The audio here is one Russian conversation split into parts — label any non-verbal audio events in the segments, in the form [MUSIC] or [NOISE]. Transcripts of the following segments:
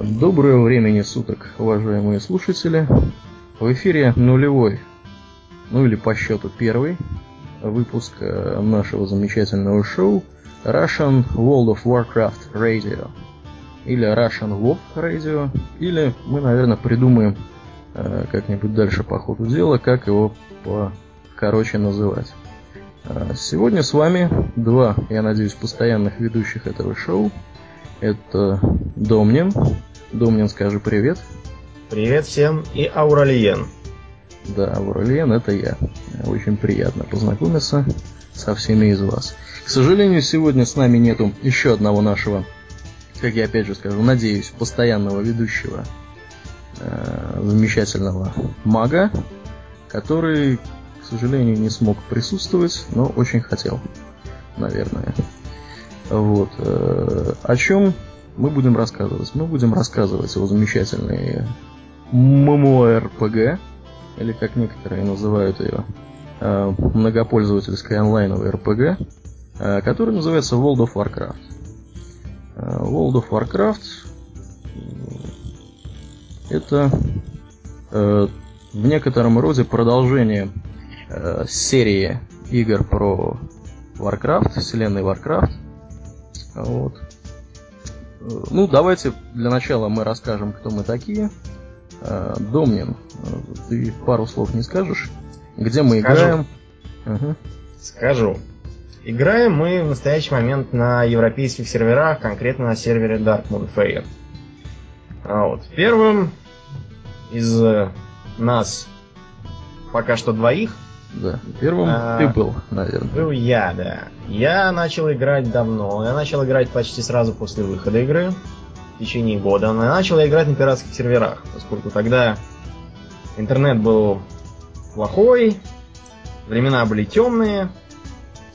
Доброго времени суток, уважаемые слушатели. В эфире нулевой, ну или по счету первый выпуск э, нашего замечательного шоу Russian World of Warcraft Radio. Или Russian WoW Radio. Или мы, наверное, придумаем э, как-нибудь дальше по ходу дела, как его покороче называть. Э, сегодня с вами два, я надеюсь, постоянных ведущих этого шоу – это Домнин. Домнин, скажи привет. Привет всем и Ауралиен. Да, Ауралиен это я. Очень приятно познакомиться со всеми из вас. К сожалению, сегодня с нами нету еще одного нашего, как я опять же скажу, надеюсь, постоянного ведущего э, замечательного мага, который, к сожалению, не смог присутствовать, но очень хотел, наверное. Вот. Э, о чем мы будем рассказывать? Мы будем рассказывать о замечательной MMORPG, или как некоторые называют ее, э, многопользовательской онлайновой RPG, э, которая называется World of Warcraft. World of Warcraft это в некотором роде продолжение серии игр про Warcraft, вселенной Warcraft, вот. Ну, давайте для начала мы расскажем, кто мы такие. Э, Домнин, ты пару слов не скажешь? Где мы Скажу. играем? Угу. Скажу. Играем мы в настоящий момент на европейских серверах, конкретно на сервере Darkmoon Fair. А вот. Первым из нас пока что двоих да. Первым а, ты был, наверное. Был я, да. Я начал играть давно. Я начал играть почти сразу после выхода игры. В течение года. Я начал играть на пиратских серверах, поскольку тогда интернет был плохой, времена были темные,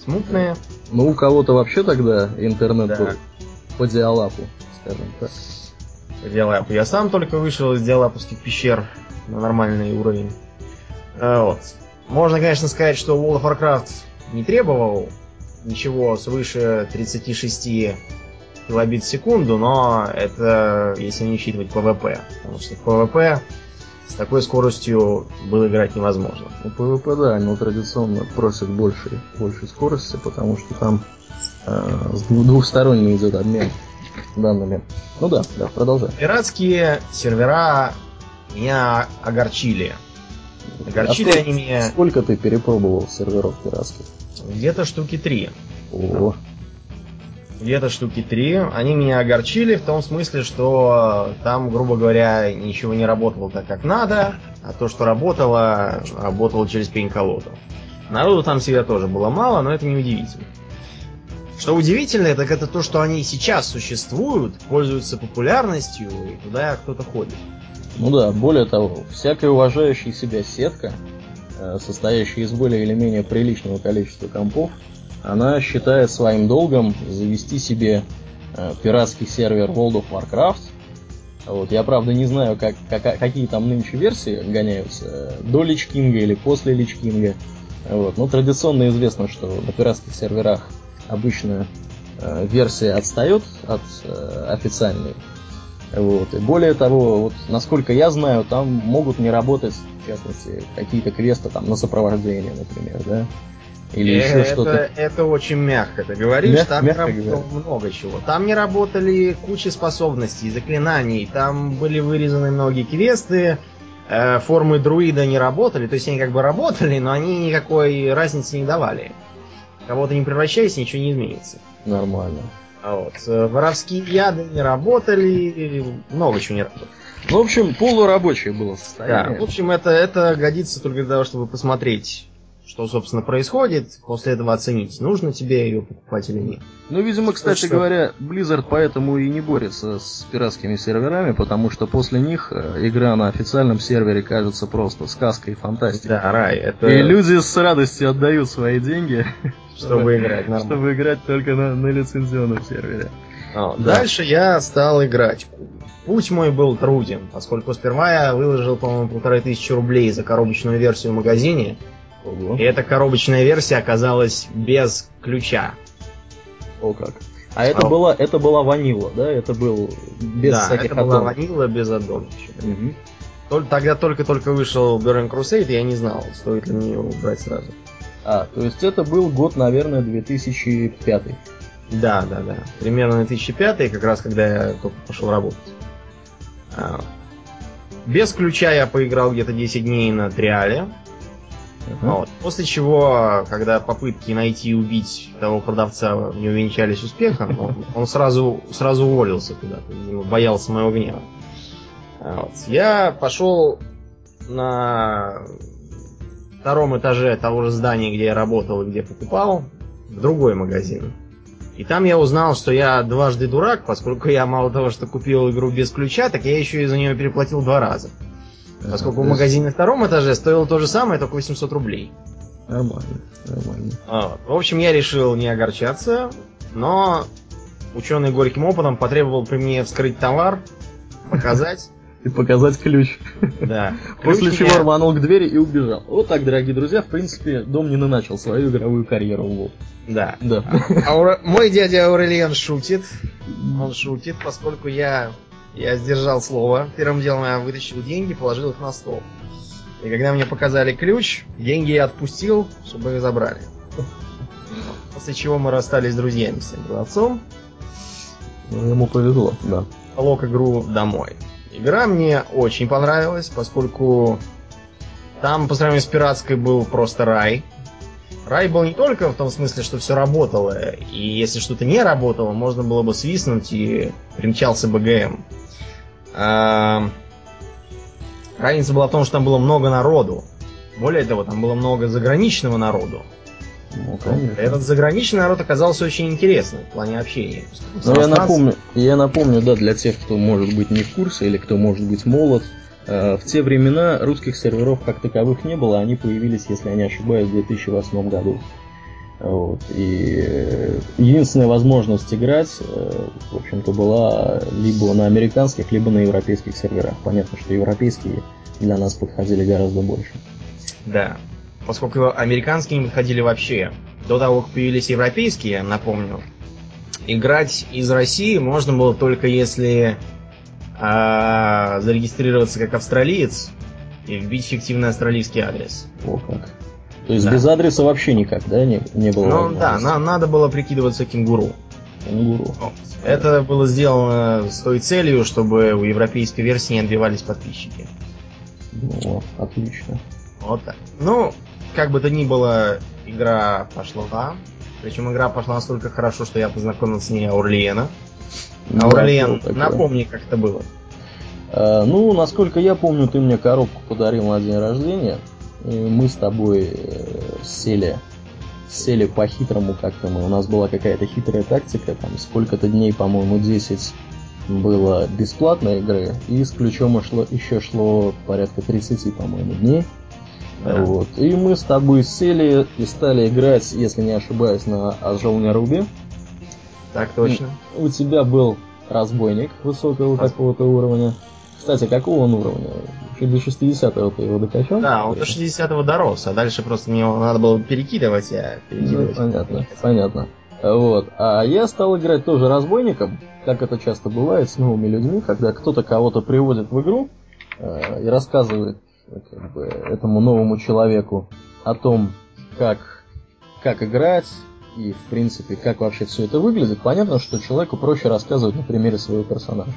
смутные. Ну, у кого-то вообще тогда интернет да. был по диалапу, скажем так. По диалапу. Я сам только вышел из диалаповских пещер на нормальный уровень. А, вот. Можно, конечно, сказать, что World of Warcraft не требовал ничего свыше 36 килобит в секунду, но это если не учитывать PvP. Потому что в PvP с такой скоростью было играть невозможно. Ну, PvP, да, но традиционно просят больше, больше скорости, потому что там э, двухсторонний идет обмен данными. Ну да, да, продолжай. Пиратские сервера меня огорчили. Огорчили а они меня... Сколько ты перепробовал серверов пиратских? Где-то штуки три. О. Где-то штуки три. Они меня огорчили в том смысле, что там, грубо говоря, ничего не работало так, как надо, а то, что работало, работало через пень-колоду. Народу там всегда тоже было мало, но это не удивительно. Что удивительно, так это то, что они сейчас существуют, пользуются популярностью, и туда кто-то ходит. Ну да, более того, всякая уважающая себя сетка, э, состоящая из более или менее приличного количества компов, она считает своим долгом завести себе э, пиратский сервер World of Warcraft. Вот, я правда не знаю, как, как, какие там нынче версии гоняются, э, до Лич Кинга или после Лич Кинга. Вот, но традиционно известно, что на пиратских серверах обычно версия отстает от официальной. Вот. И более того, вот, насколько я знаю, там могут не работать, в частности, какие-то квесты там на сопровождение, например, да? Или э, еще что-то. Это очень мягко ты говоришь, Мяг, там мягко не работало много чего. Там не работали куча способностей, заклинаний, там были вырезаны многие квесты, э, формы друида не работали, то есть они как бы работали, но они никакой разницы не давали. Кого-то не превращайся, ничего не изменится. Нормально. А вот. Э, воровские яды не работали, много чего не работало. Ну, в общем, полурабочее было состояние. Да, в общем, это, это годится только для того, чтобы посмотреть что, собственно, происходит, после этого оценить, нужно тебе ее покупать или нет. Ну, видимо, кстати что... говоря, Blizzard поэтому и не борется с пиратскими серверами, потому что после них э, игра на официальном сервере кажется просто сказкой и фантастикой. Да, рай. Это... И люди с радостью отдают свои деньги, [LAUGHS] чтобы играть нормально. Чтобы играть только на, на лицензионном сервере. А, да. Дальше я стал играть. Путь мой был труден, поскольку сперва я выложил, по-моему, полторы тысячи рублей за коробочную версию в магазине, Ого. И эта коробочная версия оказалась без ключа. О как. А это а, была это была ванила, да? Это был без да, всяких это была ванила без аддонов. Угу. Тогда только-только вышел Burning Crusade, я не знал, стоит ли мне его брать сразу. А, то есть это был год, наверное, 2005. Да, да, да. Примерно 2005, как раз когда я только пошел работать. А, без ключа я поиграл где-то 10 дней на триале. Uh-huh. Вот. После чего, когда попытки найти и убить того продавца не увенчались успехом, он, [LAUGHS] он сразу, сразу уволился куда-то, боялся моего гнева. Вот. Я пошел на втором этаже того же здания, где я работал и где покупал, в другой магазин. И там я узнал, что я дважды дурак, поскольку я мало того, что купил игру без ключа, так я еще и за нее переплатил два раза. Поскольку в магазине на втором этаже стоило то же самое, только 800 рублей. Нормально, нормально. Вот. В общем, я решил не огорчаться, но ученый горьким опытом потребовал при мне вскрыть товар, показать. И показать ключ. Да. После чего я... рванул к двери и убежал. Вот так, дорогие друзья, в принципе, Домнин и начал свою игровую карьеру. Вот. Да. да. Аур... Мой дядя Аурелиан шутит. Он шутит, поскольку я я сдержал слово. Первым делом я вытащил деньги, положил их на стол. И когда мне показали ключ, деньги я отпустил, чтобы их забрали. После чего мы расстались с друзьями с. Ну, ему повезло, да. Лок игру домой. Игра мне очень понравилась, поскольку там по сравнению с пиратской был просто рай. Рай был не только в том смысле, что все работало, и если что-то не работало, можно было бы свистнуть и примчался БГМ. А, разница была в том, что там было много народу. Более того, там было много заграничного народу. Ну, конечно. Этот заграничный народ оказался очень интересным в плане общения. Ну, я напомню, я напомню, да, для тех, кто может быть не в курсе или кто может быть молод, э, в те времена русских серверов как таковых не было, они появились, если я не ошибаюсь, в 2008 году. Вот. И э, единственная возможность играть, э, в общем-то, была либо на американских, либо на европейских серверах. Понятно, что европейские для нас подходили гораздо больше. Да, поскольку американские не подходили вообще. До того, как появились европейские, напомню, играть из России можно было только если а, зарегистрироваться как австралиец и вбить фиктивный австралийский адрес. О как. То есть да. без адреса вообще никак, да, не, не было? Ну да, на, надо было прикидываться кенгуру. Кенгуру. Это было сделано с той целью, чтобы у европейской версии не отбивались подписчики. Ну, отлично. Вот так. Ну, как бы то ни было, игра пошла. Причем игра пошла настолько хорошо, что я познакомился с ней Аурлиена. Ну, Аурлиен, напомни, как это было. А, ну, насколько я помню, ты мне коробку подарил на день рождения мы с тобой э, сели, сели по-хитрому как-то мы. У нас была какая-то хитрая тактика, там сколько-то дней, по-моему, 10 было бесплатной игры, и с ключом шло, еще шло порядка 30, по-моему, дней. Да. Вот. И мы с тобой сели и стали играть, если не ошибаюсь, на Ажолне Руби. Так точно. У тебя был разбойник высокого какого-то уровня. Кстати, какого он уровня? До 60-го ты его докачал? Да, он до 60-го дорос, а дальше просто мне его надо было перекидывать, я перекидывать. Ну, понятно, понятно. Вот. А я стал играть тоже разбойником, как это часто бывает с новыми людьми, когда кто-то кого-то приводит в игру э, и рассказывает как бы, этому новому человеку о том, как, как играть и, в принципе, как вообще все это выглядит. Понятно, что человеку проще рассказывать на примере своего персонажа.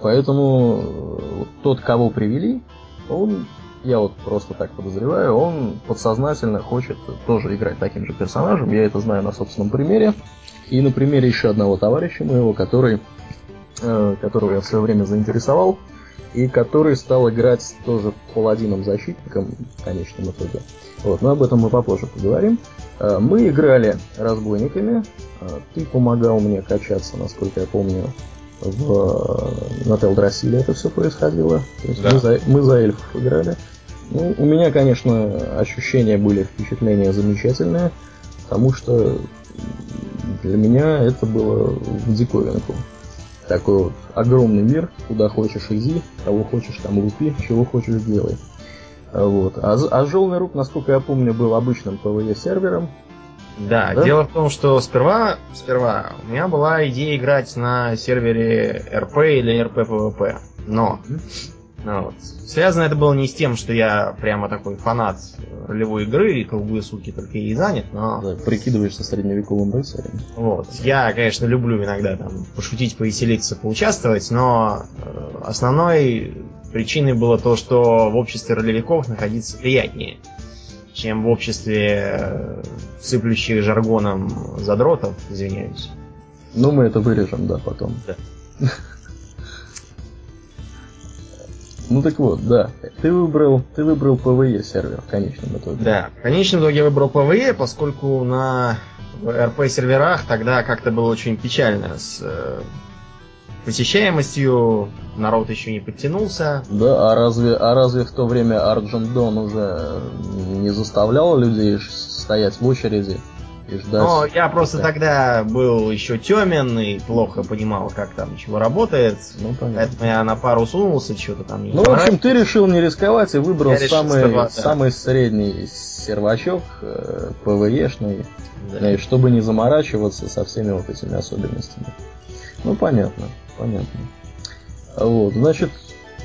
Поэтому э, тот, кого привели, он, я вот просто так подозреваю, он подсознательно хочет тоже играть таким же персонажем. Я это знаю на собственном примере. И на примере еще одного товарища моего, который, э, которого я в свое время заинтересовал, и который стал играть тоже паладином-защитником в конечном итоге. Вот, но об этом мы попозже поговорим. Э, мы играли разбойниками, ты помогал мне качаться, насколько я помню, в, на Телдрасиле это все происходило. То есть да. мы, за, мы за эльфов играли. Ну, у меня, конечно, ощущения были, впечатления замечательные, потому что для меня это было в диковинку. Такой вот огромный мир, куда хочешь иди, кого хочешь там лупи, чего хочешь делай. Вот. А, а Желный Рук, насколько я помню, был обычным PvE сервером, Да, да, дело в том, что сперва, сперва у меня была идея играть на сервере RP или PvP. Но ну, вот. Связано это было не с тем, что я прямо такой фанат ролевой игры и колбы суки только и занят, но... Да, прикидываешься средневековым рыцарем. Вот. Я, конечно, люблю иногда там пошутить, повеселиться, поучаствовать, но э, основной причиной было то, что в обществе ролевиков находиться приятнее, чем в обществе э, сыплющих жаргоном задротов, извиняюсь. Ну, мы это вырежем, да, потом. Да. [LAUGHS] Ну так вот, да. Ты выбрал, ты выбрал PvE сервер в конечном итоге. Да, в конечном итоге я выбрал PvE, поскольку на RP серверах тогда как-то было очень печально с э, посещаемостью, народ еще не подтянулся. Да, а разве, а разве в то время Argent Dawn уже не заставлял людей стоять в очереди и ждать. Но я просто да. тогда был еще темен и плохо понимал, как там чего работает. Ну, понятно. Поэтому я на пару сунулся, что-то там не Ну, в общем, ты решил не рисковать и выбрал я самый, да. самый средний сервачок, э, ПВЕшный, да. и чтобы не заморачиваться со всеми вот этими особенностями. Ну, понятно, понятно. Вот, значит,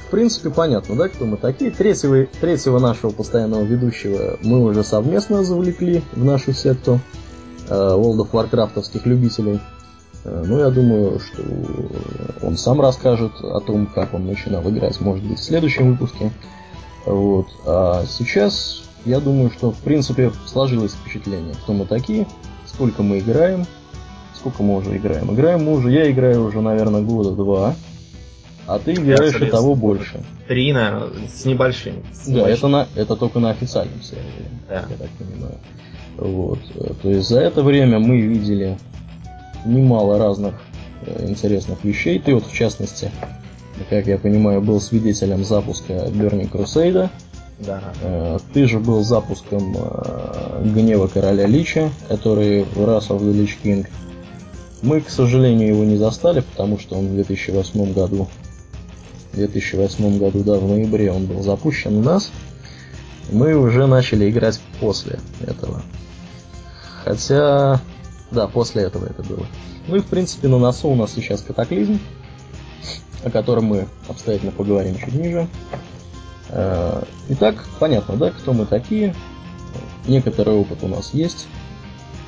в принципе, понятно, да, кто мы такие. Третьего, третьего нашего постоянного ведущего мы уже совместно завлекли в нашу секту. Э, World of Warcraftовских любителей. Э, ну, я думаю, что он сам расскажет о том, как он начинал играть, может быть, в следующем выпуске. Вот. А сейчас я думаю, что в принципе сложилось впечатление, кто мы такие, сколько мы играем, сколько мы уже играем. Играем мы уже, я играю уже, наверное, года два, а ты играешь и того больше. Три, наверное, с небольшим. С да, небольшим. это, на, это только на официальном сервере, да. я так понимаю. Вот. То есть за это время мы видели немало разных э, интересных вещей. Ты вот, в частности, как я понимаю, был свидетелем запуска Burning Crusade. Да. Э, ты же был запуском э, Гнева Короля Лича, который в Wrath of the Lich King. Мы, к сожалению, его не застали, потому что он в 2008 году в 2008 году, да, в ноябре он был запущен у нас. Мы уже начали играть после этого. Хотя, да, после этого это было. Ну и в принципе на носу у нас сейчас катаклизм, о котором мы обстоятельно поговорим чуть ниже. Э, итак, понятно, да, кто мы такие. Некоторый опыт у нас есть.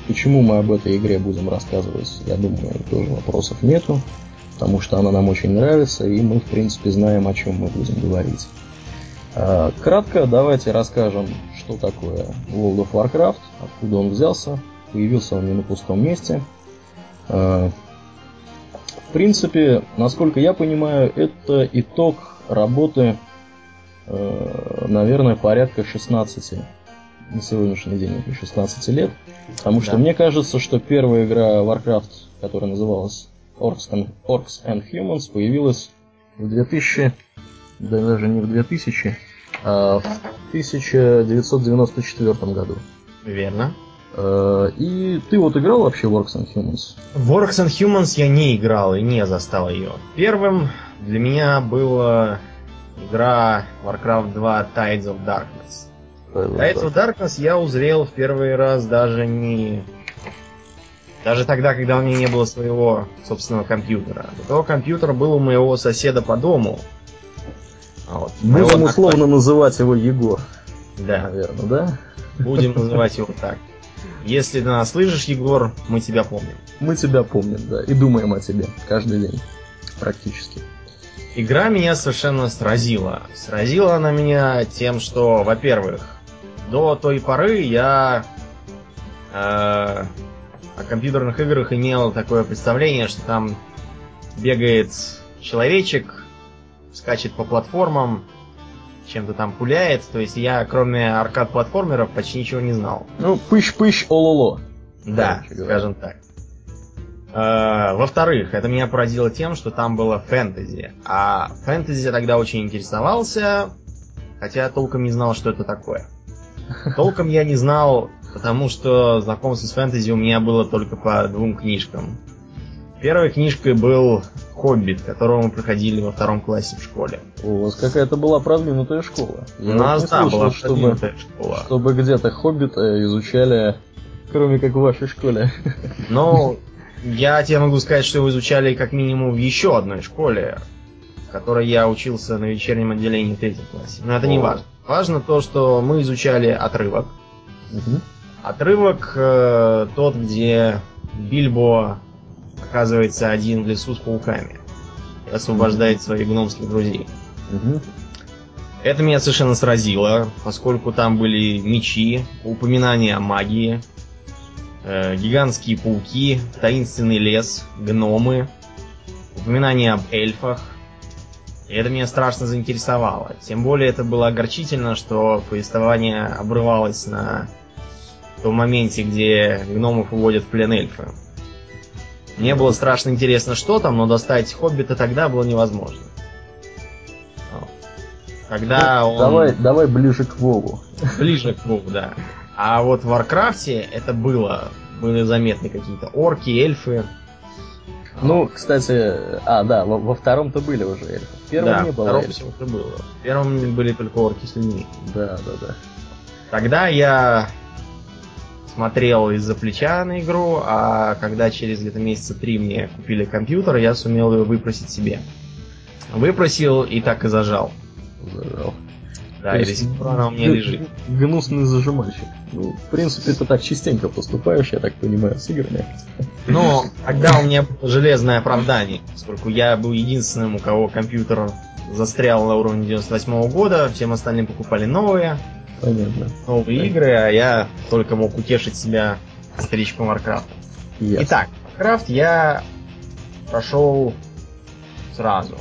Почему мы об этой игре будем рассказывать, я думаю, тоже вопросов нету. Потому что она нам очень нравится, и мы, в принципе, знаем, о чем мы будем говорить. Э, кратко давайте расскажем, что такое World of Warcraft, откуда он взялся, появился он не на пустом месте. Э, в принципе, насколько я понимаю, это итог работы, э, наверное, порядка 16 на сегодняшний день 16 лет. Потому что да. мне кажется, что первая игра Warcraft, которая называлась Orcs and, Orcs and Humans, появилась в 2000, да даже не в 2000, а в 1994 году. Верно. Э, и ты вот играл вообще в Orcs and Humans? В Orcs and Humans я не играл и не застал ее. Первым для меня была игра Warcraft 2 Tides of Darkness. Tides of Darkness я узрел в первый раз даже не... Даже тогда, когда у меня не было своего собственного компьютера. До того компьютера был у моего соседа по дому. А вот. Будем условно называть его Егор. Да. Наверное, да? Будем называть его так. Если ты нас слышишь, Егор, мы тебя помним. Мы тебя помним, да, и думаем о тебе каждый день, практически. Игра меня совершенно сразила. Сразила она меня тем, что, во-первых, до той поры я э, о компьютерных играх имел такое представление, что там бегает человечек, скачет по платформам, чем-то там пуляет. То есть я, кроме аркад-платформеров, почти ничего не знал. Ну, пыщ-пыщ, ололо. Да, скажем так. Uh, во-вторых, это меня поразило тем, что там было фэнтези. А фэнтези я тогда очень интересовался, хотя толком не знал, что это такое. [LAUGHS] Толком я не знал, потому что знакомство с фэнтези у меня было только по двум книжкам. Первой книжкой был «Хоббит», которого мы проходили во втором классе в школе. У вас какая-то была продвинутая школа. Я У нас, да, была чтобы, школа. Чтобы где-то «Хоббита» изучали Кроме как в вашей школе. [LAUGHS] Ну, я тебе могу сказать, что его изучали как минимум в еще одной школе, в которой я учился на вечернем отделении в третьем классе. Но это не важно. Важно то, что мы изучали отрывок. Мгм. Отрывок э, тот, где Бильбо оказывается один в лесу с пауками освобождает своих гномских друзей. Это меня совершенно сразило, поскольку там были мечи, упоминания о магии, э, гигантские пауки, таинственный лес, гномы, упоминания об эльфах. И это меня страшно заинтересовало. Тем более это было огорчительно, что повествование обрывалось на том моменте, где гномов уводят в плен эльфы. Мне было страшно интересно, что там, но достать Хоббита тогда было невозможно. Когда он... Давай, давай ближе к Вову. Ближе к Вову, да. А вот в Warcraft е это было. Были заметны какие-то орки, эльфы. Ну, кстати, а, да, во, во втором-то были уже эльфы. В первом да, не было втором эльфов. было. В первом были только орки с людьми. Да, да, да. Тогда я смотрел из-за плеча на игру, а когда через где-то месяца три мне купили компьютер, я сумел его выпросить себе. Выпросил и так и зажал. Зажал. Да, То и до сих пор она у меня лежит. Гнусный зажимальщик. Ну, в принципе, ты так частенько поступаешь, я так понимаю, с играми. Но тогда у меня было железное оправдание, поскольку я был единственным, у кого компьютер застрял на уровне 98 года, всем остальным покупали новые, Понятно. новые игры, а я только мог утешить себя старичком Warcraft. Ясно. Итак, Warcraft я прошел сразу.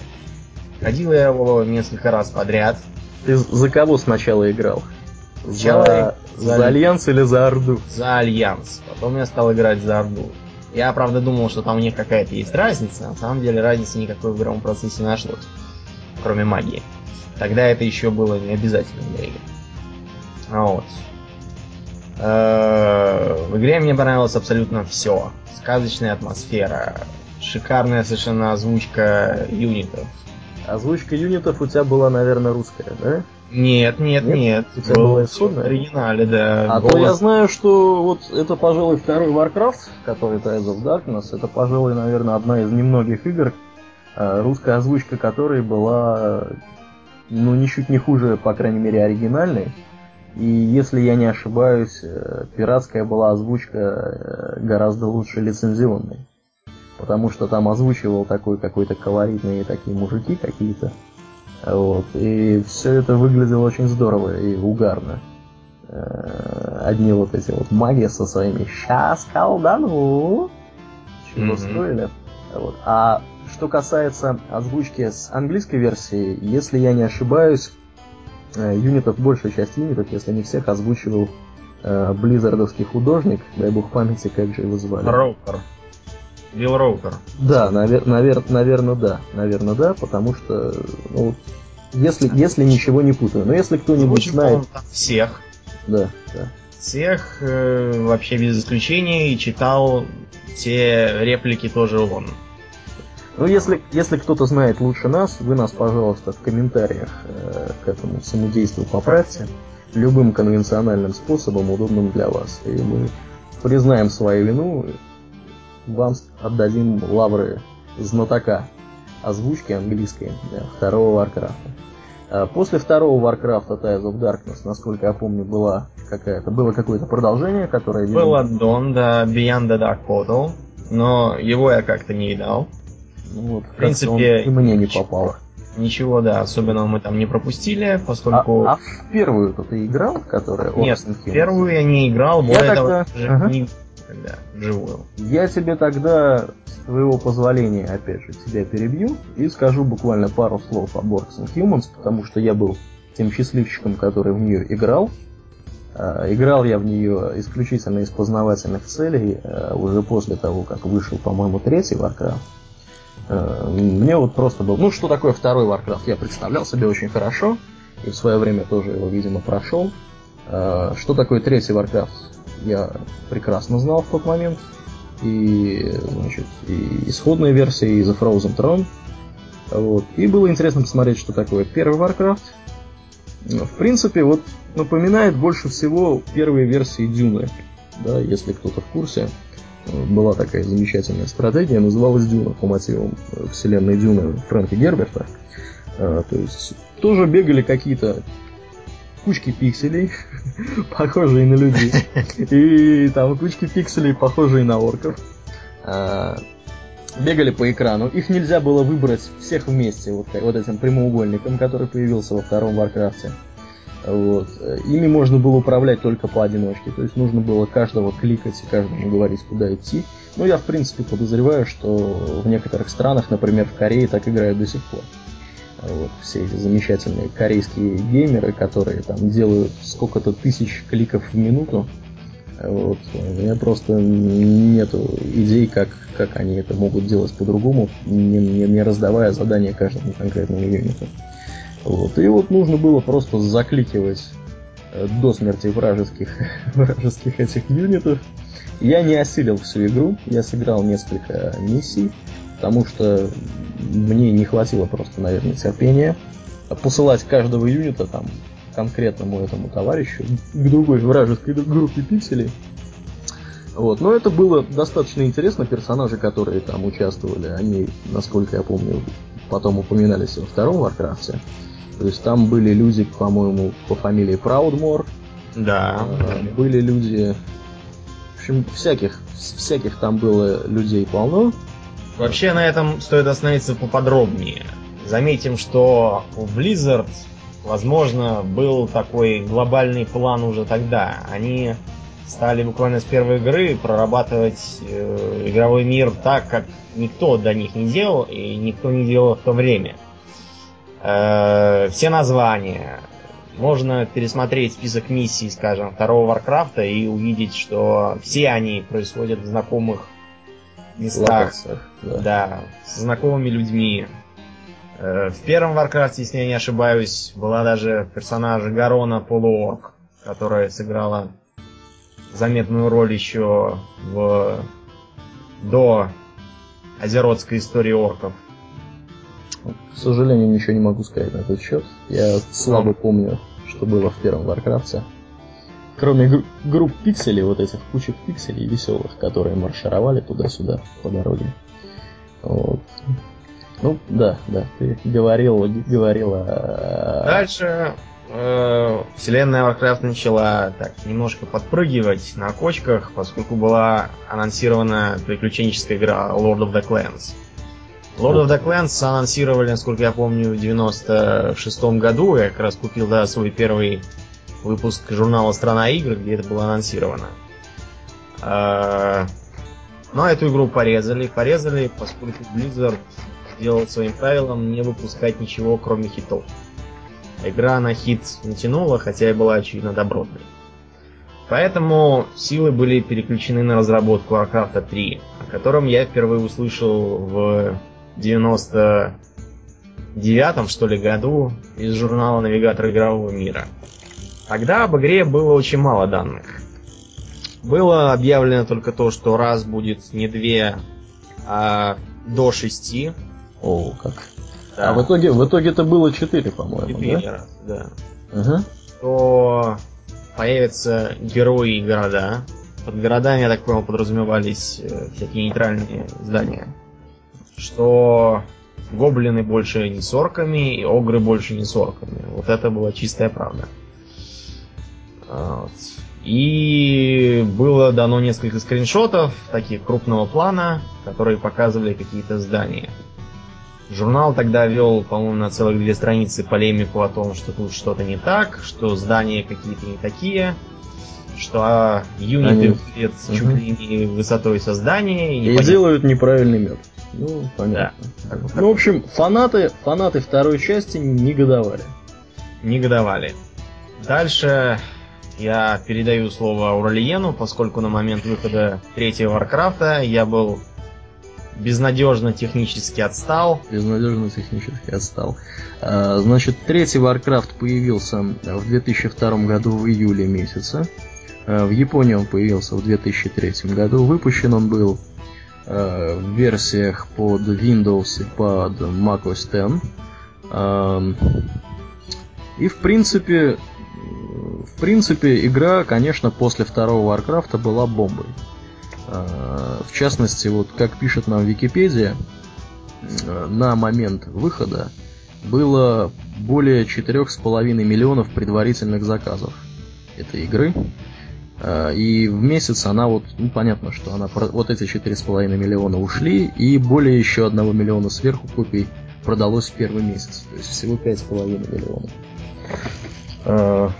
Ходил я его несколько раз подряд. Ты за кого сначала играл? Сначала за, за- за Альянс или за Орду? за Альянс. Потом я стал играть за Орду. Я, правда, думал, что там у них какая-то есть разница. На самом деле разницы никакой в игровом процессе не нашлось. Кроме магии. Тогда это еще было не обязательно для игр. А Вот. Э, В игре мне понравилось абсолютно все. Сказочная атмосфера, шикарная совершенно озвучка юнитов. Озвучка юнитов у тебя была, наверное, русская, да? Нет, нет, Нет? нет. У тебя была всё в оригинале, да. А то я знаю, что вот это, пожалуй, второй Warcraft, который Tides of Darkness, это, пожалуй, наверное, одна из немногих игр, э, русская озвучка которой была, ну, ничуть не хуже, по крайней мере, оригинальной. И если я не ошибаюсь, э, пиратская была озвучка э, гораздо лучше лицензионной. Потому что там озвучивал такой какой-то колоритные такие мужики какие-то. Вот. И все это выглядело очень здорово и угарно. Э, Одни вот эти вот маги со своими «Щас колдану!» Чего Мгм. строили. Вот. А что касается озвучки с английской версии, если я не ошибаюсь, юнитов, большая часть юнитов, если не всех, озвучивал э, близзардовский художник, дай бог памяти, как же его звали. Роукер. Билл Роукер. Да, наверное, да, наверное, да, потому что, ну, вот, если, если ничего не путаю, но если кто-нибудь знает, всех. да, да. Всех, э, вообще без исключения, и читал все реплики тоже он. Ну, если, если кто-то знает лучше нас, вы нас, пожалуйста, в комментариях э, к этому всему действию поправьте любым конвенциональным способом, удобным для вас. И мы признаем свою вину, вам отдадим лавры знатока озвучки английской да, второго Варкрафта. После второго Варкрафта Ties of Darkness, насколько я помню, была какая-то, было какое-то продолжение, которое... видимо, Был аддон, да, Beyond the Dark Portal, но его я как-то не видал. Ну, вот, в принципе, и мне не попал. Ничего, да, особенного мы там не пропустили, А, поскольку... а в первую-то ты играл, которая Нет, в первую я не играл, более Я того, тогда- ага. не когда вживую. Я тебе тогда, с твоего позволения, опять же, тебя перебью и скажу буквально пару слов об Orcs and Humans, потому что я был тем счастливчиком, который в нее играл. А, Играл я в нее исключительно из познавательных целей, а, уже после того, как вышел, по-моему, третий Warcraft. А, Мне вот просто был... Ну, что такое второй Warcraft, я представлял себе очень хорошо, и в свое время тоже его, видимо, прошел. А, Что такое третий Warcraft, я прекрасно знал в тот момент. И, значит, и исходная версия, и The Frozen Throne. Вот. И было интересно посмотреть, что такое первый Warcraft. В принципе, вот напоминает больше всего первые версии Дюны. да, если кто-то в курсе, была такая замечательная стратегия, называлась Дюна по мотивам вселенной Дюны Фрэнка Герберта. То есть тоже бегали какие-то кучки пикселей, [LAUGHS] похожие на людей, [LAUGHS] и там кучки пикселей, похожие на орков. Бегали по экрану. Их нельзя было выбрать всех вместе, вот, вот этим прямоугольником, который появился во втором Warcraft е. Вот. Ими можно было управлять только поодиночке, то есть нужно было каждого кликать и каждому говорить, куда идти. Ну, я, в принципе, подозреваю, что в некоторых странах, например, в Корее, так играют до сих пор. Вот, все эти замечательные корейские геймеры, которые там делают сколько-то тысяч кликов в минуту. Вот, у меня просто нету идей, как, как они это могут делать по-другому, не, не, не раздавая задания каждому конкретному юниту. Вот. И вот нужно было просто закликивать э, до смерти вражеских, [LAUGHS] вражеских этих юнитов. Я не осилил всю игру, я сыграл несколько миссий, потому что мне не хватило просто, наверное, терпения посылать каждого юнита там конкретному этому товарищу к другой вражеской группе пикселей. Вот. Но это было достаточно интересно. Персонажи, которые там участвовали, они, насколько я помню, потом упоминались во втором Warcraft е. То есть там были люди, по-моему, по фамилии Праудмор. Да. Э, были люди... В общем, всяких, всяких там было людей полно. Вообще на этом стоит остановиться поподробнее. Заметим, что у Blizzard, возможно, был такой глобальный план уже тогда. Они стали буквально с первой игры прорабатывать э, игровой мир так, как никто до них не делал, и никто не делал в то время. Э, все названия. Можно пересмотреть список миссий, скажем, второго Варкрафта и увидеть, что все они происходят в знакомых местах. да. да, с знакомыми людьми. Э, в первом Варкрафте, если я не ошибаюсь, была даже персонаж Гарона Полуорк, которая сыграла заметную роль еще в до Азеротской истории орков. К сожалению, ничего не могу сказать на этот счет. Я слабо помню, что было в первом Варкрафте. Кроме гру- групп пикселей, вот этих кучек пикселей веселых, которые маршировали туда-сюда по дороге. Вот. Ну, да, да, ты говорил, говорила... Дальше э, вселенная Warcraft начала так немножко подпрыгивать на кочках, поскольку была анонсирована приключенческая игра Lord of the Clans. Lord of the Clans анонсировали, насколько я помню, в 96 году. Я как раз купил да, свой первый выпуск журнала «Страна игр», где это было анонсировано. А, но эту игру порезали. Порезали, поскольку Blizzard сделал своим правилом не выпускать ничего, кроме хитов. Игра на хит не тянула, хотя и была очевидно добротной. Поэтому силы были переключены на разработку Warcraft 3, о котором я впервые услышал в 99 что ли, году из журнала «Навигатор игрового мира». Тогда об игре было очень мало данных. Было объявлено только то, что раз будет не две, а до шести. О, как. Да. А в итоге, в итоге это было четыре, по-моему, четыре да? раз, да. Угу. То появятся герои города. Под городами, я так понял, подразумевались э, всякие нейтральные здания что гоблины больше не сорками, и огры больше не сорками. Вот это была чистая правда. Вот. И было дано несколько скриншотов, таких крупного плана, которые показывали какие-то здания. Журнал тогда вел, по-моему, на целых две страницы полемику о том, что тут что-то не так, что здания какие-то не такие, что а, юниты Они... чуть ли не высотой создания. И, и делают неправильный мед. Ну, понятно. Да. Ну, в общем, фанаты, фанаты второй части негодовали. Негодовали. Дальше я передаю слово Ауралиену, поскольку на момент выхода третьего Варкрафта я был безнадежно технически отстал. Безнадежно технически отстал. А, значит, третий Warcraft появился в 2002 году в июле месяце. А, в Японии он появился в 2003 году. Выпущен он был Э, в версиях под Windows и под macOS X. Эм, и в принципе в принципе, игра, конечно, после второго Варкрафта была бомбой. Э, в частности, вот как пишет нам Википедия, э, на момент выхода было более 4,5 миллионов предварительных заказов этой игры. Э, и в месяц она вот, ну понятно, что она вот эти 4,5 миллиона ушли, и более еще 1 миллиона сверху копий продалось в первый месяц. То есть всего 5,5 миллионов.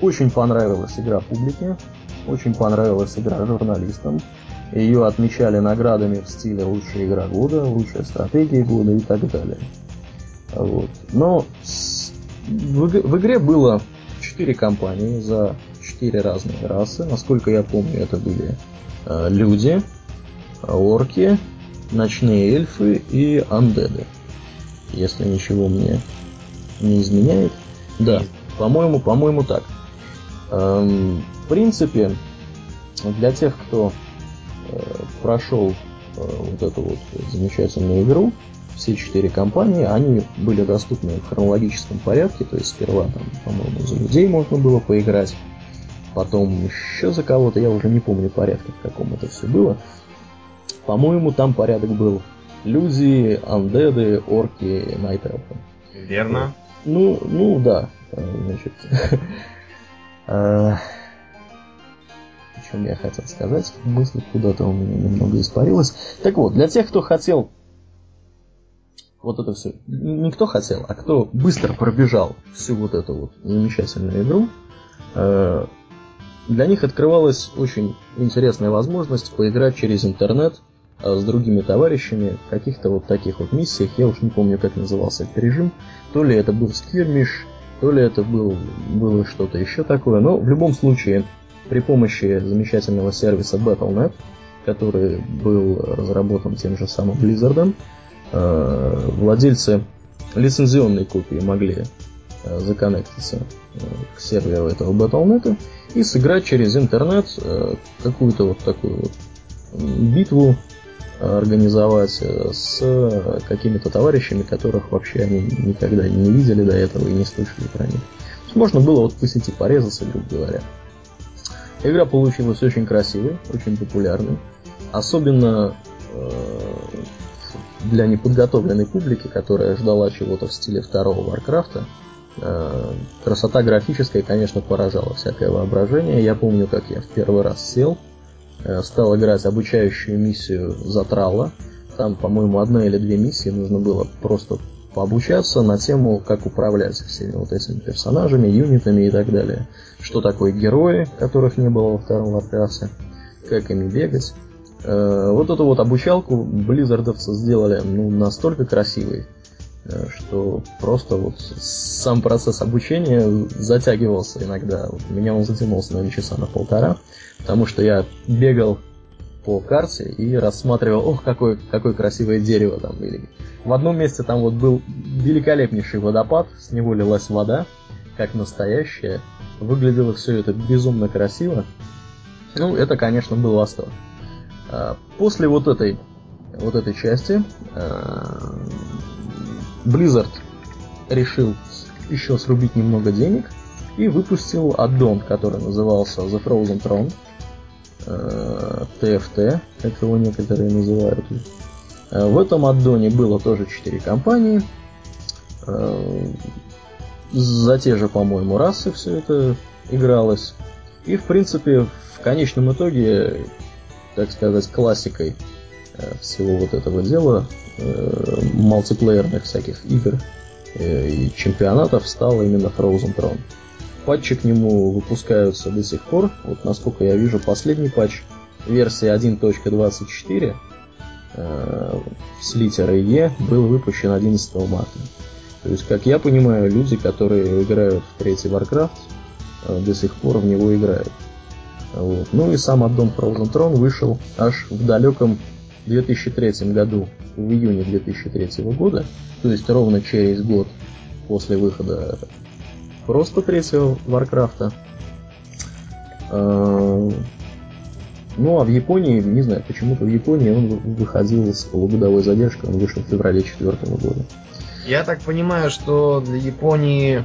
Очень понравилась игра публике. Очень понравилась игра журналистам. Ее отмечали наградами в стиле лучшая игра года, лучшая стратегия года и так далее. Вот. Но в, в игре было 4 компании за 4 разные расы. Насколько я помню, это были э, люди, орки, ночные эльфы и андеды. Если ничего мне не изменяет. Да, по-моему, по-моему так. Эм, в принципе, для тех, кто э, прошел э, вот эту вот замечательную игру, все четыре компании, они были доступны в хронологическом порядке, то есть сперва там, по-моему, за людей можно было поиграть, потом еще за кого-то, я уже не помню порядка, в каком это все было. По-моему, там порядок был люди, андеды, орки, найтелфы. Верно. Ну, ну да, значит, [LAUGHS] чем я хотел сказать. Мысль куда-то у меня немного испарилась. Так вот, для тех, кто хотел вот это все, не кто хотел, а кто быстро пробежал всю вот эту вот замечательную игру, э, для них открывалась очень интересная возможность поиграть через интернет э, с другими товарищами в каких-то вот таких вот миссиях. Я уж не помню, как назывался этот режим. То ли это был скирмиш, то ли это был, было что-то еще такое. Но в любом случае при помощи замечательного сервиса Battle.net, который был разработан тем же самым Blizzard, э, владельцы лицензионной копии могли законнектиться э, к серверу этого Battle.net и сыграть через интернет какую-то вот такую вот битву организовать с какими-то товарищами, которых вообще они никогда не видели до этого и не слышали про них. Можно было вот по сети порезаться, грубо говоря. Игра получилась очень красивой, очень популярной. Особенно э, для неподготовленной публики, которая ждала чего-то в стиле второго Варкрафта. Э, красота графическая, конечно, поражала всякое воображение. Я помню, как я в первый раз сел, э, стал играть обучающую миссию Затрала. Там, по-моему, одна или две миссии нужно было просто пообучаться на тему, как управлять всеми вот этими персонажами, юнитами и так далее. Что такое герои, которых не было во втором Warcraft, как ими бегать. Э, вот эту вот обучалку близзардовцы сделали ну, настолько красивой, что просто вот сам процесс обучения затягивался иногда. Вот у меня он затянулся, наверное, часа на полтора, потому что я бегал по карте и рассматривал, ох, какое, какое красивое дерево там. Или в одном месте там вот был великолепнейший водопад, с него лилась вода, как настоящая. Выглядело все это безумно красиво. Ну, это, конечно, был восторг. А, после вот этой, вот этой части а, Blizzard решил еще срубить немного денег и выпустил аддон, который назывался The Frozen Throne TFT, э, как его некоторые называют. Э, в этом аддоне было тоже 4 компании. Э, за те же, по-моему, расы все это игралось. И, в принципе, в конечном итоге, так сказать, классикой всего вот этого дела, мультиплеерных всяких игр и чемпионатов стал именно Frozen Throne. Патчи к нему выпускаются до сих пор. Вот насколько я вижу, последний патч версии 1.24 э, с литерой Е был выпущен 11 марта. То есть, как я понимаю, люди, которые играют в третий Warcraft, э, до сих пор в него играют. Вот. Ну и сам аддон Frozen Throne вышел аж в далеком 2003 году, в июне 2003 года, то есть ровно через год после выхода просто третьего Варкрафта. А, ну а в Японии, не знаю, почему-то в Японии он выходил с полугодовой задержкой, он вышел в феврале четвертого года. Я так понимаю, что для Японии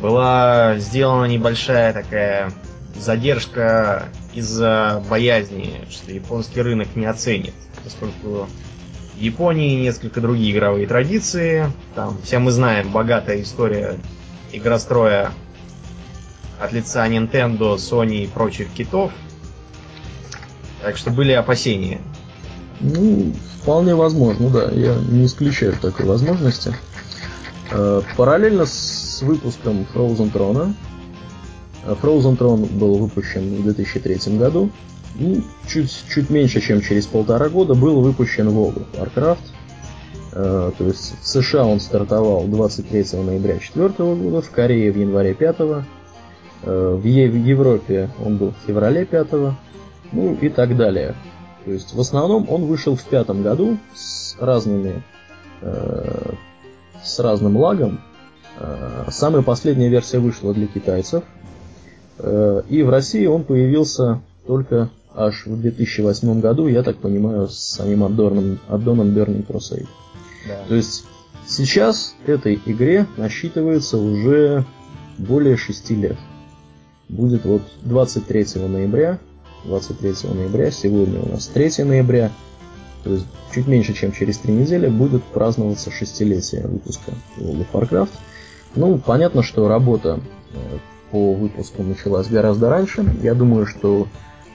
была сделана небольшая такая задержка из-за боязни, что японский рынок не оценит, поскольку в Японии несколько другие игровые традиции. Там все мы знаем богатая история игростроя от лица Nintendo, Sony и прочих китов. Так что были опасения. Ну, вполне возможно, да. Я не исключаю такой возможности. Э, параллельно с выпуском Frozen Throne Frozen Throne был выпущен в 2003 году. И чуть, чуть меньше, чем через полтора года был выпущен World of Warcraft. Э, то есть в США он стартовал 23 ноября 2004 года, в Корее в январе 5 в Европе он был в феврале 5 ну и так далее. То есть в основном он вышел в пятом году с разными э, с разным лагом. Э, самая последняя версия вышла для китайцев. Э, и в России он появился только аж в 2008 году, я так понимаю, с самим аддоном, аддоном Burning Crusade. Да. То есть сейчас этой игре насчитывается уже более 6 лет. Будет вот 23 ноября 23 ноября, сегодня у нас 3 ноября, то есть чуть меньше, чем через три недели, будет праздноваться шестилетие выпуска World of Warcraft. Ну, понятно, что работа э, по выпуску началась гораздо раньше. Я думаю, что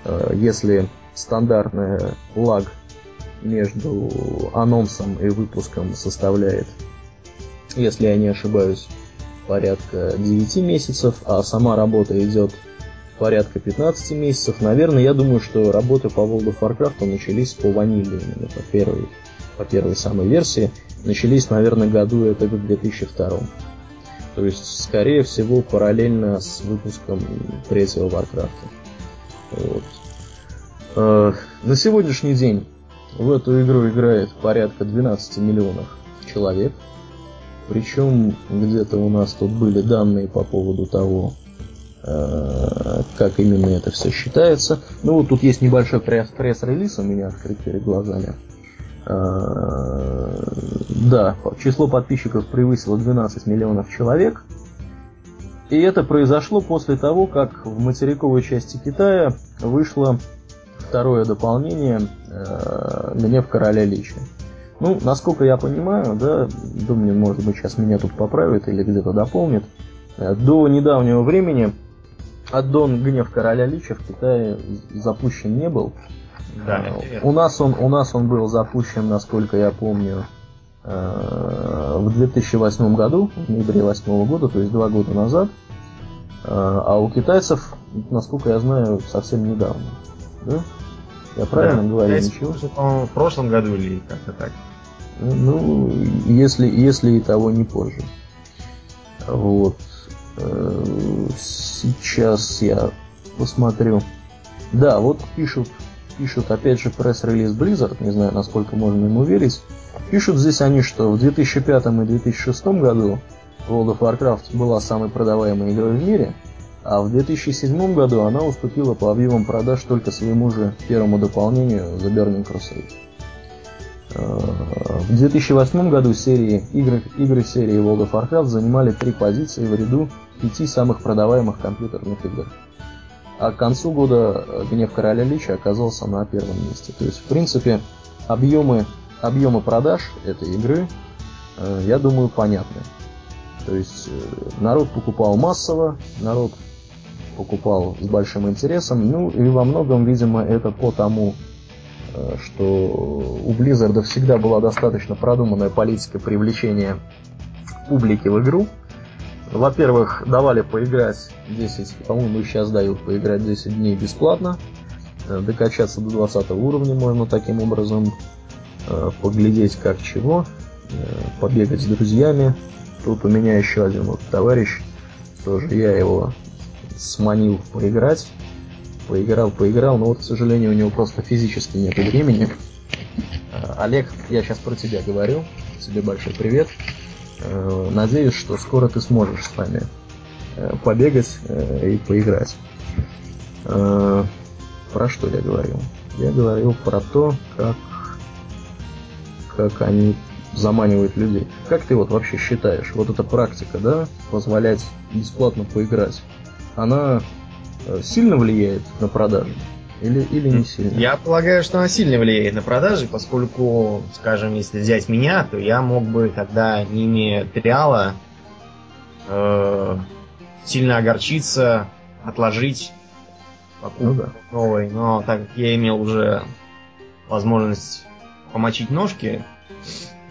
э, если стандартный лаг между анонсом и выпуском составляет, если я не ошибаюсь, порядка 9 месяцев, а сама работа идет порядка 15 месяцев. Наверное, я думаю, что работы по World of Warcraft начались по ваниле именно, по первой, по первой самой версии. Начались, наверное, году это в 2002. То есть, скорее всего, параллельно с выпуском третьего Warcraft. Вот. Э, на сегодняшний день в эту игру играет порядка 12 миллионов человек. Причем где-то у нас тут были данные по поводу того, Э, как именно это все считается. Ну вот тут есть небольшой пресс-релиз у меня открыт перед глазами. Э, да, число подписчиков превысило 12 миллионов человек. И это произошло после того, как в материковой части Китая вышло второе дополнение э, «Гнев короля Лича». Ну, насколько я понимаю, да, думаю, может быть, сейчас меня тут поправят или где-то дополнит, до недавнего времени аддон «Гнев короля Лича» в Китае запущен не был. Да, э, у нас он у нас он был запущен, насколько я помню, э, в 2008 году, в ноябре 2008 года, то есть два года назад. Э, а у китайцев, насколько я знаю, совсем недавно. Да? Я правильно да, говорю? Ничего? В прошлом году или как-то так? Ну, если, если и того не позже. Вот. Сейчас я посмотрю. Да, вот пишут, пишут опять же пресс-релиз Blizzard, не знаю, насколько можно ему верить. Пишут здесь они, что в 2005 и 2006 году World of Warcraft была самой продаваемой игрой в мире, а в 2007 году она уступила по объемам продаж только своему же первому дополнению The Burning Crusade. Э, в 2008 году серии, игры, игры серии World of Warcraft занимали три позиции в ряду пяти самых продаваемых компьютерных игр. А к концу года э, Гнев Короля Лича оказался на первом месте. То есть, в принципе, объемы, объемы продаж этой игры, э, я думаю, понятны. То есть, народ покупал массово, народ покупал с большим интересом, ну и во многом, видимо, это по тому, Э, что у Blizzard всегда была достаточно продуманная политика привлечения публики в игру. Во-первых, давали поиграть 10, по-моему, сейчас дают поиграть 10 дней бесплатно. Э, докачаться до 20 уровня можно таким образом э, поглядеть как чего, побегать с друзьями. Тут у меня еще один вот товарищ, тоже я его сманил поиграть поиграл, поиграл, но вот, к сожалению, у него просто физически нет времени. Э, Олег, я сейчас про тебя говорю. Тебе большой привет. Э, надеюсь, что скоро ты сможешь с нами э, побегать и поиграть. Про что я говорил? Я говорил про то, как, как они заманивает людей. Как ты вот вообще считаешь, вот эта практика, да, позволять бесплатно поиграть, она э, сильно влияет на продажи? Или, или не сильно? Я полагаю, что она сильно влияет на продажи, поскольку, скажем, если взять меня, то я мог бы тогда, не имея триала, э, сильно огорчиться, отложить покупку ну, да. новой. Но так как я имел уже возможность помочить ножки,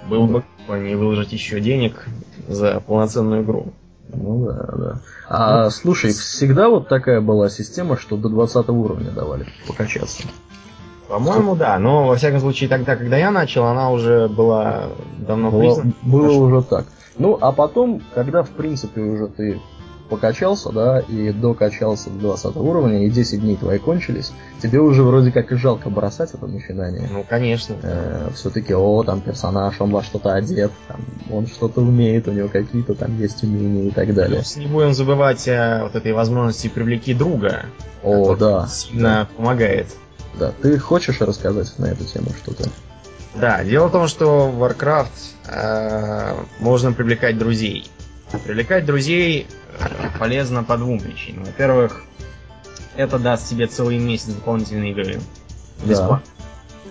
было бы не выложить еще денег за полноценную игру. Ну да, да. А ну, слушай, всегда вот такая была система, что до 20 уровня давали покачаться. По-моему, да, но во всяком случае тогда, когда я начал, она уже была давно было, признана. Было уже так. Ну, а потом, когда в принципе уже ты покачался, да, и докачался до 20 уровня, и 10 дней твои кончились, тебе уже вроде как и жалко бросать это начинание. Ну, конечно. Э, все-таки, о, там персонаж, он во что-то одет, там, он что-то умеет, у него какие-то там есть умения и так далее. Плюс не будем забывать о вот этой возможности привлеки друга. О, да. Сильно да. помогает. Да, ты хочешь рассказать на эту тему что-то? Да, дело в том, что в Warcraft э, можно привлекать друзей. Привлекать друзей полезно по двум причинам. Во-первых, это даст тебе целый месяц дополнительной игры. Бесплатно. Да.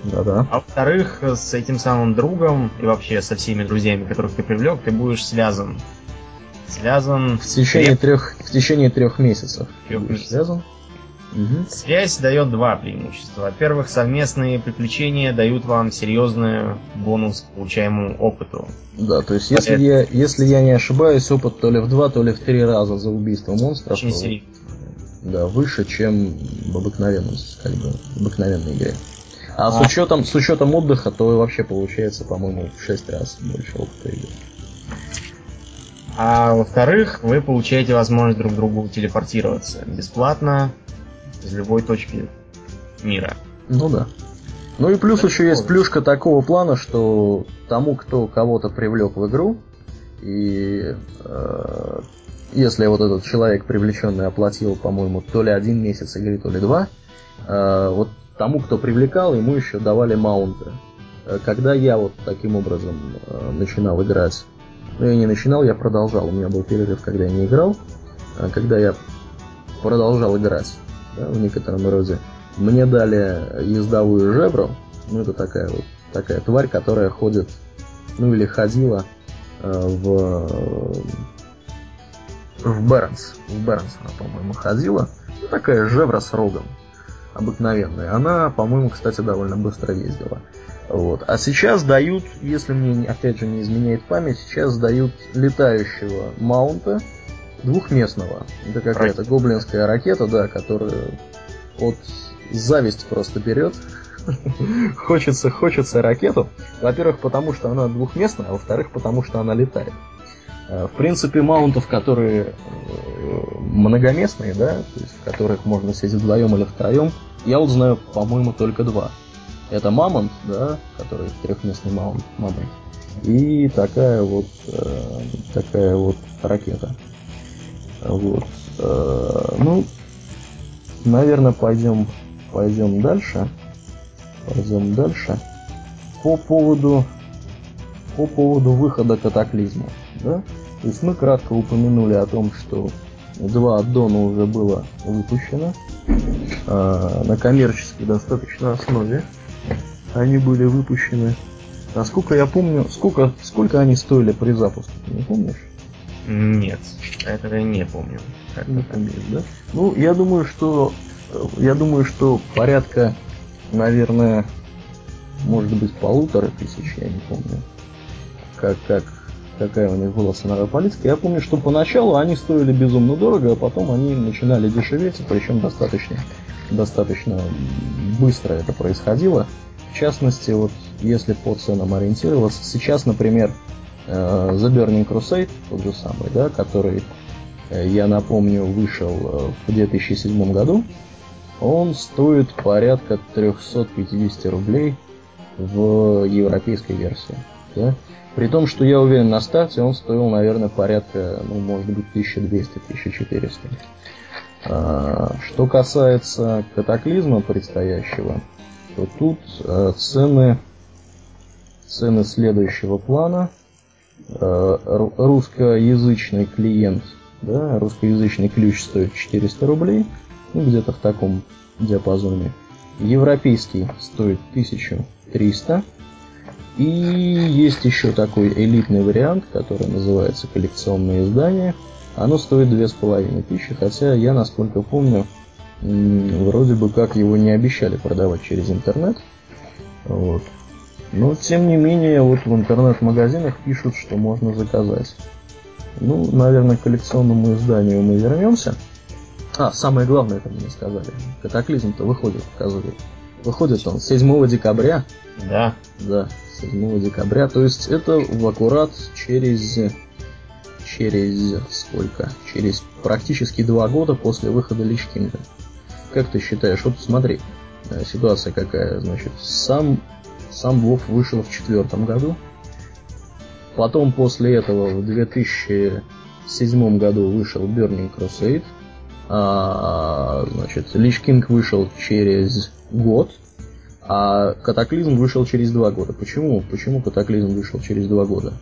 Да-да. А во-вторых, с этим самым другом и вообще со всеми друзьями, которых ты привлек, ты будешь связан. Связан в течение трех в течение трех месяцев. Трех месяцев. Связан. Угу. Связь дает два преимущества. Во-первых, совместные приключения дают вам серьезный бонус к получаемому опыту. Да, то есть если, Это... я, если я не ошибаюсь, опыт то ли в два, то ли в три раза за убийство монстров. Очень серьезно. Да, выше, чем в обыкновенном, как бы, в обыкновенной игре. А, а, с учетом с учетом отдыха, то вообще получается, по-моему, в 6 раз больше опыта игры. А во-вторых, вы получаете возможность друг к другу телепортироваться бесплатно из любой точки мира. Ну да. Ну и плюс еще есть плюшка такого плана, что тому, кто кого-то привлек в игру, и э, если вот этот человек привлеченный оплатил, по-моему, то ли один месяц игры, то ли два, э, вот тому, кто привлекал, ему еще давали маунты. Э, когда я вот таким образом э, начинал играть, ну я не начинал, я продолжал, у меня был перерыв, когда я не играл, а когда я продолжал играть, да, в некотором роде. Мне дали ездовую жебру, ну это такая вот такая тварь, которая ходит, ну или ходила э, в в Бернс. В Бернс она, по-моему, ходила. Ну, такая жебра с рогом. Обыкновенная. Она, по-моему, кстати, довольно быстро ездила. Вот. А сейчас дают, если мне опять же не изменяет память, сейчас дают летающего маунта, двухместного. Это какая-то гоблинская ракета, да, которая от зависть просто берет. [LAUGHS] хочется, хочется ракету. Во-первых, потому что она двухместная, а во-вторых, потому что она летает. Э, в принципе, маунтов, которые э, многоместные, да, то есть в которых можно сидеть вдвоем или втроем, я вот знаю, по-моему, только два. Это мамонт, да, который трехместный маунт, мамонт, и такая вот, э, такая вот ракета. Вот. Э, ну, наверное, пойдем, пойдем дальше. Пойдем дальше. По поводу, по поводу выхода катаклизма. Да? То есть мы кратко упомянули о том, что два аддона уже было выпущено э, на коммерческой достаточно основе. Они были выпущены. Насколько я помню, сколько, сколько они стоили при запуске, ты не помнишь? Нет, этого я не помню. Не помнишь, да? Ну, я думаю, что я думаю, что порядка, наверное, может быть полутора тысяч, я не помню, как, как, какая у них была ценовая политика. Я помню, что поначалу они стоили безумно дорого, а потом они начинали дешеветь, причем достаточно, достаточно быстро это происходило. В частности, вот если по ценам ориентироваться, сейчас, например, Э, The Burning Crusade, тот же самый, да, который, э, я напомню, вышел э, в 2007 году, он стоит порядка 350 рублей в европейской версии. Да? При том, что я уверен, на старте он стоил, наверное, порядка, ну, может быть, 1200-1400. А, что касается катаклизма предстоящего, то тут цены цены следующего плана. Э, русскоязычный клиент, да, русскоязычный ключ стоит 400 рублей, ну, где-то в таком диапазоне. Европейский стоит 1300. И есть еще такой элитный вариант, который называется коллекционное издание. Оно стоит 2500, хотя я, насколько помню, вроде бы как его не обещали продавать через интернет. Вот. Но, тем не менее, вот в интернет-магазинах пишут, что можно заказать. Ну, наверное, к коллекционному изданию мы вернемся. А, самое главное, это мне сказали. Катаклизм-то выходит, оказывается. Выходит он 7 декабря. Да. Да, 7 декабря. То есть это в аккурат через... Через сколько? Через практически два года после выхода Lich King а. Как ты считаешь? Вот смотри, э, ситуация какая. Значит, сам, сам Вов вышел в четвертом году. Потом после этого в 2007 году вышел Burning Crusade. А, значит, Lich King вышел через год, а Катаклизм вышел через два года. Почему? Почему Катаклизм вышел через два года,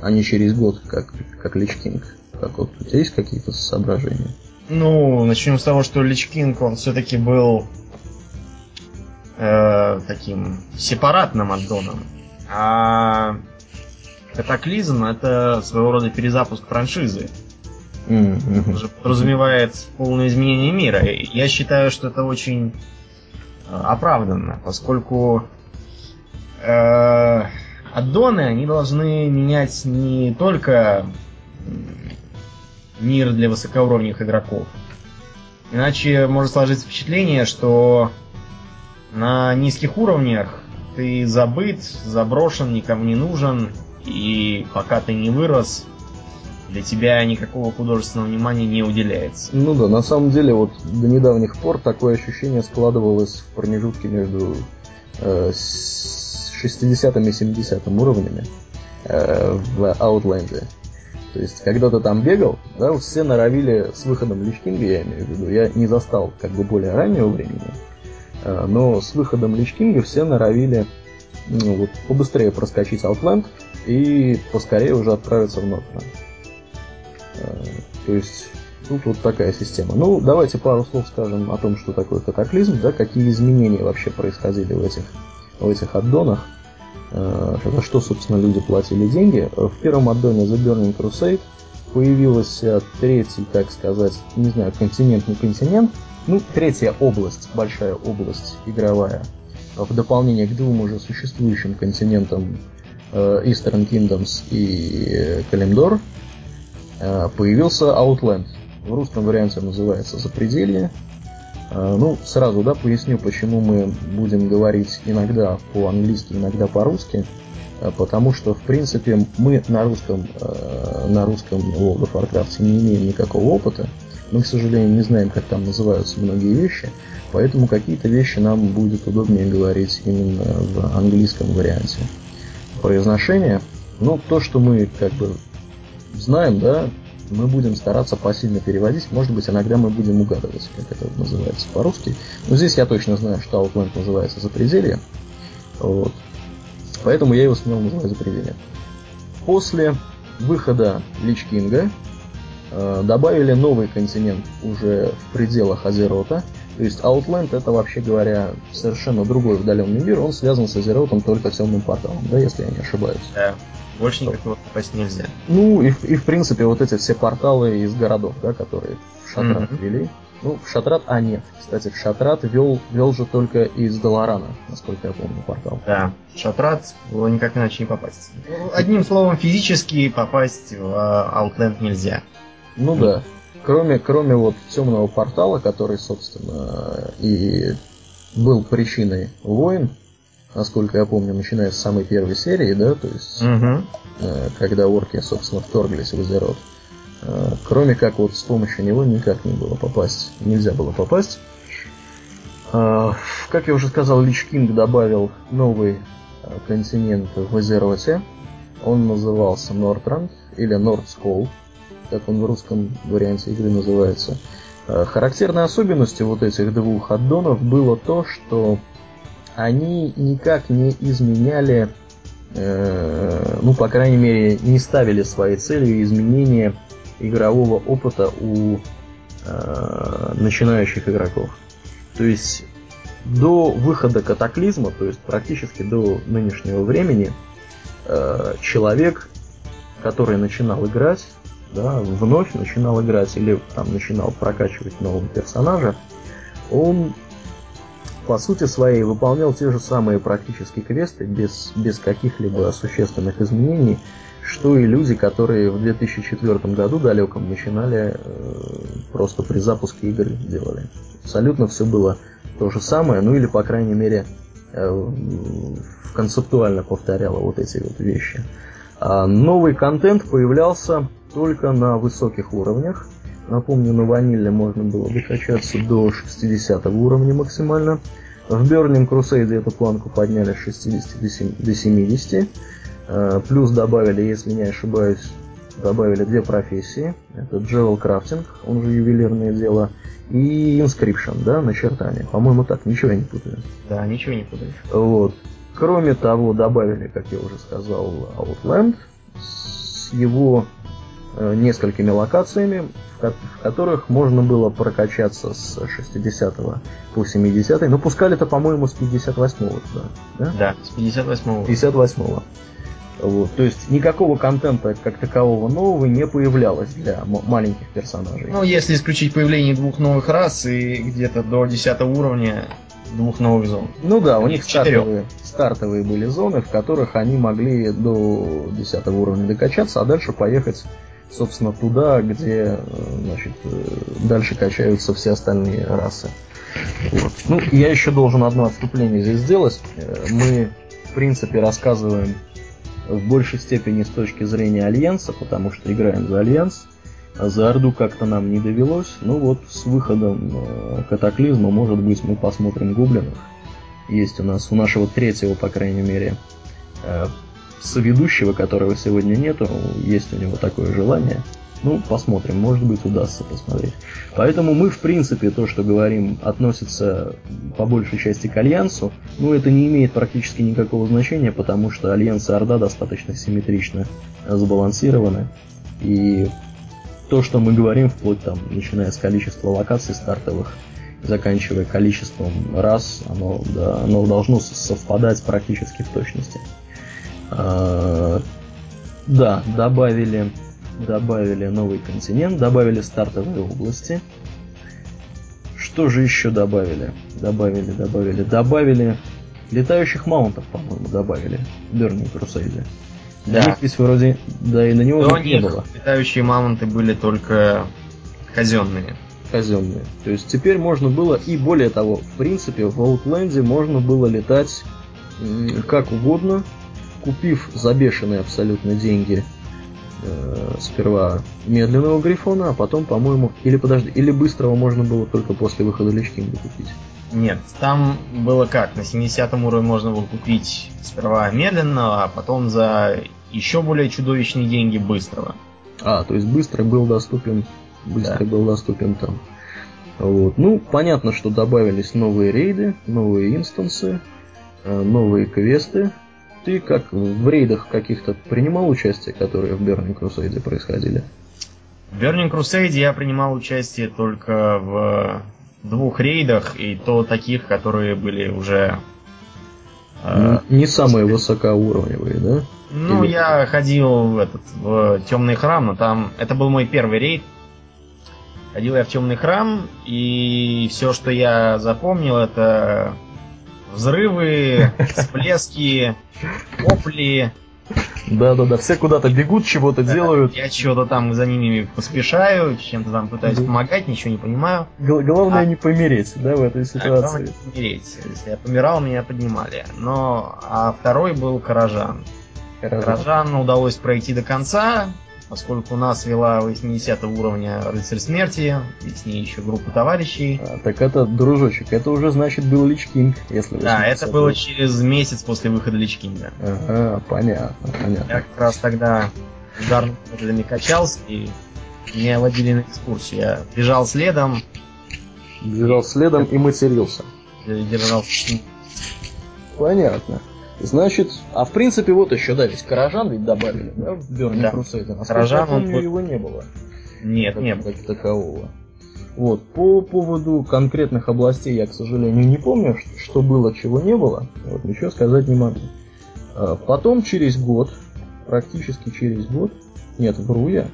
а не через год, как, как Lich King? Как вот, у тебя есть какие-то соображения? Ну, начнем с того, что Lich King, он все-таки был э, таким сепаратным аддоном. А Катаклизм это своего рода перезапуск франшизы. Mm-hmm. Уже подразумевает полное изменение мира. Я считаю, что это очень э, оправданно, поскольку э, аддоны, они должны менять не только мир для высокоуровневых игроков. Иначе может сложиться впечатление, что на низких уровнях ты забыт, заброшен, никому не нужен, и пока ты не вырос, для тебя никакого художественного внимания не уделяется. Ну да, на самом деле вот до недавних пор такое ощущение складывалось в промежутке между э, 60 и 70 уровнями э, в Outland. То есть, когда ты там бегал, да, все норовили с выходом Лич Кинга, я имею в виду, я не застал как бы более раннего времени, но с выходом Лич Кинга все норовили ну, вот, побыстрее проскочить Outland и поскорее уже отправиться в Нотфран. Э, то есть, тут вот такая система. Ну, давайте пару слов скажем о том, что такое катаклизм, да, какие изменения вообще происходили в этих, в этих аддонах. Э, за что, собственно, люди платили деньги. В первом аддоне The Burning Crusade появился третий, так сказать, не знаю, континент, не континент, ну, третья область, большая область игровая, в дополнение к двум уже существующим континентам э, Eastern Kingdoms и Калимдор, э, появился Outland. В русском варианте называется Запределье. Ну, сразу, да, поясню, почему мы будем говорить иногда по-английски, иногда по-русски. Потому что, в принципе, мы на русском, на русском World of Warcraft не имеем никакого опыта. Мы, к сожалению, не знаем, как там называются многие вещи, поэтому какие-то вещи нам будет удобнее говорить именно в английском варианте произношения. Но то, что мы как бы знаем, да, мы будем стараться пассивно переводить. Может быть, иногда мы будем угадывать, как это называется по-русски. Но здесь я точно знаю, что Outland называется «Запределье». Вот. Поэтому я его смело называю «Запределье». После выхода Лич Кинга добавили новый континент уже в пределах Азерота. То есть Outland это, вообще говоря, совершенно другой удаленный мир. Он связан с Азеротом только темным порталом, да, если я не ошибаюсь. Да. Больше никакого попасть нельзя. Ну и, и в принципе вот эти все порталы из городов, да, которые в Шатрат mm-hmm. вели. Ну, в Шатрат, а нет, кстати, в Шатрат вел, вел же только из Долорана, насколько я помню, портал. Да, в Шатрат было никак иначе не попасть. Одним словом, физически попасть в Outland нельзя. Ну да. Кроме, кроме вот темного портала, который, собственно, и был причиной войн, насколько я помню, начиная с самой первой серии, да, то есть, угу. э, когда орки, собственно, вторглись в Азерот. Э, кроме как вот с помощью него никак не было попасть, нельзя было попасть. Э, как я уже сказал, Лич Кинг добавил новый континент в Азероте. Он назывался Нортранд или Нордскол, как он в русском варианте игры называется. Э, характерной особенностью вот этих двух аддонов было то, что они никак не изменяли э, ну, по крайней мере, не ставили своей целью изменения игрового опыта у э, начинающих игроков. То есть до выхода катаклизма, то есть практически до нынешнего времени, человек, который начинал играть, да, вновь начинал играть или там начинал прокачивать нового персонажа, он по сути своей выполнял те же самые практически квесты без, без каких-либо существенных изменений, что и люди, которые в 2004 году далеком начинали э, просто при запуске игры делали. Абсолютно все было то же самое, ну или по крайней мере э, концептуально повторяло вот эти вот вещи. А новый контент появлялся только на высоких уровнях. Напомню, на ваниле можно было докачаться до 60 уровня максимально. В Burning Crusade эту планку подняли с 60 до 70. Э, плюс добавили, если не ошибаюсь, добавили две профессии. Это Jewel Crafting, он же ювелирное дело, и Inscription, да, начертание. По-моему, так, ничего я не путаю. Да, ничего не путаешь. Вот. Кроме того, добавили, как я уже сказал, Outland с его несколькими локациями, в, которых можно было прокачаться с 60 по 70 но пускали это, по-моему, с 58 туда, да? Да, с 58 -го. 58 -го. Вот, то есть никакого контента как такового нового не появлялось для маленьких персонажей. Ну, если исключить появление двух новых рас и где-то до 10 уровня двух новых зон. Ну да, у них стартовые, стартовые были зоны, в которых они могли до 10 уровня докачаться, а дальше поехать, собственно, туда, где значит, дальше качаются все остальные расы. Вот. Ну, я еще должен одно отступление здесь сделать. Мы, в принципе, рассказываем в большей степени с точки зрения Альянса, потому что играем за Альянс. А за Орду как-то нам не довелось. Ну вот с выходом э, катаклизма, может быть, мы посмотрим гоблинов. Есть у нас, у нашего третьего, по крайней мере, э, соведущего, которого сегодня нету, есть у него такое желание. Ну, посмотрим, может быть, удастся посмотреть. Поэтому мы, в принципе, то, что говорим, относится по большей части к Альянсу. Ну, это не имеет практически никакого значения, потому что Альянс и Орда достаточно симметрично сбалансированы. И то, что мы говорим, вплоть там, начиная с количества локаций стартовых, заканчивая количеством раз, оно, да, оно должно совпадать практически в точности. А, да, добавили добавили новый континент, добавили стартовые области. Что же еще добавили? Добавили, добавили, добавили летающих маунтов, по-моему, добавили в Burning Crusade. Да. Для них здесь вроде, да и на него До не было. Летающие маунты были только казенные. Казенные. То есть теперь можно было, и более того, в принципе, в Outland можно было летать как угодно, купив за бешеные абсолютно деньги э, сперва медленного грифона, а потом, по-моему, или подожди, или быстрого можно было только после выхода Лич Кинга купить. Нет, там было как, на 70 уровне можно было купить сперва медленного, а потом за еще более чудовищные деньги быстрого. А, то есть быстрый был доступен, быстрый да. был доступен там. Вот. Ну, понятно, что добавились новые рейды, новые инстансы, э, новые квесты, ты как в рейдах каких-то принимал участие, которые в Burning Crusade происходили? В Burning Crusade я принимал участие только в двух рейдах, и то таких, которые были уже... Э, не самые высокоуровневые, да? Ну, Или... я ходил в, этот, в темный храм, но там... Это был мой первый рейд. Ходил я в темный храм, и все, что я запомнил, это Взрывы, [LAUGHS] всплески, копли. Да-да-да, все куда-то бегут, чего-то да, делают. Я чего-то там за ними поспешаю, чем-то там пытаюсь да. помогать, ничего не понимаю. Г- главное а, не помереть, да, в этой ситуации. А, главное не помереть. Если я помирал, меня поднимали. Но, а второй был Каражан. Каражан. Каражан удалось пройти до конца, поскольку нас вела 80 уровня Рыцарь Смерти, и с ней еще группа товарищей. А, так это, дружочек, это уже значит был Lich King, если Да, это было через месяц после выхода Lich King а. Ага, понятно, понятно. Я как раз тогда ударными качался, и меня водили на экскурсию. Я бежал следом. Бежал следом и матерился. Держался. Понятно. Значит, а в принципе вот еще, да, ведь Каражан ведь добавили, да, в Burning Да. Насколько Каражан, я помню, его не было. Нет, как, не было. как такового. Вот, по поводу конкретных областей я, к сожалению, не помню, что было, чего не было. Вот, ничего сказать не могу. А, Потом, через год, практически через год, нет, вру я,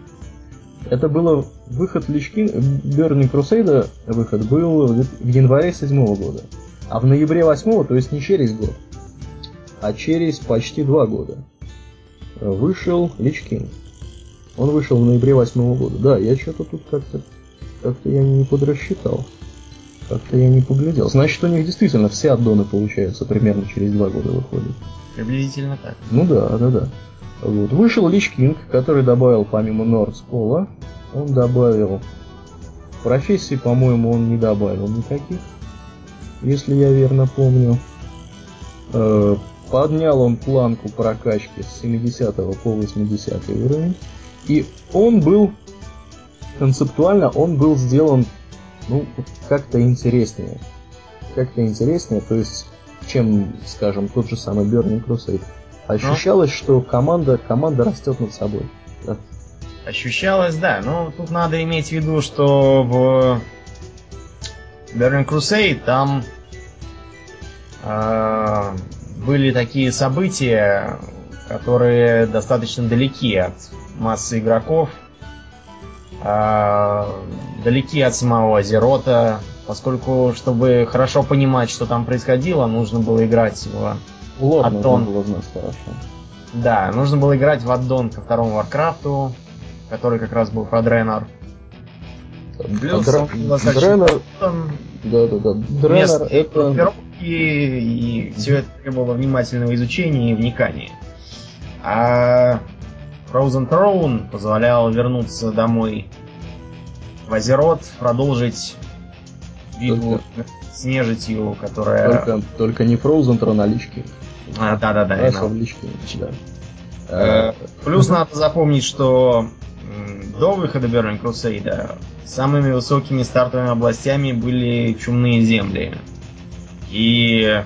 это было выход Личкин, Burning Crusade выход был в январе седьмого года. А в ноябре восьмого, то есть не через год, а через почти два года, э, вышел Личкин. Он вышел в ноябре восьмого года. Да, я что-то тут как-то как-то я не подрасчитал. Как-то я не поглядел. Значит, у них действительно все аддоны, получается, примерно через два года выходят. Приблизительно так. Ну да, да, да. Вот. Вышел Лич Кинг, который добавил помимо Нордскола, он добавил профессии, по-моему, он не добавил никаких, если я верно помню. Поднял он планку прокачки с 70 по 80 уровень. И он был концептуально он был сделан ну, как-то интереснее. Как-то интереснее, то есть, чем, скажем, тот же самый Burning Crusade. Ощущалось, что команда, команда растет над собой. Да. Ощущалось, да. Но тут надо иметь в виду, что в Burning Crusade там э, были такие события, которые достаточно далеки от массы игроков, э, далеки от самого Азерота, поскольку, чтобы хорошо понимать, что там происходило, нужно было играть в Лор Аддон. было знать хорошо. Да, нужно было играть в аддон ко второму Варкрафту, который как раз был про Дренор. Был Дренор, там да, да, да. Место это... группировки, и все это требовало внимательного изучения и вникания. А Frozen Throne позволял вернуться домой в Азерот, продолжить битву с нежитью, которая... Только, только не Frozen Throne, а King. А, да-да-да, Lich King, да. Э, Плюс надо запомнить, что до выхода Burning Crusade самыми высокими стартовыми областями были чумные земли. И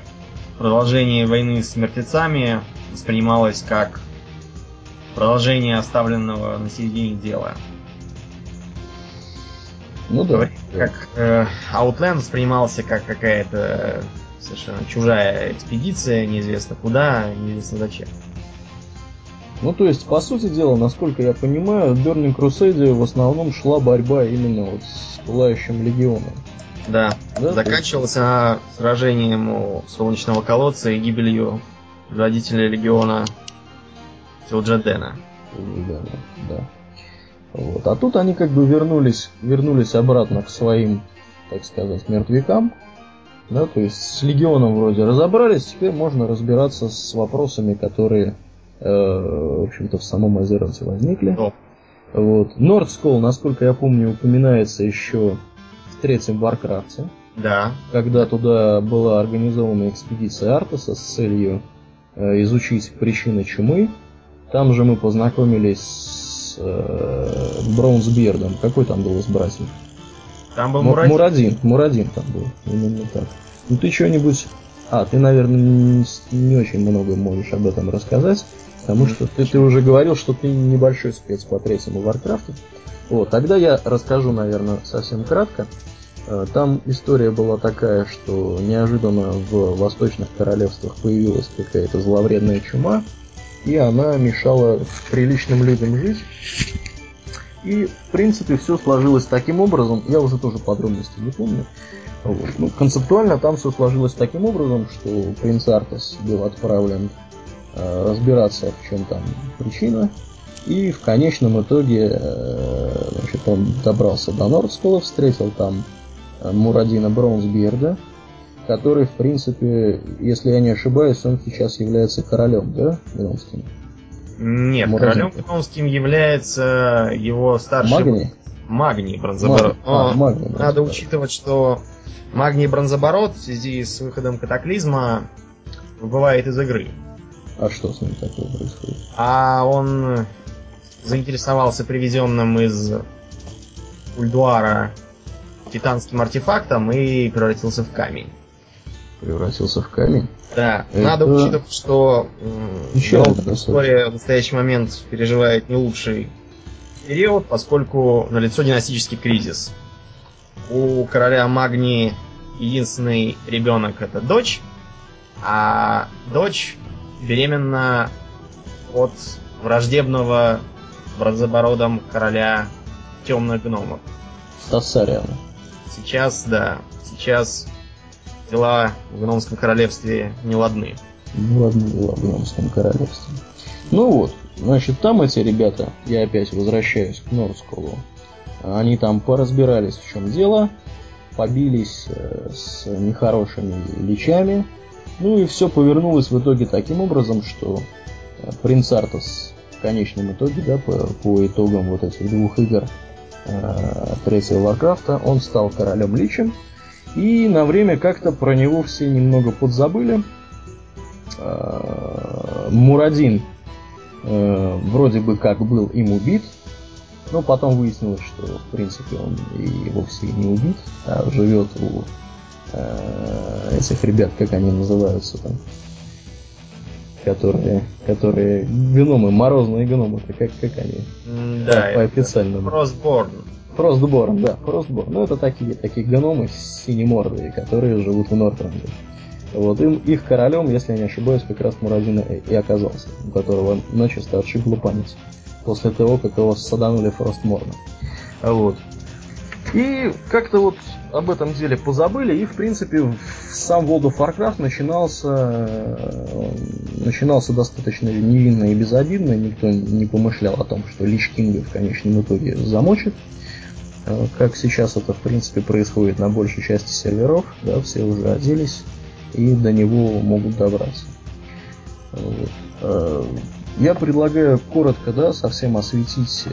продолжение войны с мертвецами воспринималось как продолжение оставленного на середине дела. Ну да. Как э, Outland воспринимался как какая-то совершенно чужая экспедиция, неизвестно куда, неизвестно зачем. Ну, то есть, по сути дела, насколько я понимаю, в Burning Crusade в основном шла борьба именно вот с Пылающим Легионом. Да, Да, заканчивался она сражением у Солнечного колодца и гибелью водителя легиона Филджадена. Да, да. Вот. А тут они как бы вернулись, вернулись обратно к своим, так сказать, мертвякам. Да, то есть с легионом вроде разобрались, теперь можно разбираться с вопросами, которые, в общем-то, в самом Азероте возникли. О. Вот. Нордскол, насколько я помню, упоминается еще в третьем Варкрафте, Да, когда туда была организована экспедиция Артаса с целью э, изучить причины чумы. Там же мы познакомились с э, Bronzebeard ом. Какой там был из братьев? там был Му- Мурадин. Мурадин. Мурадин там был. Именно так. Ну ты что-нибудь... А, ты, наверное, не, не очень много можешь об этом рассказать, потому что ты, ты уже говорил, что ты небольшой спец по третьему Варкрафту. Вот, тогда я расскажу, наверное, совсем кратко. Э, Там история была такая, что неожиданно в восточных королевствах появилась какая-то зловредная чума, и она мешала приличным людям жить. И, в принципе, все сложилось таким образом, я уже тоже подробностей не помню. Вот. Ну, концептуально там все сложилось таким образом, что принц Артас был отправлен разбираться, в чем там причина. И в конечном итоге э, значит, он добрался до Нордскола, встретил там э, Мурадина Браунсберда, который, в принципе, если я не ошибаюсь, он сейчас является королем, да, Гномским? Нет, Мурадин. королем Гномским является его старший Магний? Магний Бронзоборот. Магний. А, Магний Надо Бронзоборот. учитывать, что Магний Бронзоборот в связи с выходом Катаклизма выбывает из игры. А что с ним такое происходит? А он заинтересовался привезенным из Ульдуара титанским артефактом и превратился в камень. превратился в камень. Да, это... надо учитывать, что история в настоящий момент переживает не лучший период, поскольку налицо династический кризис. У короля Магнии единственный ребенок это дочь, а дочь беременна от враждебного бронзобородом короля темных гномов. Тассариана. Сейчас, да, сейчас дела в гномском королевстве не ладны. Не ладны дела в гномском королевстве. Ну вот, значит, там эти ребята, я опять возвращаюсь к Норсколу, они там поразбирались, в чем дело, побились э, с нехорошими личами, ну и все повернулось в итоге таким образом, что э, принц Артас в конечном итоге, да, по, по итогам вот этих двух игр э, третьего Варкрафта, он стал королем личем, и на время как-то про него все немного подзабыли. Э, Мурадин э, вроде бы как был им убит, но потом выяснилось, что в принципе он и вовсе не убит, а живет у э, этих ребят, как они называются там, которые, которые гномы, морозные гномы, как, как они? Да, по официальному. Frostborn. Frostborn, да, Frostborn. Ну, это такие, такие гномы синемордые, которые живут в Нортленде. Вот им, их королем, если я не ошибаюсь, как раз Мурадин и оказался, у которого начисто отшибла память после того, как его саданули Фростморна. Вот. И как-то вот об этом деле позабыли, и в принципе сам World of Warcraft начинался, э, начинался достаточно невинно и безобидно, никто не помышлял о том, что Лич Кинга в конечном итоге замочит. Э, как сейчас это в принципе происходит на большей части серверов, да, все уже оделись и до него могут добраться. Вот. Э, я предлагаю коротко, да, совсем осветить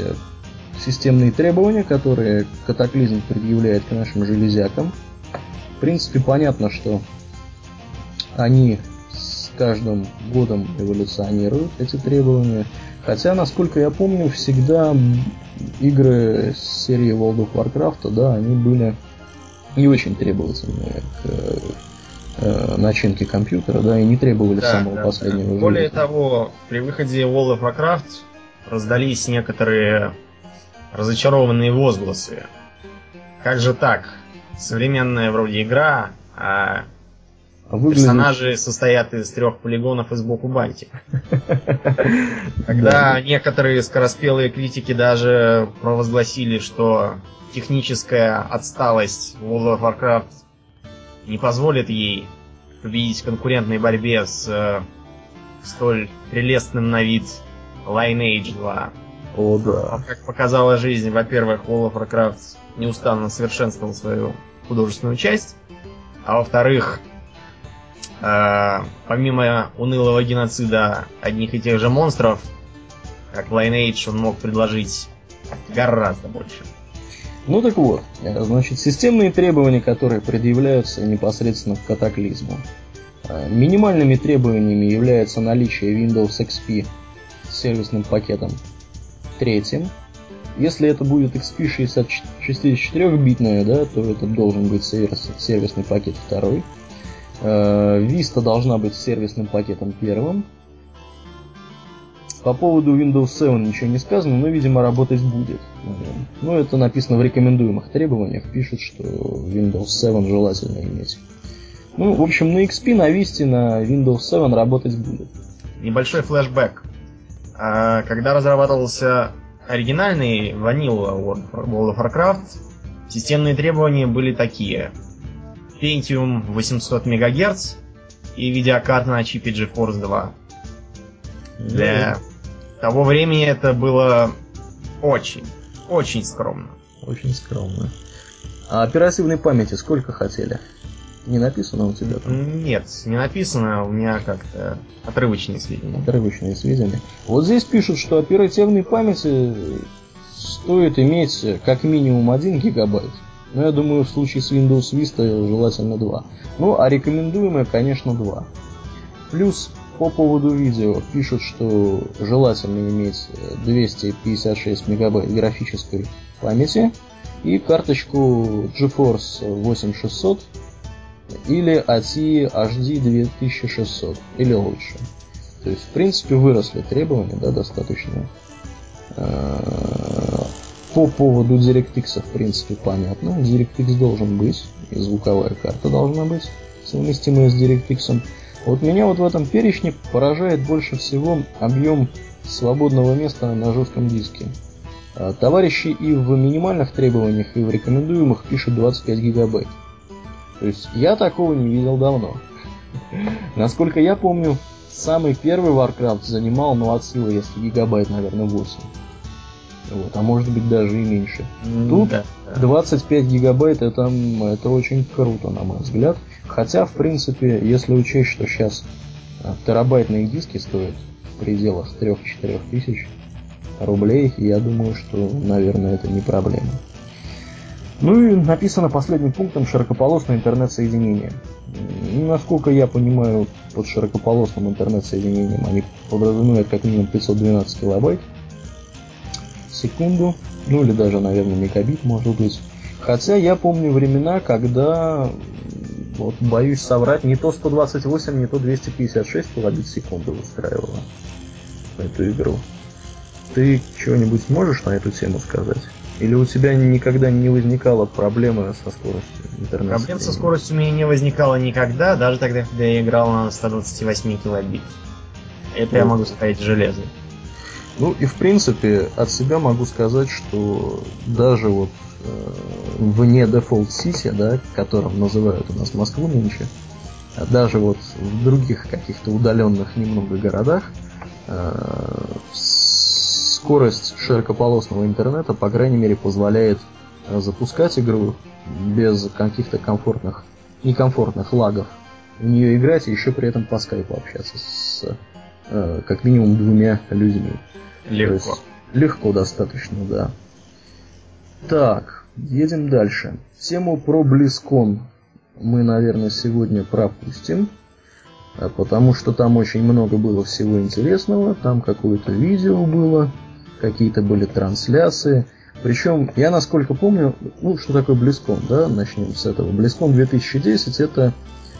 системные требования, которые катаклизм предъявляет к нашим железякам. В принципе, понятно, что они с каждым годом эволюционируют, эти требования. Хотя, насколько я помню, всегда игры серии World of Warcraft, да, они были не очень требовательные к э, начинки компьютера, да, и не требовали да, самого да, последнего. Да. Более того, при выходе World of Warcraft раздались некоторые разочарованные возгласы. Как же так? Современная вроде игра, а Выглядит... Персонажи состоят из трех полигонов и сбоку бантик. Когда [LAUGHS] некоторые скороспелые критики даже провозгласили, что техническая отсталость World of Warcraft не позволит ей победить в конкурентной борьбе с э, столь прелестным на вид Lineage 2. О, да. Как показала жизнь, во-первых, World of Warcraft неустанно совершенствовал свою художественную часть, а во-вторых, э, помимо унылого геноцида одних и тех же монстров, как Lineage, он мог предложить гораздо больше. Ну так вот, э, значит, системные требования, которые предъявляются непосредственно к катаклизму. Э, минимальными требованиями является наличие Windows XP с сервисным пакетом третьим. Если это будет XP 64-битная, да, то это должен быть сервисный пакет второй. Э, Vista должна быть сервисным пакетом первым. По поводу Windows 7 ничего не сказано, но, видимо, работать будет. Ну, это написано в рекомендуемых требованиях. Пишут, что Windows 7 желательно иметь. Ну, в общем, на XP, на Vista, на Windows 7 работать будет. Небольшой флешбэк. А, когда разрабатывался оригинальный Vanilla World of Warcraft, системные требования были такие. Pentium 800 МГц и видеокарта на чипе GeForce 2. Для того времени это было очень, очень скромно. Очень скромно. А оперативной памяти сколько хотели? Не написано у тебя там? Нет, не написано, у меня как-то отрывочные сведения. Отрывочные сведения. Вот здесь пишут, что оперативной памяти стоит иметь как минимум 1 гигабайт. Но я думаю, в случае с Windows Vista желательно 2. Ну, а рекомендуемое, конечно, 2. Плюс по поводу видео пишут, что желательно иметь 256 мегабайт графической памяти и карточку GeForce 8600 или ATI HD 2600, или лучше. То есть, в принципе, выросли требования, да, достаточно. Э, по поводу DirectX, в принципе, понятно. DirectX должен быть, и звуковая карта должна быть совместимая с DirectX. Вот меня вот в этом перечне поражает больше всего объем свободного места на жестком диске. А, товарищи и в минимальных требованиях, и в рекомендуемых пишут 25 гигабайт. То есть я такого не видел давно. Насколько я помню, самый первый Warcraft занимал, ну от силы, если гигабайт, наверное, 8. Вот, а может быть даже и меньше. Тут да, 25 гигабайт это, это очень круто, на мой взгляд. Хотя, в принципе, если учесть, что сейчас а, терабайтные диски стоят в пределах 3-4 тысяч рублей, я думаю, что, наверное, это не проблема. Ну и написано последним пунктом широкополосное интернет-соединение. Насколько я понимаю, под широкополосным интернет-соединением они подразумевают как минимум 512 килобайт в секунду, ну или даже, наверное, мегабит может быть. Хотя я помню времена, когда, вот боюсь соврать, не то 128, не то 256 килобит в секунду устраивало эту игру. Ты что-нибудь можешь на эту тему сказать? Или у тебя никогда не возникало проблемы со скоростью интернета? Проблем со скоростью у меня не возникало никогда, даже тогда, когда я играл на 128 килобит. Это ну, я могу сказать железно. Ну и в принципе от себя могу сказать, что даже вот э, вне Default City, да, которым называют у нас Москву нынче, а даже вот в других каких-то удаленных немного городах э, скорость широкополосного интернета, по крайней мере, позволяет э, запускать игру без каких-то комфортных, некомфортных лагов. В нее играть и еще при этом по скайпу общаться с э, как минимум двумя людьми. Легко. легко достаточно, да. Так, едем дальше. Тему про BlizzCon мы, наверное, сегодня пропустим, э, потому что там очень много было всего интересного, там какое-то видео было, какие-то были трансляции. Причем, я насколько помню, ну, что такое BlizzCon, да, начнем с этого. BlizzCon 2010 это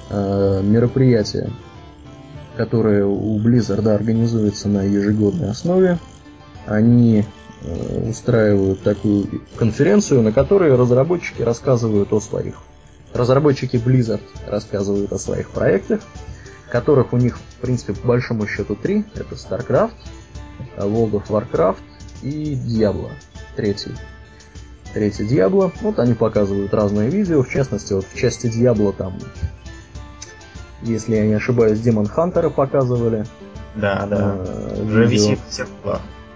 э, мероприятие, которое у Blizzard организуется на ежегодной основе. Они э, устраивают такую конференцию, на которой разработчики рассказывают о своих. Разработчики Blizzard рассказывают о своих проектах, которых у них, в принципе, по большому счету три. Это StarCraft, World of Warcraft и Diablo третий. Третий Diablo. Вот они показывают разные видео, в частности, вот в части Diablo там, если я не ошибаюсь, Демон Хантера показывали. Да, да. Э, Уже висит в всех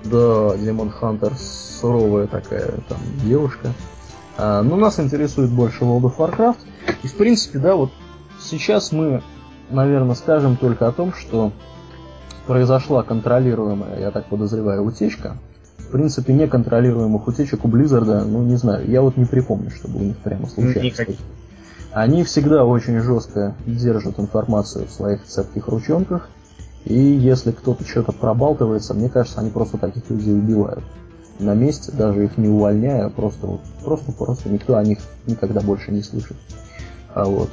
Да, Демон Хантер суровая такая там девушка. А, но нас интересует больше World of Warcraft. И в принципе, да, вот сейчас мы, наверное, скажем только о том, что произошла контролируемая, я так подозреваю, утечка в принципе, неконтролируемых утечек у Blizzard, ну, не знаю, я вот не припомню, чтобы у них прямо случайно. Они всегда очень жестко держат информацию в своих цепких ручонках, и если кто-то что-то пробалтывается, мне кажется, они просто таких людей убивают. На месте, даже их не увольняя, просто вот, просто, просто никто о них никогда больше не слышит. А вот.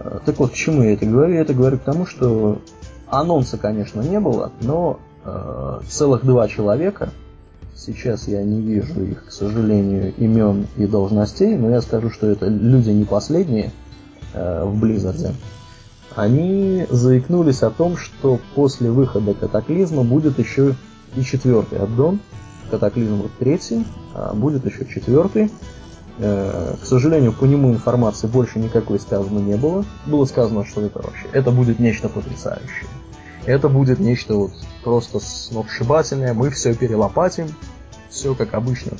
А, так вот, к чему я это говорю? Я это говорю к тому, что анонса, конечно, не было, но э, целых два человека Сейчас я не вижу их, к сожалению, имен и должностей, но я скажу, что это люди не последние э, в Близзарде. Они заикнулись о том, что после выхода катаклизма будет еще и четвертый аддон. Катаклизм вот третий, а будет еще четвертый. Э, к сожалению, по нему информации больше никакой сказано не было. Было сказано, что это вообще, это будет нечто потрясающее. Это будет нечто вот просто сногсшибательное, мы все перелопатим, все как обычно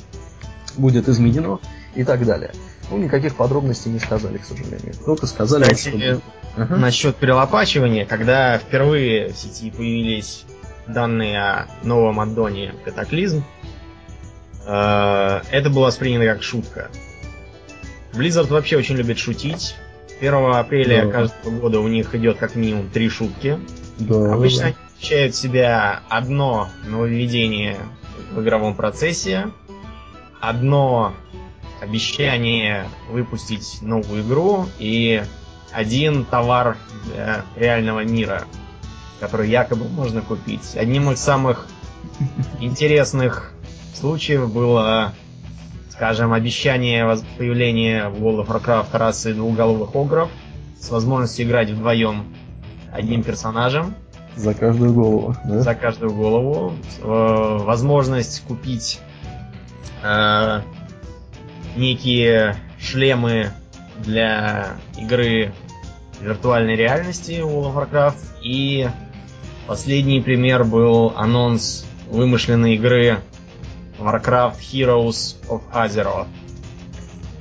будет изменено и так далее. Ну, никаких подробностей не сказали, к сожалению. Только сказали, Кстати, что... Ага. насчет перелопачивания, когда впервые в сети появились данные о новом аддоне Катаклизм, э, это было воспринято как шутка. Blizzard вообще очень любит шутить. 1 апреля да. каждого года у них идет как минимум три шутки. Да, Обычно да. они включают в себя одно нововведение в игровом процессе, одно обещание выпустить новую игру и один товар для реального мира, который якобы можно купить. Одним из самых [LAUGHS] интересных случаев было, скажем, обещание появления в World of Warcraft расы двуголовых огров с возможностью играть вдвоем одним персонажем. За каждую голову, да? За каждую голову. Э, возможность купить э, некие шлемы для игры виртуальной реальности of Warcraft. И последний пример был анонс вымышленной игры Warcraft Heroes of Azeroth.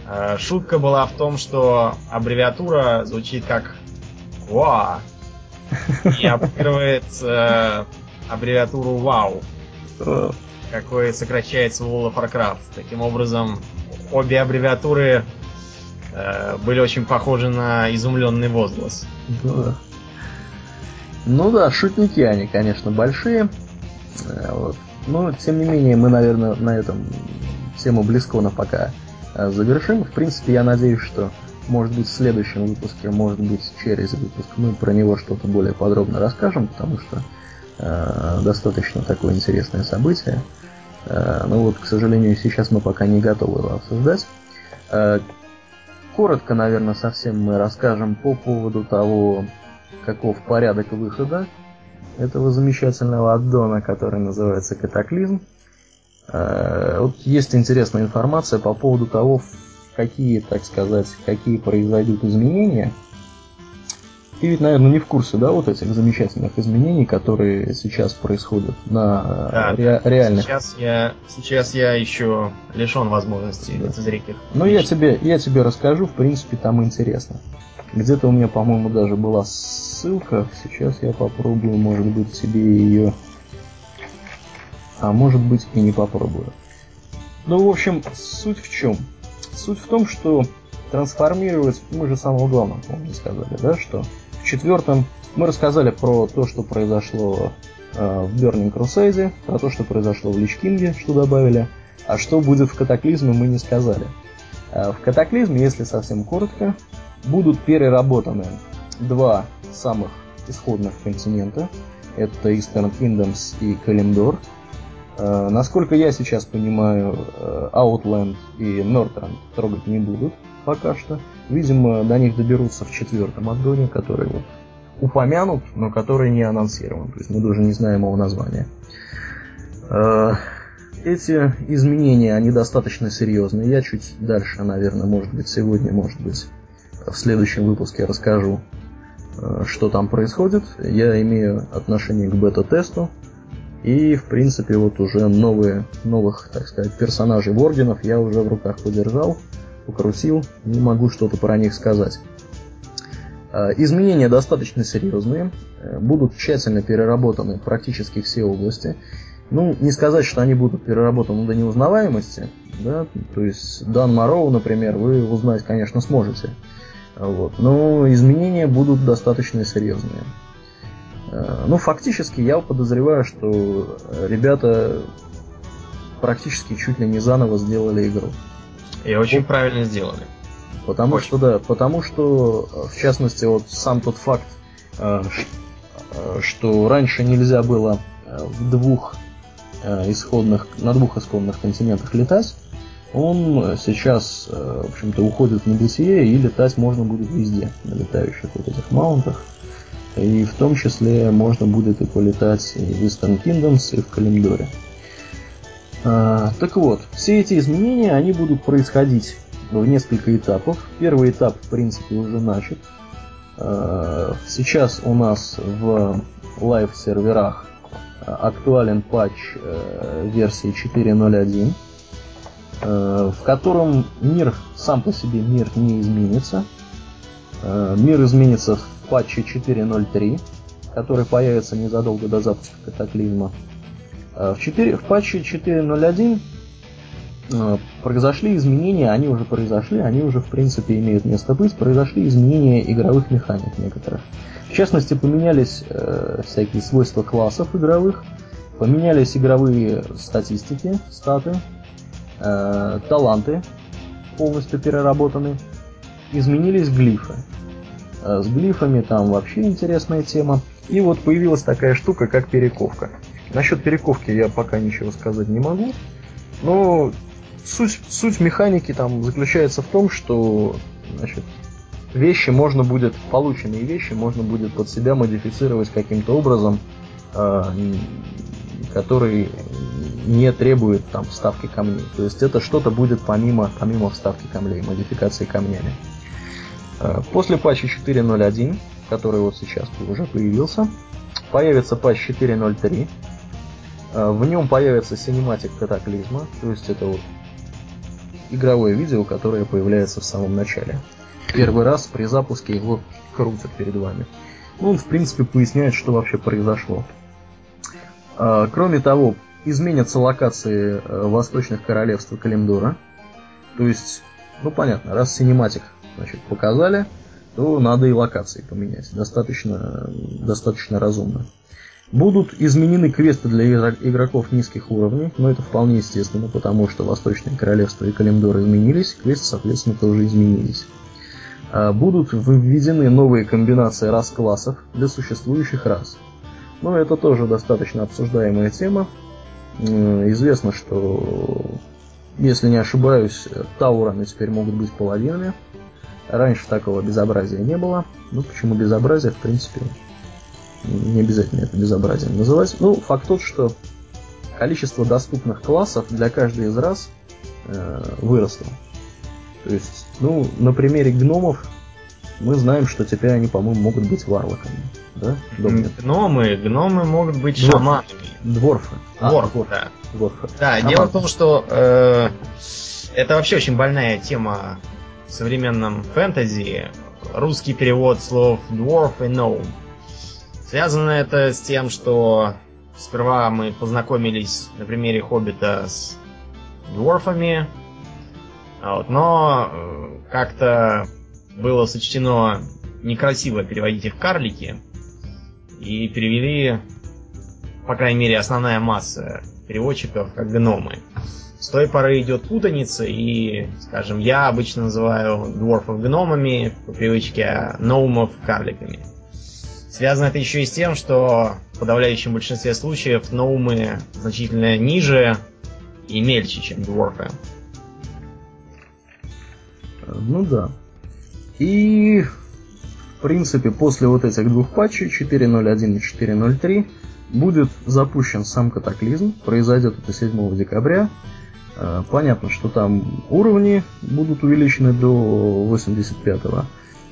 Э, шутка была в том, что аббревиатура звучит как ВА и обыгрывает э, аббревиатуру ВАУ, какой сокращается World of Warcraft. Таким образом, обе аббревиатуры э, были очень похожи на изумленный возглас. Да. Ну да, шутники они, конечно, большие. Э, вот. Но, тем не менее, мы, наверное, на этом тему Близкона пока э, завершим. В принципе, я надеюсь, что, может быть, в следующем выпуске, может быть, через выпуск мы про него что-то более подробно расскажем, потому что э, достаточно такое интересное событие. Э, но вот, к сожалению, сейчас мы пока не готовы его обсуждать. Э, коротко, наверное, совсем мы расскажем по поводу того, каков порядок выхода этого замечательного аддона, который называется Катаклизм. Э, вот есть интересная информация по поводу того, какие, так сказать, какие произойдут изменения – ты ведь, наверное, не в курсе, да, вот этих замечательных изменений, которые сейчас происходят на да, ре- реальных. Сейчас я, сейчас я еще лишен возможности да. лицезреть их. Ну, я тебе, я тебе расскажу, в принципе, там интересно. Где-то у меня, по-моему, даже была ссылка. Сейчас я попробую, может быть, себе ее... А может быть и не попробую. Ну, в общем, суть в чем? Суть в том, что трансформировать, мы же самого главного, по-моему, сказали, да, что четвертом мы рассказали про то, что произошло э, в Burning Crusade, про то, что произошло в Лич Кинге, что добавили, а что будет в Катаклизме, мы не сказали. Э, в Катаклизме, если совсем коротко, будут переработаны два самых исходных континента. Это Eastern Kingdoms и Калимдор. Э, насколько я сейчас понимаю, э, Outland и Northrend трогать не будут пока что. Видимо, до них доберутся в четвертом аддоне, который вот упомянут, но который не анонсирован. То есть мы даже не знаем его названия. Э, эти изменения, они достаточно серьезные. Я чуть дальше, наверное, может быть, сегодня, может быть, в следующем выпуске расскажу, что там происходит. Я имею отношение к бета-тесту. И, в принципе, вот уже новые, новых, так сказать, персонажей Воргенов я уже в руках подержал покрутил, не могу что-то про них сказать. А, изменения достаточно серьезные, э, будут тщательно переработаны практически все области. Ну, не сказать, что они будут переработаны до неузнаваемости, да, то есть Дан Мароу, например, вы узнать, конечно, сможете. Вот. Но изменения будут достаточно серьезные. Э, ну, фактически я подозреваю, что ребята практически чуть ли не заново сделали игру. И очень правильно сделали. Потому очень. что, да, потому что, в частности, вот сам тот факт, э, э, что раньше нельзя было э, в двух исходных, на двух исходных континентах летать, он сейчас, в общем-то, уходит в небытие, и летать можно будет везде, на летающих вот этих маунтах. И в том числе можно будет и полетать в Eastern Kingdoms, и в Калимдоре. А, так вот, все эти изменения, они будут происходить в несколько этапов. Первый этап, в принципе, уже начат. А, сейчас у нас в лайв-серверах актуален патч э, версии 4.0.1, э, в котором мир сам по себе мир не изменится. Э, мир изменится в патче 4.0.3, который появится незадолго до запуска катаклизма. Э, в, 4, в патче 4.0.1 э, произошли изменения, они уже произошли, они уже в принципе имеют место быть, произошли изменения игровых механик некоторых. В частности, поменялись всякие свойства классов игровых, поменялись игровые статистики, статы, таланты полностью переработаны, изменились глифы. с глифами, там вообще интересная тема. И вот появилась такая штука, как перековка. Насчет перековки я пока ничего сказать не могу, но суть, суть механики там заключается в том, что значит, вещи можно будет, полученные вещи можно будет под себя модифицировать каким-то образом, э, который не требует там вставки камней. То есть это что-то будет помимо, помимо вставки камней, модификации камнями. Э, после патча 4.0.1, который вот сейчас уже появился, появится патч 4.0.3. Э, в нем появится синематик катаклизма, то есть это вот игровое видео, которое появляется в самом начале. Первый раз при запуске его крутят перед вами. Ну, он, в принципе, поясняет, что вообще произошло. А, кроме того, изменятся локации э, восточных королевств Калимдора. То есть, ну понятно, раз синематик значит, показали, то надо и локации поменять. Достаточно, достаточно разумно. Будут изменены квесты для игроков низких уровней, но это вполне естественно, потому что Восточное Королевство и Калимдор изменились, квесты, соответственно, тоже изменились. А, будут введены новые комбинации рас-классов для существующих рас. Но это тоже достаточно обсуждаемая тема. Известно, что, если не ошибаюсь, таураны теперь могут быть половинами. Раньше такого безобразия не было. Ну, почему безобразие, в принципе, не обязательно это безобразием называть. Ну, факт тот, что количество доступных классов для каждой из рас э, выросло. То есть, ну, на примере гномов мы знаем, что теперь они, по-моему, могут быть варлоками. Да? Домнин? Гномы, гномы могут быть Дворфы. шаманами. Дворфы. А, Дворф, дворф, да. Дворфы. Да, Шаман. дело в том, что э, это вообще очень больная тема в современном фэнтези. Русский перевод слов dwarf и gnome. Связано это с тем, что сперва мы познакомились на примере Хоббита с дворфами, вот, но э, как-то было сочтено некрасиво переводить их карлики, и перевели, по крайней мере, основная масса переводчиков как гномы. С той поры идет путаница, и, скажем, я обычно называю дворфов гномами, по привычке, а ноумов карликами. Связано это еще и с тем, что в подавляющем большинстве случаев ноумы значительно ниже и мельче, чем дворфы. Ну да. И, в принципе, после вот этих двух патчей 4.0.1 и 4.0.3 будет запущен сам катаклизм. Произойдет это 7 декабря. Э, понятно, что там уровни будут увеличены до 85 -го.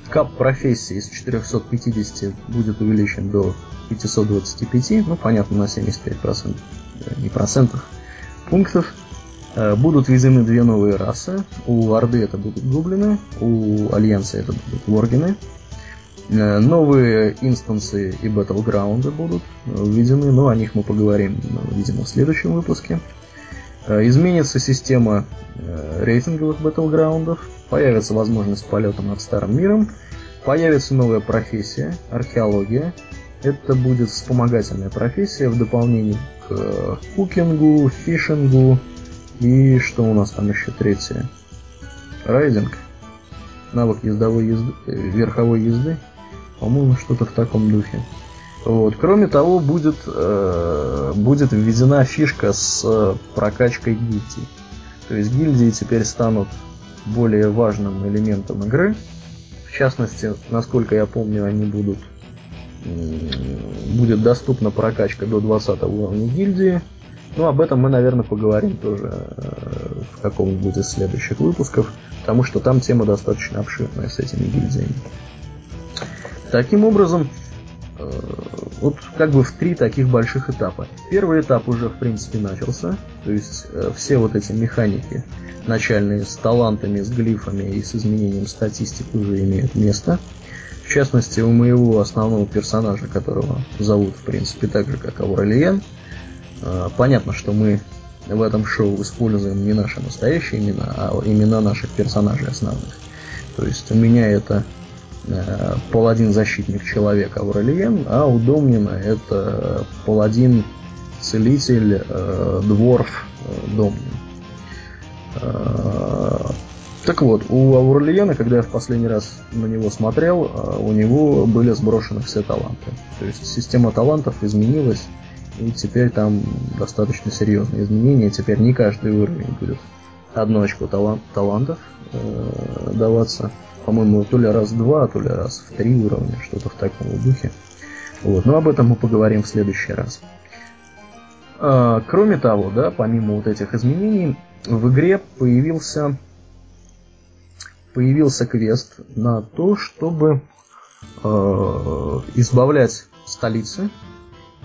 Кап профессии с 450 будет увеличен до 525, ну понятно, на 75%, не процентов, пунктов. Э, будут введены две новые расы. У Орды это будут гоблины, у Альянса это будут воргины. Э, новые инстансы и батлграунды будут введены, но о них мы поговорим, видимо, в следующем выпуске. Э, изменится система рейтинговых батлграундов, появится возможность полета над старым миром, появится новая профессия, археология. Это будет вспомогательная профессия в дополнение к кукингу, фишингу, и что у нас там еще третье? Райдинг. Навык ездовой езды, э, верховой езды. По-моему, что-то в таком духе. Вот. Кроме того, будет, э, будет введена фишка с прокачкой гильдий. То есть гильдии теперь станут более важным элементом игры. В частности, насколько я помню, они будут будет доступна прокачка до 20 уровня гильдии, ну, об этом мы, наверное, поговорим тоже э, в каком-нибудь из следующих выпусков, потому что там тема достаточно обширная с этими гильдиями. Таким образом, э, вот как бы в три таких больших этапа. Первый этап уже, в принципе, начался, то есть э, все вот эти механики начальные с талантами, с глифами и с изменением статистики уже имеют место. В частности, у моего основного персонажа, которого зовут, в принципе, так же, как Аурелиен, а, понятно, что мы в этом шоу используем не наши настоящие имена, а имена наших персонажей основных. То есть у меня это э, паладин-защитник человек Аурелиен, а у Домнина это паладин-целитель э, дворф э, Домнин. Э, Так вот, у Аурлиена, когда я в последний раз на него смотрел, у него были сброшены все таланты. То есть система талантов изменилась, и теперь там достаточно серьезные изменения. Теперь не каждый уровень будет одно очко талант, талантов э, даваться. По-моему, то ли раз в два, то ли раз в три уровня, что-то в таком духе. Вот. Но об этом мы поговорим в следующий раз. А, кроме того, да, помимо вот этих изменений, в игре появился появился квест на то, чтобы э, избавлять столицы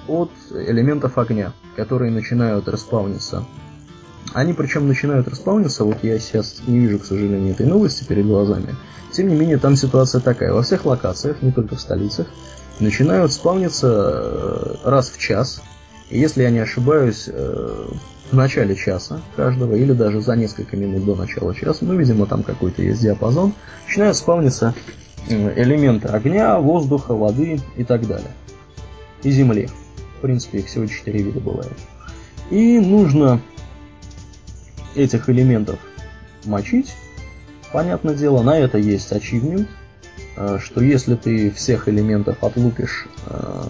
от элементов огня, которые начинают распауниться. Они причем начинают распауниться, вот я сейчас не вижу, к сожалению, этой новости перед глазами. Тем не менее, там ситуация такая. Во всех локациях, не только в столицах, начинают спавниться э, раз в час. И если я не ошибаюсь, э, в начале часа каждого, или даже за несколько минут до начала часа, ну, видимо, там какой-то есть диапазон, начинают спавниться элементы огня, воздуха, воды и так далее. И земли. В принципе, их всего четыре вида бывает. И нужно этих элементов мочить. Понятное дело, на это есть achievement, э, что если ты всех элементов отлупишь, э,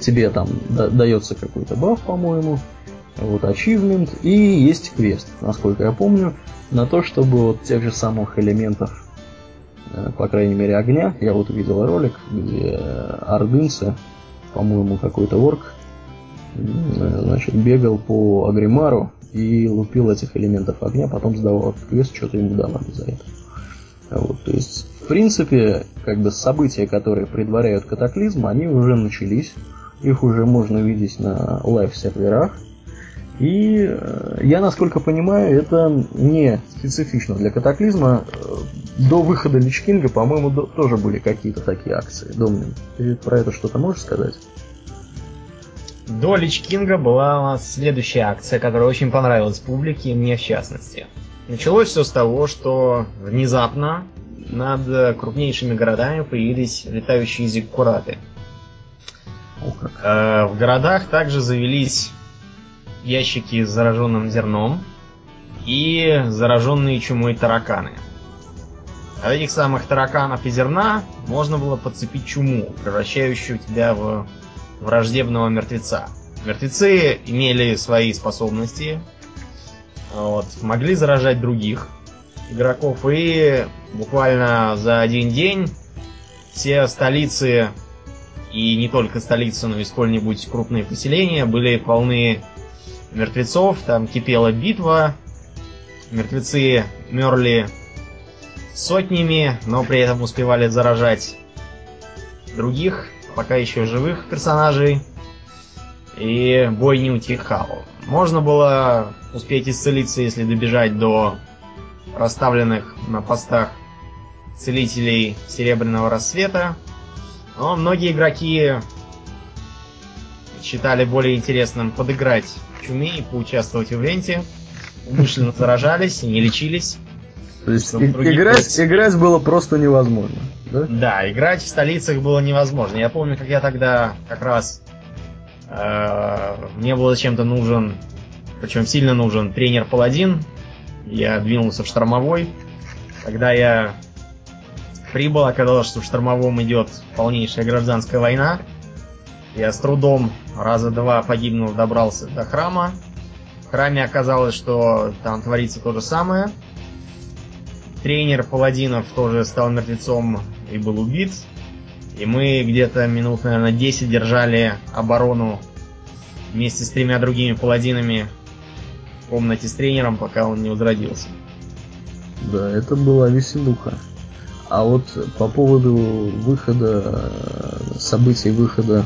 тебе там дается какой-то баф, по-моему, вот achievement, и есть квест, насколько я помню, на то, чтобы вот тех же самых элементов, э, по крайней мере огня, я вот увидел ролик, где ордынцы, по-моему, какой-то орк, значит, бегал по Агримару и лупил этих элементов огня, потом сдавал этот квест, что-то ему давали за это. Вот, то есть, в принципе, как бы события, которые предваряют катаклизм, они уже начались, их уже можно видеть на лайв-серверах, и э, я, насколько понимаю, это не специфично для катаклизма. Э, до выхода Личкинга, по-моему, тоже были какие-то такие акции. Домнин, ты про это что-то можешь сказать? До Личкинга была у нас следующая акция, которая очень понравилась публике, мне в частности. Началось все с того, что внезапно над крупнейшими городами появились летающие зиккураты. Э, в городах также завелись ящики с зараженным зерном и зараженные чумой тараканы. От этих самых тараканов и зерна можно было подцепить чуму, превращающую тебя в враждебного мертвеца. Мертвецы имели свои способности, вот, могли заражать других игроков, и буквально за один день все столицы, и не только столицы, но и сколь-нибудь крупные поселения были полны мертвецов, там кипела битва, мертвецы мерли сотнями, но при этом успевали заражать других, пока еще живых персонажей, и бой не утихал. Можно было успеть исцелиться, если добежать до расставленных на постах целителей Серебряного Рассвета, но многие игроки считали более интересным подыграть чуме и поучаствовать в ивенте. Умышленно заражались и не лечились. То есть и, играть, играть было просто невозможно, да? Да, играть в столицах было невозможно. Я помню, как я тогда как раз э, мне было чем-то нужен, причем сильно нужен тренер-паладин. Я двинулся в штормовой. Когда я прибыл, оказалось, что в штормовом идет полнейшая гражданская война. Я с трудом раза два погибнув добрался до храма. В храме оказалось, что там творится то же самое. Тренер паладинов тоже стал мертвецом и был убит. И мы где-то минут, наверное, 10 держали оборону вместе с тремя другими паладинами в комнате с тренером, пока он не возродился. Да, это была веселуха. А вот по поводу выхода, событий выхода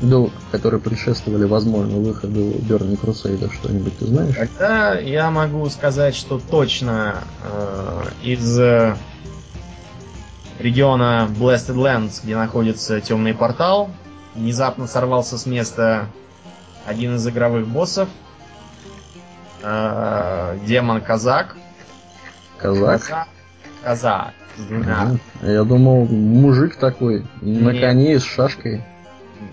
ну, которые предшествовали, возможно, выходу Берни Крусейда, что-нибудь ты знаешь? Тогда я могу сказать, что точно э, из региона Blasted Lands, где находится темный портал, внезапно сорвался с места один из игровых боссов, э, демон Казак. Казак? Казак. Казак. Я думал, мужик такой, на коне с шашкой.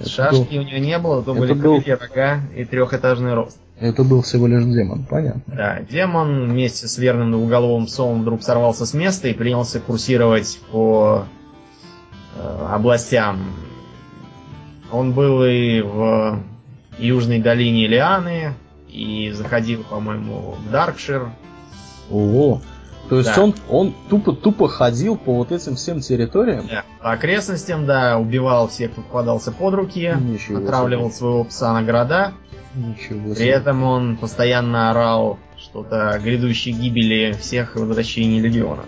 Шашки был... у него не было, то это были был... крылья, рога и трехэтажный рост. Это был всего лишь демон, понятно. Да, демон вместе с верным двуголовым псом вдруг сорвался с места и принялся курсировать по э, областям. Он был и в южной долине Лианы, и заходил, по-моему, в Даркшир. Ого! То есть да. он, он тупо, тупо ходил по вот этим всем территориям? Да. По окрестностям, да, убивал всех, кто попадался под руки, Ничего отравливал себе. своего пса на города. Ничего себе. При этом он постоянно орал что-то о грядущей гибели всех и возвращении легиона.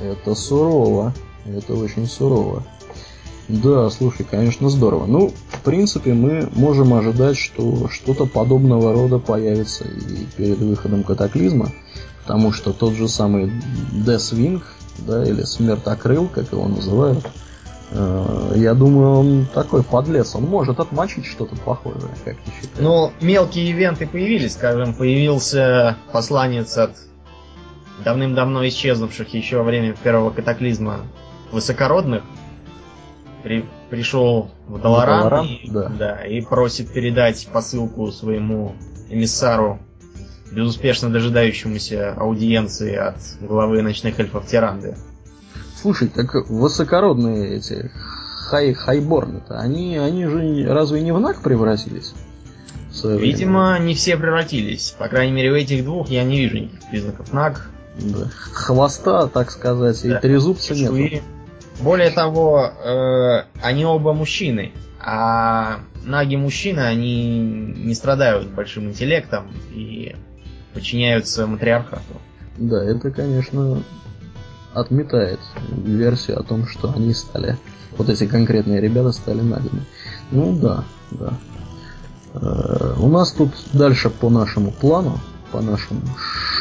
Это сурово. Это очень сурово. Да, слушай, конечно, здорово. Ну, в принципе, мы можем ожидать, что что-то подобного рода появится и перед выходом катаклизма, потому что тот же самый Deathwing, да, или Смертокрыл, как его называют, э, я думаю, он такой подлец, он может отмочить что-то похожее, как ты считаешь? Ну, мелкие ивенты появились, скажем, появился посланец от давным-давно исчезнувших еще во время первого катаклизма высокородных, при, пришел в Долоран, Долоран и, да. Да, и просит передать посылку своему эмиссару, безуспешно дожидающемуся аудиенции от главы ночных эльфов Тиранды. Слушай, так высокородные эти хай хайборны-то, они, они же разве не в наг превратились? Видимо, не все превратились. По крайней мере, у этих двух я не вижу никаких признаков наг. Да. Хвоста, так сказать, да. и трезубца нет. Более того, э, они оба мужчины, а наги мужчины, они не страдают большим интеллектом и подчиняются матриархату. Да, это, конечно, отметает версию о том, что они стали, вот эти конкретные ребята стали нагами. Ну да, да. Э, у нас тут дальше по нашему плану, по нашим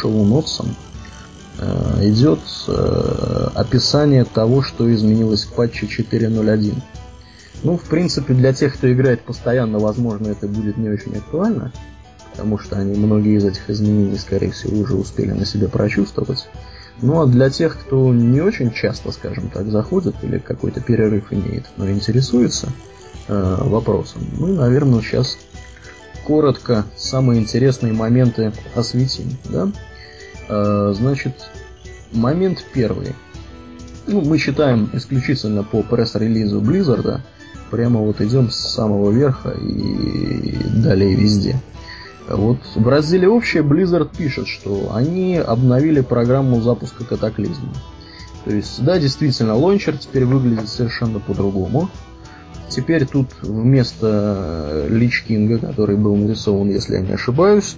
шоу-нотсам, Э, идет э, описание того, что изменилось в патче 4.0.1. Ну, в принципе, для тех, кто играет постоянно, возможно, это будет не очень актуально, потому что они многие из этих изменений, скорее всего, уже успели на себе прочувствовать. Ну, а для тех, кто не очень часто, скажем так, заходит или какой-то перерыв имеет, но интересуется э, вопросом, мы, наверное, сейчас коротко самые интересные моменты осветим, да? Э, значит, момент первый. Ну, мы читаем исключительно по пресс-релизу Blizzard. Прямо вот идем с самого верха и далее везде. Вот в разделе общее Blizzard пишет, что они обновили программу запуска катаклизма. То есть, да, действительно, лончер теперь выглядит совершенно по-другому. Теперь тут вместо Лич Кинга, который был нарисован, если я не ошибаюсь,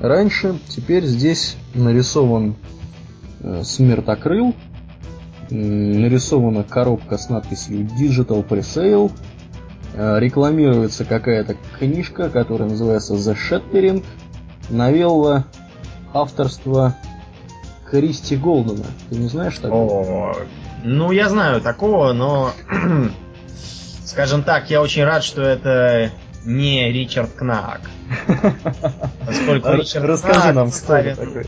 раньше. Теперь здесь нарисован э, смертокрыл, нарисована коробка с надписью Digital Presale, э, рекламируется какая-то книжка, которая называется The Shattering, новелла авторства Кристи Голдена. Ты не знаешь такого? О, ну, я знаю такого, но, [CLEARS THROAT] скажем так, я очень рад, что это не Ричард Кнак. [LAUGHS] Поскольку Ричард Расскажи Кнак нам, кто такой.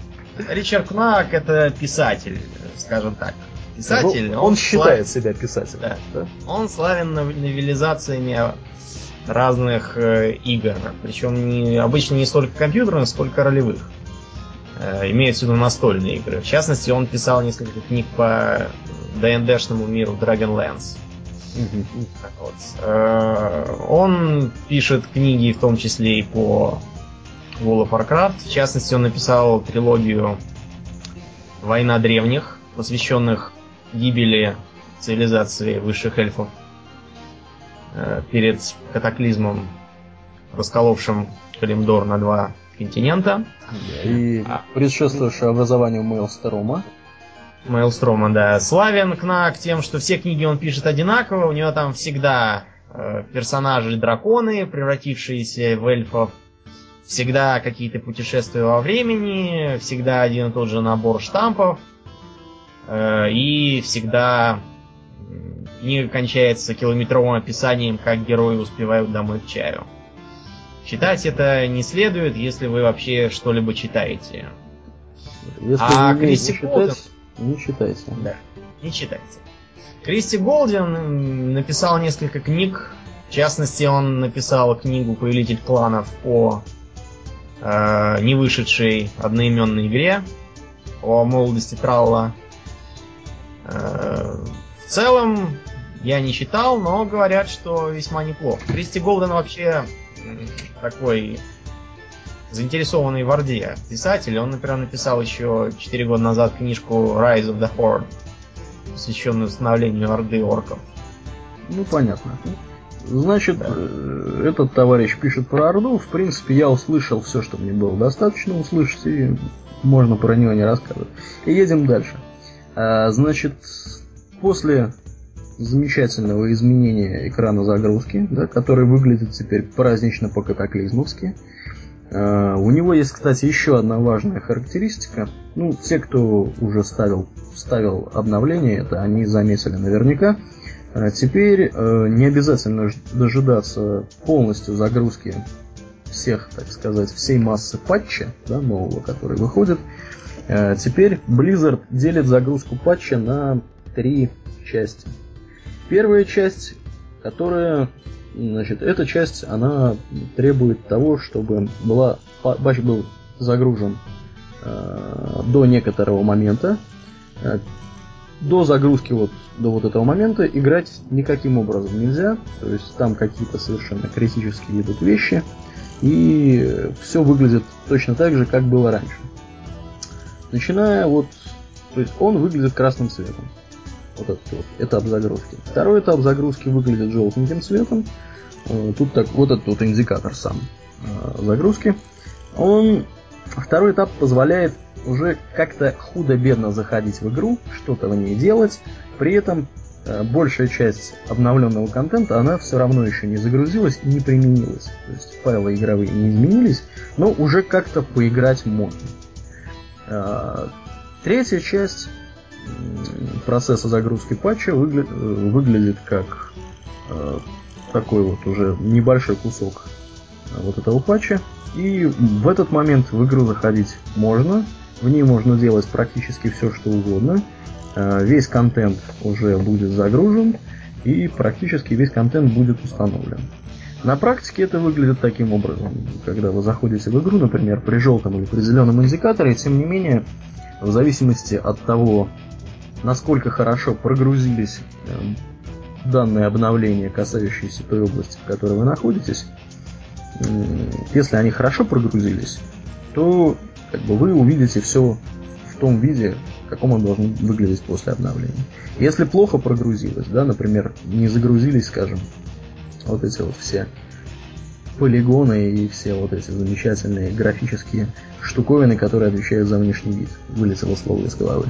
Ричард Кнак это писатель, скажем так. Писатель. Он, он считает слав... себя писателем. Да. Да? Он славен новелизациями разных э, игр. Причем не, обычно не столько компьютерных, сколько ролевых. Э, имеется в виду настольные игры. В частности, он писал несколько книг по ДНДшному миру Dragonlance. Вот. Э, он пишет книги, в том числе и по World of Warcraft. В частности, он написал трилогию «Война древних», посвященных гибели цивилизации высших эльфов э, перед катаклизмом, расколовшим Калимдор на два континента. И а, предшествовавшее образованию Мейлстрома. Мейлстрома, да. Славен Кнак тем, что все книги он пишет одинаково, у него там всегда э, персонажи драконы, превратившиеся в эльфов, всегда какие-то путешествия во времени, всегда один и тот же набор штампов, и всегда книга кончается километровым описанием, как герои успевают домой к чаю. Читать это не следует, если вы вообще что-либо читаете. Если а Кристи Колден... Не читайте. Да, не читайте. Кристи Голдин написал несколько книг. В частности, он написал книгу «Повелитель кланов» по э, не вышедшей одноименной игре о молодости Траула. Э, в целом, я не читал, но говорят, что весьма неплохо. Кристи Голден вообще такой заинтересованный в Орде писатель. Он, например, написал еще 4 года назад книжку Rise of the Horde, посвященную установлению Орды орков. Ну, понятно. Значит, да. Э, этот товарищ пишет про Орду. В принципе, я услышал все, что мне было достаточно услышать, и можно про него не рассказывать. И едем дальше. А, значит, после замечательного изменения экрана загрузки, да, который выглядит теперь празднично по-катаклизмовски, а, у него есть, кстати, еще одна важная характеристика. Ну, те, кто уже ставил, ставил обновление, это они заметили наверняка. А теперь не обязательно дожидаться полностью загрузки всех, так сказать, всей массы патча да, нового, который выходит. Э, теперь Blizzard делит загрузку патча на три части. Первая часть, которая Значит, эта часть, она требует того, чтобы была, батч был загружен э, до некоторого момента. Э, до загрузки вот до вот этого момента играть никаким образом нельзя. То есть там какие-то совершенно критические идут вещи. И все выглядит точно так же, как было раньше. Начиная вот... То есть он выглядит красным цветом. Вот этот вот этап загрузки. Второй этап загрузки выглядит желтеньким цветом. Э, тут так, вот этот вот индикатор сам э, загрузки. Он второй этап позволяет уже как-то худо-бедно заходить в игру, что-то в ней делать. При этом э, большая часть обновленного контента, она все равно еще не загрузилась и не применилась. То есть файлы игровые не изменились, но уже как-то поиграть можно. Третья часть процесса загрузки патча выгля- выглядит как такой вот уже небольшой кусок вот этого патча. И в этот момент в игру заходить можно. В ней можно делать практически все, что угодно. А, весь контент уже будет загружен, и практически весь контент будет установлен. На практике это выглядит таким образом. Когда вы заходите в игру, например, при желтом или при зеленом индикаторе, тем не менее, в зависимости от того, насколько хорошо прогрузились э, данные обновления, касающиеся той области, в которой вы находитесь, если они хорошо прогрузились, то как бы, вы увидите все в том виде, в каком он должен выглядеть после обновления. Если плохо прогрузилось, да, например, не загрузились, скажем, вот эти вот все полигоны и все вот эти замечательные графические штуковины, которые отвечают за внешний вид, вылетело слово из головы,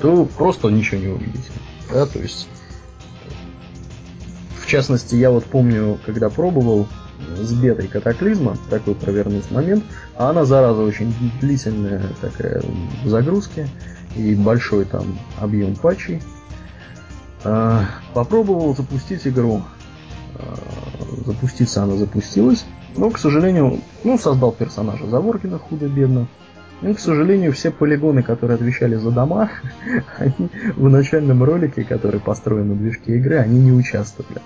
то просто ничего не увидите. Да, то есть частности, я вот помню, когда пробовал с бетой катаклизма, такой провернуть момент, а она, зараза, очень длительная такая в загрузке и большой там объем патчей. А, попробовал запустить игру. Запуститься она запустилась, но, к сожалению, ну, создал персонажа Заворкина худо-бедно. Ну, к сожалению, все полигоны, которые отвечали за дома, [LAUGHS] они в начальном ролике, который построен на движке игры, они не участвовали.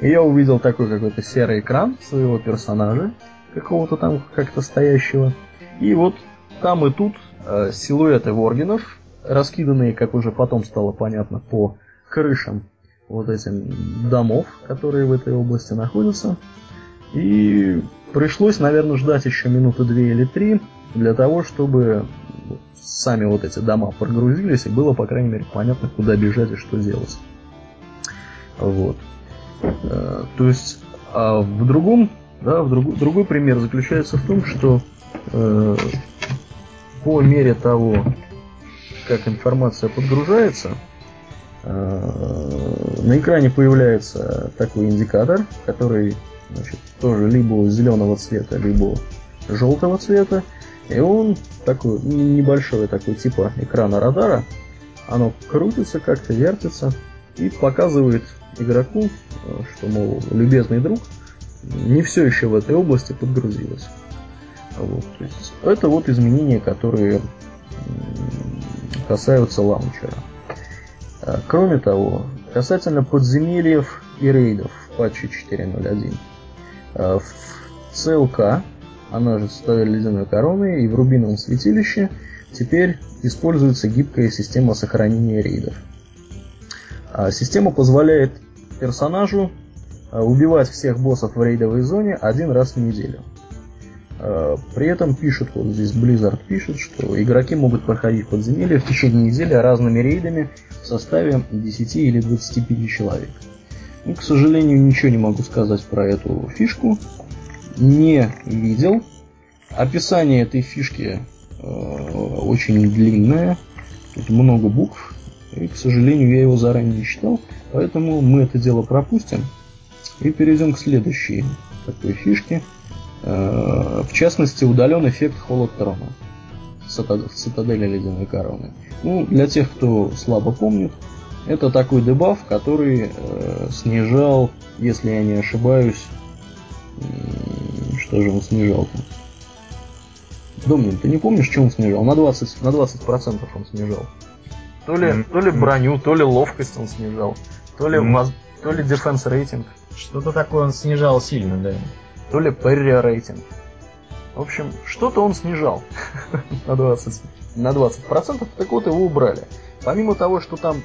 И я увидел такой какой-то серый экран своего персонажа, какого-то там как-то стоящего. И вот там и тут э, силуэты воргенов, раскиданные, как уже потом стало понятно, по крышам вот этим домов, которые в этой области находятся. И пришлось, наверное, ждать еще минуты две или три для того, чтобы сами вот эти дома прогрузились и было, по крайней мере, понятно, куда бежать и что делать. Вот. Э, то есть, а в другом, да, в друг, другой пример заключается в том, что э, по мере того, как информация подгружается, на экране появляется такой индикатор, который значит, тоже либо зеленого цвета, либо желтого цвета. И он такой небольшой, такой типа экрана радара. Оно крутится как-то, вертится и показывает игроку, э, что, мол, любезный друг, не все еще в этой области подгрузилось. Вот, то есть это вот изменения, которые касаются лаунчера. А, кроме того, касательно подземельев и рейдов в патче 4.0.1. А, в CLK она же цитадель ледяной короны, и в рубиновом святилище теперь используется гибкая система сохранения рейдов. А система позволяет персонажу а, убивать всех боссов в рейдовой зоне один раз в неделю. А, при этом пишут, вот здесь Blizzard пишет, что игроки могут проходить подземелья в течение недели разными рейдами в составе 10 или 25 человек. Ну, к сожалению, ничего не могу сказать про эту фишку. Не видел. Описание этой фишки э, очень длинное. Тут много букв. И, к сожалению, я его заранее не читал. Поэтому мы это дело пропустим. И перейдем к следующей такой фишке. Э, в частности, удален эффект холодтрона в цитадели ледяной короны. Ну, для тех, кто слабо помнит, это такой дебаф, который э, снижал, если я не ошибаюсь, что же он снижал-то? Домнин, ты не помнишь, что он снижал? На 20%, на 20% он снижал. То ли, mm-hmm. то ли броню, то ли ловкость он снижал, то ли, mm-hmm. то ли defense рейтинг. Что-то такое он снижал сильно, да. То ли parry рейтинг. В общем, что-то он снижал [LAUGHS] на 20%, на 20%, так вот его убрали. Помимо того, что там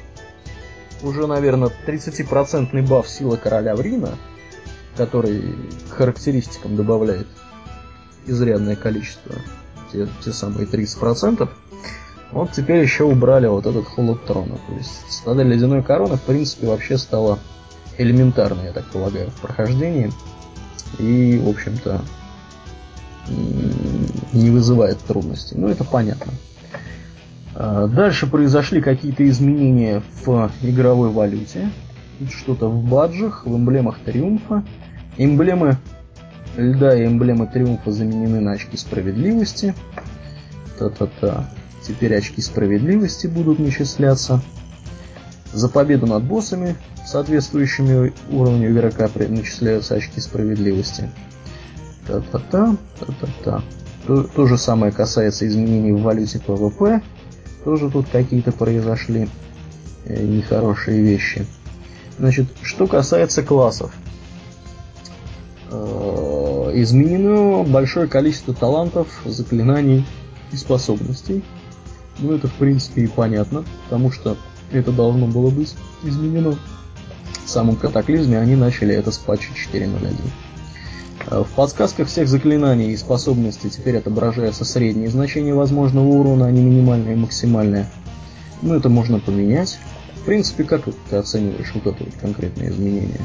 уже, наверное, 30% баф сила короля Врина, который к характеристикам добавляет изрядное количество, те, те самые 30%, вот теперь еще убрали вот этот холод трона. То есть стада ледяной короны, в принципе, вообще стала элементарной, я так полагаю, в прохождении. И, в общем-то, не вызывает трудностей. Ну, это понятно. А, дальше произошли какие-то изменения в игровой валюте. Что-то в badge ах, в эмблемах триумфа. Эмблемы льда и эмблемы триумфа заменены на очки справедливости. Та-та-та. Теперь очки справедливости будут начисляться. За победу над боссами, соответствующими уровню игрока, начисляются очки справедливости. Та-та-та, та-та-та. То, то же самое касается изменений в валюте PvP тоже тут какие-то произошли э, нехорошие вещи. Значит, что касается классов. Э, изменено большое количество талантов, заклинаний и способностей. Ну, это, в принципе, и понятно, потому что это должно было быть изменено. Самом катаклизме они начали это с патча 4.0.1. Э, в подсказках всех заклинаний и способностей теперь отображается среднее значение возможного урона, а не минимальное и максимальное. Ну, это можно поменять. В принципе, как ты оцениваешь вот это вот конкретное изменение?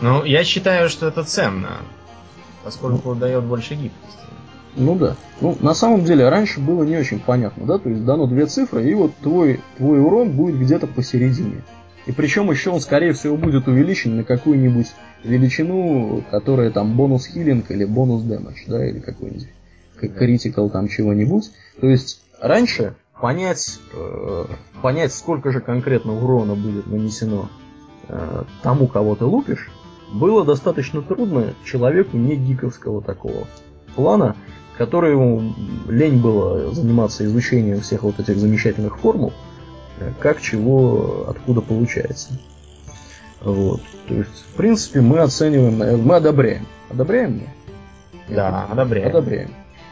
Ну, я считаю, что это ценно, поскольку ну, дает больше гибкости. Ну да. Ну, на самом деле, раньше было не очень понятно, да, то есть дано две цифры, и вот твой, твой урон будет где-то посередине. И причем еще он, скорее всего, будет увеличен на какую-нибудь величину, которая там бонус хилинг или бонус дэмэдж, да, или какой-нибудь критикал там чего-нибудь. То есть раньше понять, э, понять, сколько же конкретно урона будет нанесено э, тому, кого ты лупишь, было достаточно трудно человеку не гиковского такого плана, которому лень было заниматься изучением всех вот этих замечательных формул, э, как чего, откуда получается. Вот. То есть, в принципе, мы оцениваем, мы одобряем. Одобряем мы? Да, одобряем. Одобряем.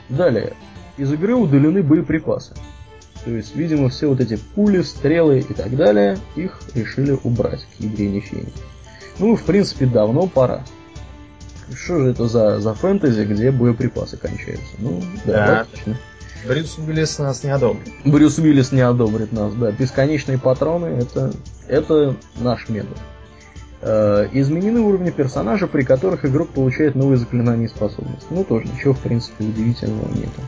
Далее. Из игры удалены боеприпасы. То есть, видимо, все вот эти пули, стрелы и так далее, их решили убрать к игре Нефени. Ну, в принципе, давно пора. Что же это за, за фэнтези, где боеприпасы кончаются? Ну, да, да. логично. Брюс Уиллис нас не одобрит. Брюс Уиллис не одобрит нас, да. Бесконечные патроны это, это наш метод. Э, изменены уровни персонажа, при которых игрок получает новые заклинания и способности. Ну, тоже ничего, в принципе, удивительного нету.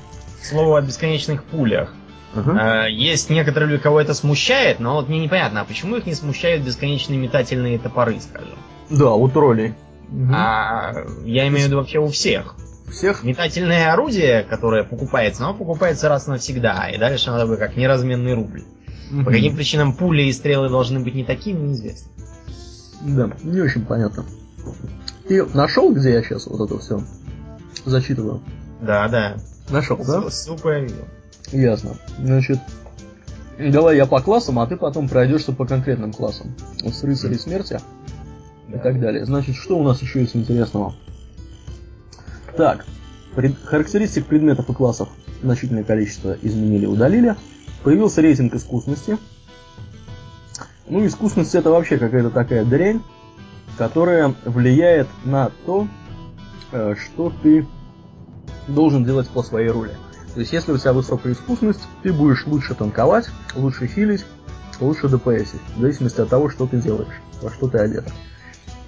Слово о бесконечных пулях. Uh-huh. Есть некоторые люди, кого это смущает, но вот мне непонятно, а почему их не смущают бесконечные метательные топоры, скажем? Да, у троллей. Uh-huh. А я имею в виду вообще у всех. Всех? Метательное орудие, которое покупается, оно покупается раз навсегда, и дальше надо бы как неразменный рубль. Uh-huh. По каким причинам пули и стрелы должны быть не такими, неизвестно. Да, не очень понятно. Ты нашел, где я сейчас вот это все зачитываю? Да, да. Нашел, да? Ссылку я видел. Ясно. Значит, давай я по классам, а ты потом пройдешься по конкретным классам. Вот с рыцарей смерти да. и так далее. Значит, что у нас еще есть интересного? Так, Пред... Характеристик предметов и классов значительное количество изменили, удалили. Появился рейтинг искусности. Ну, искусность это вообще какая-то такая дрянь, которая влияет на то, э, что ты должен делать по своей роли. То есть, если у тебя высокая искусность, ты будешь лучше танковать, лучше хилить, лучше ДПСить, в зависимости от того, что ты делаешь, во что ты одет.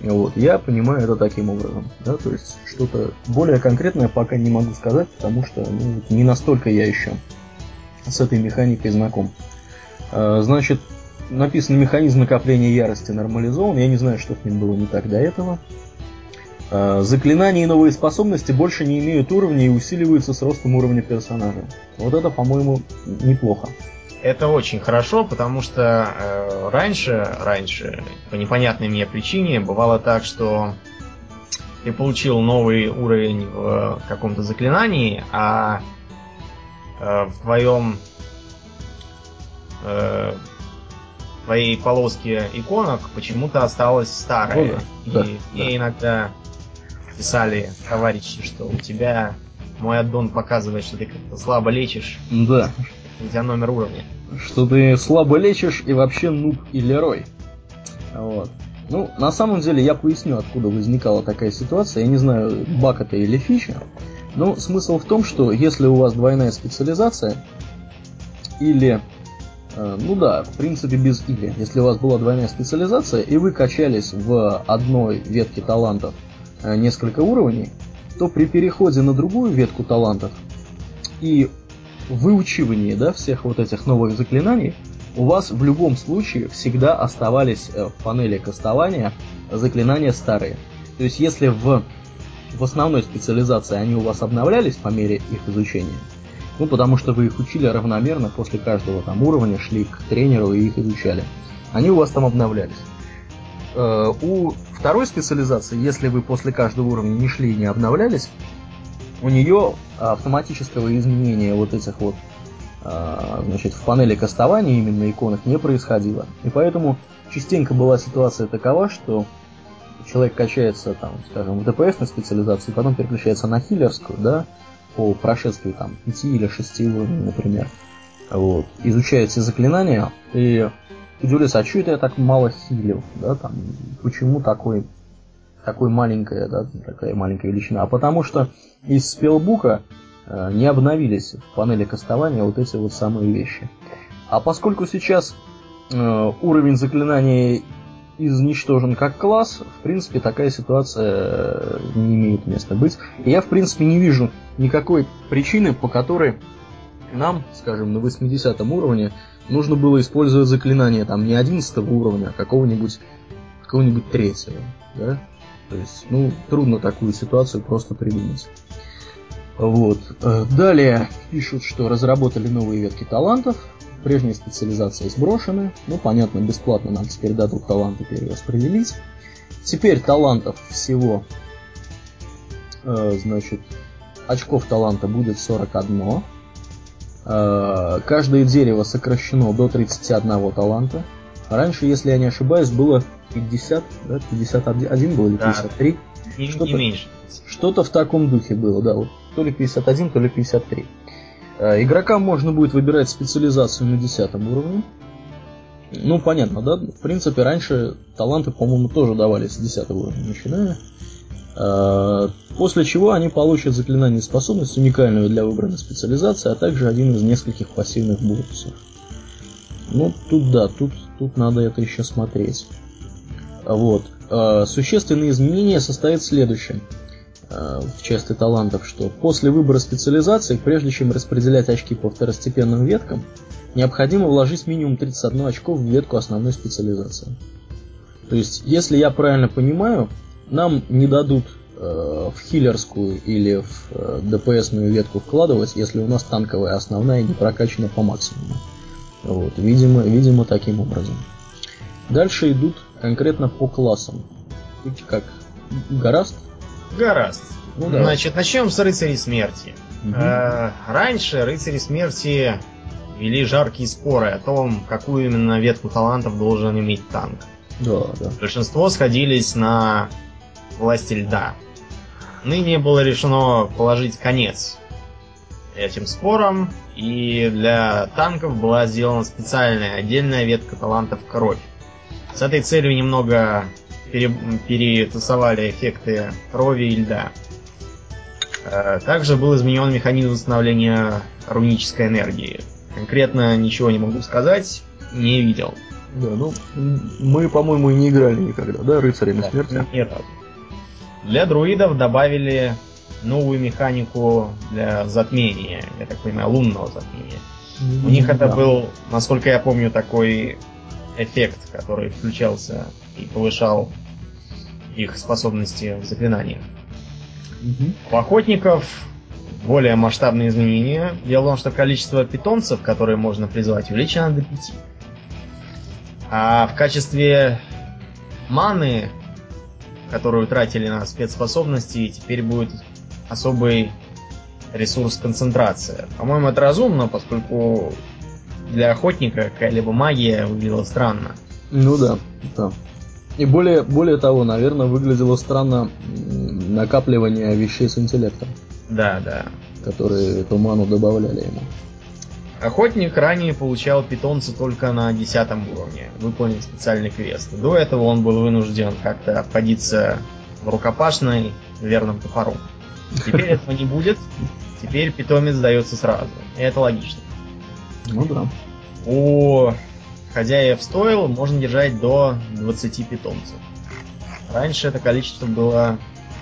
Вот, я понимаю это таким образом, да, то есть что-то более конкретное пока не могу сказать, потому что ну, не настолько я еще с этой механикой знаком. А, значит, написан механизм накопления ярости нормализован, я не знаю, что с ним было не так до этого. А, заклинания и новые способности больше не имеют уровня и усиливаются с ростом уровня персонажа. Вот это, по-моему, неплохо. Это очень хорошо, потому что э, раньше, раньше, по непонятной мне причине, бывало так, что ты получил новый уровень в каком-то заклинании, а э, в твоем э, твоей полоске иконок почему-то осталось старое. Ну, да, и да, мне да. иногда писали товарищи, что у тебя мой аддон показывает, что ты как-то слабо лечишь. Да тебя номер уровня. Что ты слабо лечишь и вообще нуб или рой. Вот. Ну, на самом деле, я поясню, откуда возникала такая ситуация. Я не знаю, баг это или фича. Но смысл в том, что если у вас двойная специализация, или, э, ну да, в принципе без или, если у вас была двойная специализация, и вы качались в одной ветке талантов э, несколько уровней, то при переходе на другую ветку талантов и выучивании да, всех вот этих новых заклинаний у вас в любом случае всегда оставались э, в панели кастования заклинания старые. То есть если в, в основной специализации они у вас обновлялись по мере их изучения, ну потому что вы их учили равномерно после каждого там уровня, шли к тренеру и их изучали, они у вас там обновлялись. Э, у второй специализации, если вы после каждого уровня не шли и не обновлялись, у нее автоматического изменения вот этих вот а, значит, в панели кастования именно иконок не происходило. И поэтому частенько была ситуация такова, что человек качается, там, скажем, в ДПС на специализации, потом переключается на хиллерскую, да, по прошествии там 5 или 6 уровней, например. Вот. Изучает все заклинания и удивляется, а что это я так мало хилил, да, там, почему такой такой маленькая, да, такая маленькая величина, а потому что из спелбука э, не обновились в панели кастования вот эти вот самые вещи. А поскольку сейчас э, уровень заклинания изничтожен как класс, в принципе, такая ситуация э, не имеет места быть. И я, в принципе, не вижу никакой причины, по которой нам, скажем, на 80 уровне нужно было использовать заклинание там не 11 уровня, а какого-нибудь какого-нибудь третьего. Да? То есть, ну, трудно такую ситуацию просто придумать. Вот. Э, далее пишут, что разработали новые ветки талантов, прежние специализации сброшены. Ну, понятно, бесплатно нам теперь дадут таланты перераспределить. Теперь талантов всего, э, значит, очков таланта будет 41. Э, каждое дерево сокращено до 31 таланта. Раньше, если я не ошибаюсь, было 50, да, 51 был или 53. Да, что-то, не меньше. Что-то в таком духе было, да, вот то ли 51, то ли 53. Э, игрокам можно будет выбирать специализацию на 10 уровне. Ну, понятно, да? В принципе, раньше таланты, по-моему, тоже давались с 10 уровня, начиная. Э, после чего они получат заклинание способность, уникальную для выбранной специализации, а также один из нескольких пассивных бонусов. Ну, тут да, тут, тут надо это еще смотреть. Вот. Э, существенные изменения состоят в следующем э, в части талантов, что после выбора специализации, прежде чем распределять очки по второстепенным веткам, необходимо вложить минимум 31 очко в ветку основной специализации. То есть, если я правильно понимаю, нам не дадут э, в хиллерскую или в э, ДПСную ветку вкладывать, если у нас танковая основная не прокачана по максимуму. Вот, видимо, видимо таким образом. Дальше идут конкретно по классам. Видите как? Гораст? Гораст. Ну, да. Значит, начнем с рыцарей смерти. Угу. Э, раньше рыцари смерти вели жаркие споры о том, какую именно ветку талантов должен иметь танк. Да, да. Большинство сходились на власти льда. ныне было решено положить конец этим спорам, и для танков была сделана специальная отдельная ветка талантов кровь. С этой целью немного пере, перетасовали эффекты крови и льда. Э, также был изменен механизм восстановления рунической энергии. Конкретно ничего не могу сказать, не видел. Да, ну, мы, по-моему, и не играли никогда, да, рыцарями Да, смерти? разу. Для друидов добавили новую механику для затмения, я так понимаю, лунного затмения. У них это Да. был, насколько я помню, такой эффект, который включался и повышал их способности в заклинаниях. Мгм. У охотников более масштабные изменения. Дело в том, что количество питомцев, которые можно призвать, увеличено до 5. А в качестве маны, которую тратили на спецспособности, теперь будет особый ресурс концентрация. По-моему, это разумно, поскольку для охотника какая-либо магия выглядела странно. Ну да, да. И более, более того, наверное, выглядело странно накапливание вещей с интеллектом, Да, да. которые эту ману добавляли ему. Охотник ранее получал питомца только на 10 уровне, выполнив специальный квест. До этого он был вынужден как-то обходиться в рукопашной верным топором. Теперь этого не будет, теперь питомец дается сразу. И это логично. Ну да. У хозяев стоил можно держать до 20 питомцев. Раньше это количество было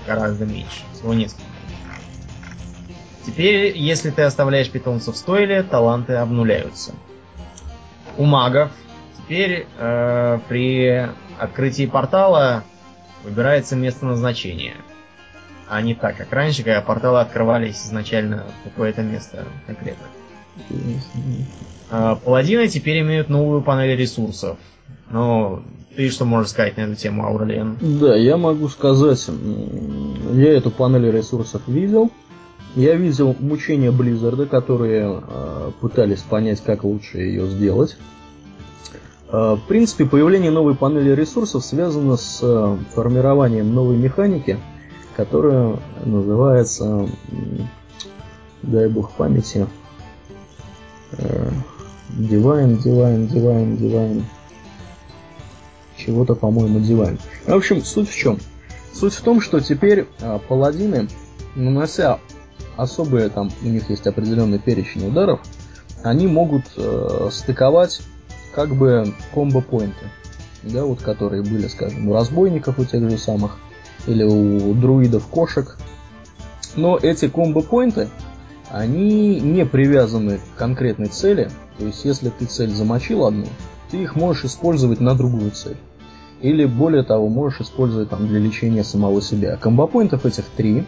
гораздо меньше, всего несколько. Теперь, если ты оставляешь питомцев в стойле, таланты обнуляются. У магов теперь э, при открытии портала выбирается место назначения. А не так, как раньше, когда порталы открывались изначально в какое-то место конкретно. А, Паладины теперь имеют новую панель ресурсов. Ну, ты что можешь сказать на эту тему, Аурелиан? Да, я могу сказать, я эту панель ресурсов видел. Я видел мучения Близзарда, которые э, пытались понять, как лучше ее сделать. Э, в принципе, появление новой панели ресурсов связано с э, формированием новой механики, которая называется, м, дай бог памяти, э, Divine, Divine, Divine, Divine. Чего-то, по-моему, Divine. В общем, суть в чем? Суть в том, что теперь а, паладины, нанося особые, там, у них есть определенный перечень ударов, они могут э, стыковать как бы комбо-поинты, да, вот которые были, скажем, у разбойников у тех же самых, или у друидов кошек. Но эти комбо-поинты, они не привязаны к конкретной цели, то есть если ты цель замочил одну, ты их можешь использовать на другую цель. Или более того, можешь использовать там для лечения самого себя. Комбопоинтов этих три.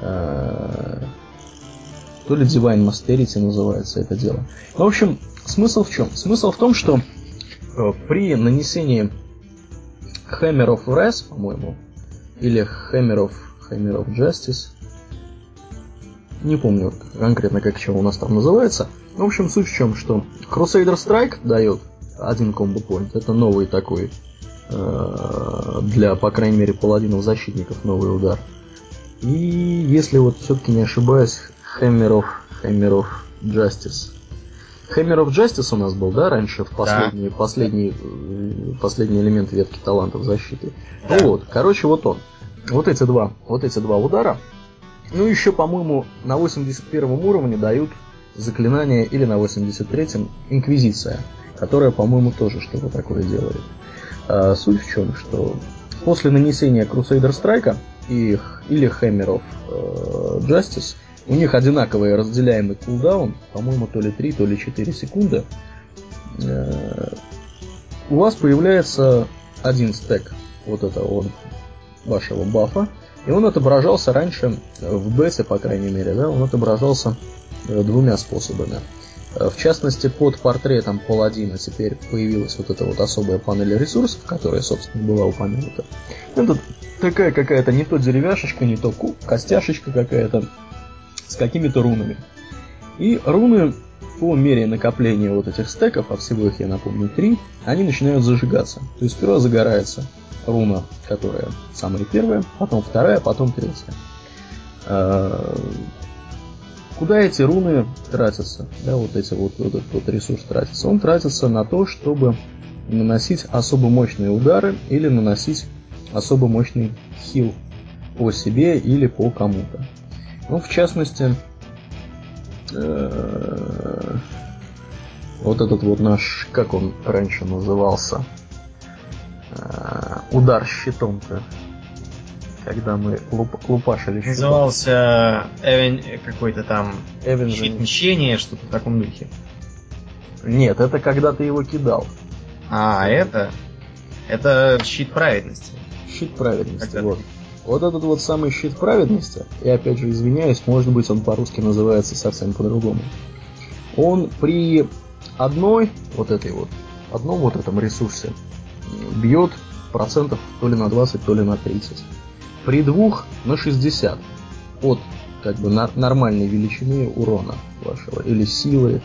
Э, То ли Divine Masterity называется это дело. Ну, в общем, смысл в чем? Смысл в том, что э, при нанесении Hammer of Wrath, по-моему, или Hammer of, Hammer of Justice, не помню конкретно, как чего у нас там называется. В общем, суть в чем, что Crusader Strike дает один комбо-поинт. Это новый такой э, для, по крайней мере, паладинов-защитников новый удар. И если вот все-таки не ошибаюсь, Hammer of, Hammer of Justice. Hammer of Justice у нас был, да, раньше в последний, последний, э, последний элемент ветки талантов защиты. Да. Ну вот, короче, вот он. Вот эти два, вот эти два удара. Ну, еще, по-моему, на 81 уровне дают заклинание или на 83-м Инквизиция, которая, по-моему, тоже что-то такое делает. А, суть в чем, что после нанесения Crusader Strike и, х- или Hammer of э, Justice у них одинаковый разделяемый кулдаун, по-моему, то ли 3, то ли 4 секунды. Э, у вас появляется один стек вот этого вот вашего бафа, и он отображался раньше э, в бете, по крайней мере, да, он отображался э, двумя способами. Э, В частности, под портретом паладина теперь появилась вот эта вот особая панель ресурсов, которая, собственно, была упомянута. Это такая какая-то не то деревяшечка, не то костяшечка какая-то с какими-то рунами. И руны по мере накопления вот этих стеков, а всего их, я напомню, три, они начинают зажигаться. То есть сперва загорается руна, которая самая первая, потом вторая, потом третья. А, куда эти руны тратятся? Да, вот эти вот, вот этот вот ресурс тратится. Он тратится на то, чтобы наносить особо мощные удары или наносить особо мощный хил по себе или по кому-то. Ну, в частности, э, вот этот вот наш, как он раньше назывался, удар щитом-то, когда мы луп, лупашили щитом. Назывался Эвен, какой-то там Эвен щит мщения, что-то в таком духе. Нет, это когда ты его кидал. А, это? Это щит праведности. Щит праведности, вот. Вот этот вот самый щит праведности, и опять же извиняюсь, может быть он по-русски называется совсем по-другому. Он при одной вот этой вот, одном вот этом ресурсе бьет процентов то ли на 20, то ли на 30. При двух на 60 от как бы на, нормальной величины урона вашего или силы,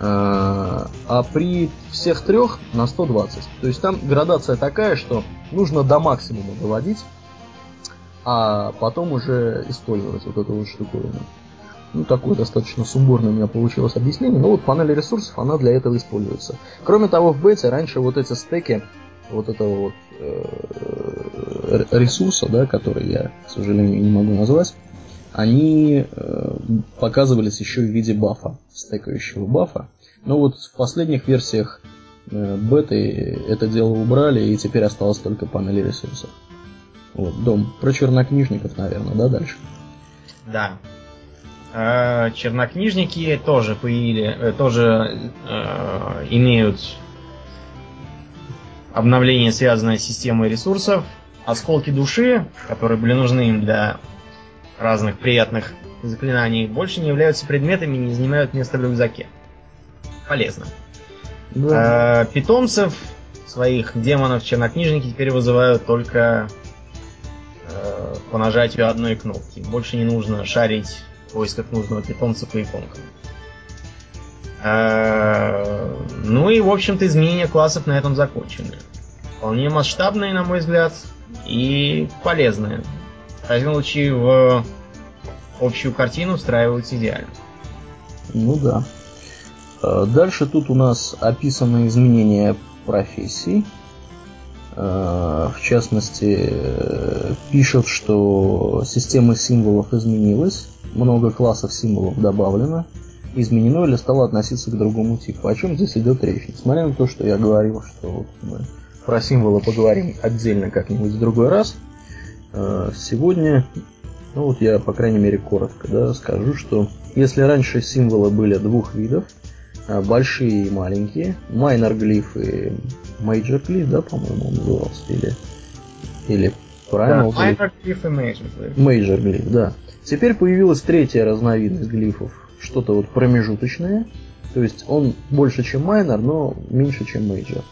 а, а при всех трех на 120. То есть там градация такая, что нужно до максимума доводить, а потом уже использовать вот эту вот штуковину. Ну, такое достаточно сумбурное у меня получилось объяснение, но вот панель ресурсов, она для этого используется. Кроме того, в бете раньше вот эти стеки вот этого вот э, ресурса, да, который я, к сожалению, не могу назвать, они э, показывались еще в виде бафа, стекающего бафа. Но вот в последних версиях э, беты это дело убрали, и теперь осталось только панель ресурсов. Вот, дом. Про чернокнижников, наверное, да, дальше? Да. Э, чернокнижники тоже появили, э, тоже э, имеют обновление, связанное с системой ресурсов. Осколки души, которые были нужны им для разных приятных заклинаний, больше не являются предметами и не занимают место в рюкзаке. Полезно. Да. Э, питомцев своих демонов чернокнижники теперь вызывают только э, по нажатию одной кнопки. Больше не нужно шарить в поисках нужного питомца по иконкам. Э, ну и, в общем-то, изменения классов на этом закончены. Вполне масштабные, на мой взгляд, и полезные. Развелучи в общую картину встраиваются идеально. Ну да. Э, дальше тут у нас описаны изменения профессий. Э, в частности, пишут, что система символов изменилась, много классов символов добавлено, изменено или стало относиться к другому типу. О чем здесь идет речь? Несмотря на то, что я говорил, что вот мы про символы поговорим отдельно как-нибудь в другой раз, э, сегодня, ну вот я, по крайней мере, коротко да, скажу, что если раньше символы были двух видов, э, большие и маленькие, minor glyph и major glyph, да, по-моему, он назывался, или, или Primal да, minor glyph и major glyph. Major glyph, да. Теперь появилась третья разновидность глифов, что-то вот промежуточное, то есть он больше, чем minor, но меньше, чем major.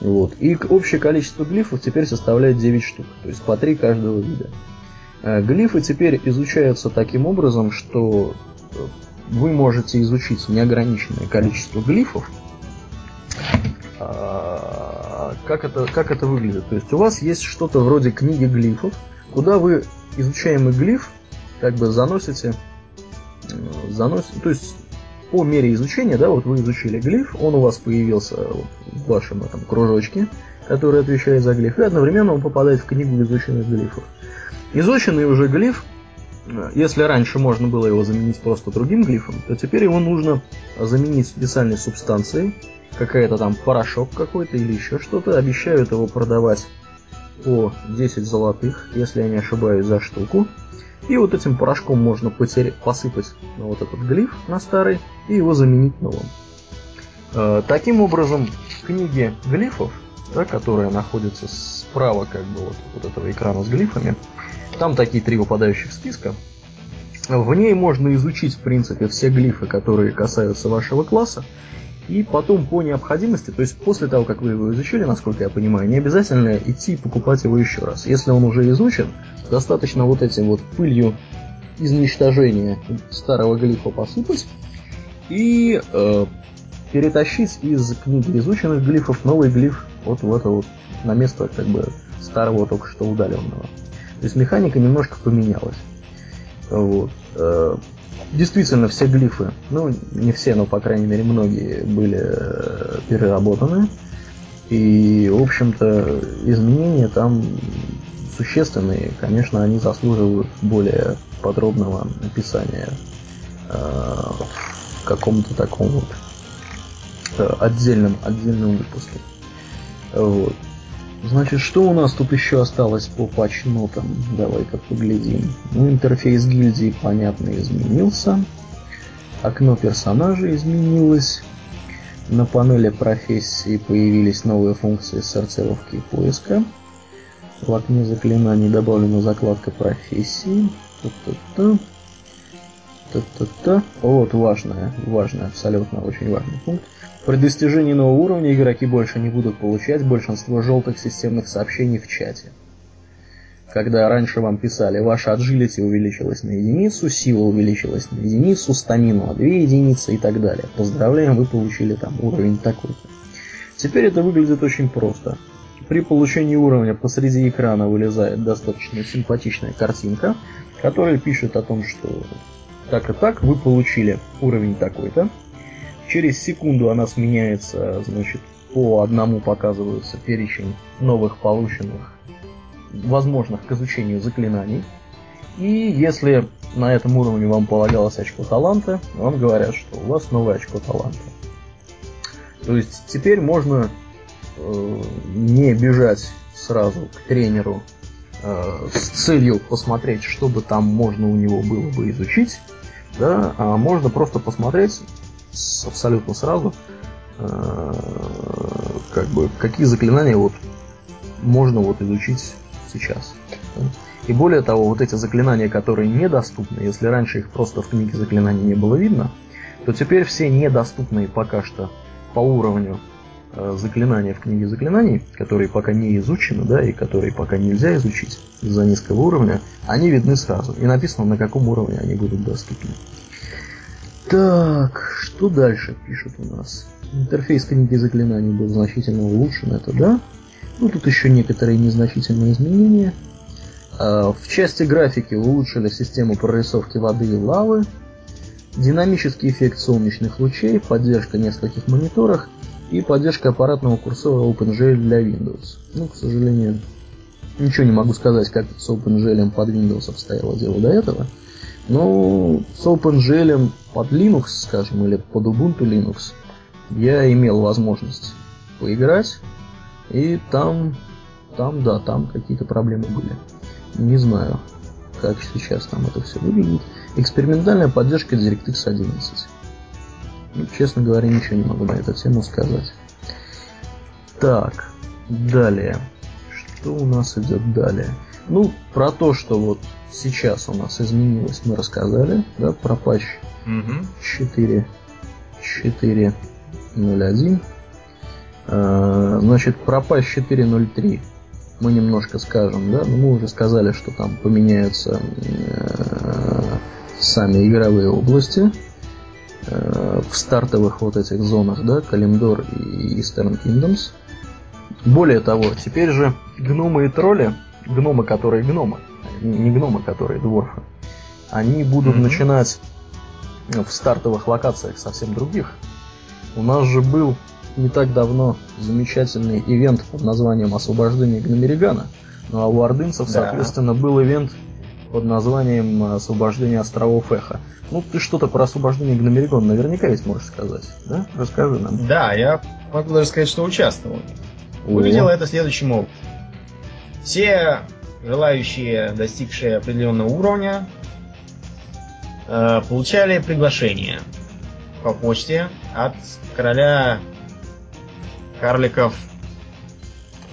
Вот. И общее количество глифов теперь составляет 9 штук, то есть по 3 каждого вида. Э, глифы теперь изучаются таким образом, что вы можете изучить неограниченное количество глифов. А, как это, как это выглядит? То есть у вас есть что-то вроде книги глифов, куда вы изучаемый глиф как бы заносите заносит, то есть по мере изучения, да, вот вы изучили глиф, он у вас появился вот в вашем этом кружочке, который отвечает за глиф, и одновременно он попадает в книгу изученных глифов. Изученный уже глиф, если раньше можно было его заменить просто другим глифом, то теперь его нужно заменить специальной субстанцией, какая-то там порошок какой-то или еще что-то. Обещают его продавать по 10 золотых, если я не ошибаюсь, за штуку. И вот этим порошком можно потерять, посыпать вот этот глиф на старый и его заменить новым. Э, таким образом, в книге глифов, да, которая находится справа как бы вот, вот этого экрана с глифами, там такие три выпадающих списка. В ней можно изучить, в принципе, все глифы, которые касаются вашего класса, и потом по необходимости, то есть после того, как вы его изучили, насколько я понимаю, не обязательно идти покупать его еще раз. Если он уже изучен, достаточно вот этим вот пылью изничтожения старого глифа посыпать, и э, перетащить из книги изученных глифов новый глиф вот в это вот на место как бы старого только что удаленного. То есть механика немножко поменялась. Вот. Э, действительно, все глифы, ну, не все, но, по крайней мере, многие были э, переработаны. И, в общем-то, изменения там существенные. Конечно, они заслуживают более подробного описания э, в каком-то таком вот отдельном, отдельном выпуске. Вот. Значит, что у нас тут еще осталось по патчнотам? Давай-ка поглядим. Ну, интерфейс гильдии, понятно, изменился. Окно персонажа изменилось. На панели профессии появились новые функции сортировки и поиска. В окне заклинаний добавлена закладка профессии. Та-та-та. Та-та-та. Вот важная, важная, абсолютно очень важный пункт. При достижении нового уровня игроки больше не будут получать большинство желтых системных сообщений в чате. Когда раньше вам писали, ваша agility увеличилась на единицу, сила увеличилась на единицу, стамину на 2 единицы и так далее. Поздравляем, вы получили там уровень такой-то. Теперь это выглядит очень просто. При получении уровня посреди экрана вылезает достаточно симпатичная картинка, которая пишет о том, что так и так вы получили уровень такой-то, Через секунду она сменяется, значит, по одному показывается перечень новых полученных, возможных к изучению заклинаний. И если на этом уровне вам полагалось очко таланта, вам говорят, что у вас новое очко таланта. То есть теперь можно э, не бежать сразу к тренеру э, с целью посмотреть, что бы там можно у него было бы изучить, да, а можно просто посмотреть, абсолютно сразу, э, как бы, какие заклинания вот можно вот изучить сейчас. И более того, вот эти заклинания, которые недоступны, если раньше их просто в книге заклинаний не было видно, то теперь все недоступные пока что по уровню э, заклинания в книге заклинаний, которые пока не изучены, да, и которые пока нельзя изучить из-за низкого уровня, они видны сразу. И написано, на каком уровне они будут доступны. Так, что дальше пишут у нас? Интерфейс книги заклинаний был значительно улучшен, это да. Ну, тут еще некоторые незначительные изменения. А, в части графики улучшили систему прорисовки воды и лавы, динамический эффект солнечных лучей, поддержка нескольких мониторах и поддержка аппаратного курсора OpenGL для Windows. Ну, к сожалению, ничего не могу сказать, как с OpenGL под Windows обстояло дело до этого. Но с OpenGL под Linux, скажем, или под Ubuntu Linux я имел возможность поиграть, и там, там, да, там какие-то проблемы были. Не знаю, как сейчас там это все выглядит. Экспериментальная поддержка DirectX 11. Ну, честно говоря, ничего не могу на эту тему сказать. Так, далее. Что у нас идет далее? Ну, про то, что вот сейчас у нас изменилось, мы рассказали, да, про патч угу. 4, 4.0.1. А, значит, про патч 4.0.3 мы немножко скажем, да, но мы уже сказали, что там поменяются э, сами игровые области э, в стартовых вот этих зонах, да, Калимдор и Eastern Kingdoms. Более того, теперь же гномы и тролли, гномы, которые гномы, не гномы, которые дворфы, они будут mm-hmm. начинать в стартовых локациях совсем других. У нас же был не так давно замечательный ивент под названием «Освобождение Гномеригана», ну а у ордынцев, да. соответственно, был ивент под названием «Освобождение островов Эхо». Ну, ты что-то про освобождение Гномеригона наверняка ведь можешь сказать, да? Расскажи нам. Да, я могу даже сказать, что участвовал. Выглядело это следующим образом. Все желающие, достигшие определенного уровня, э, получали приглашение по почте от короля карликов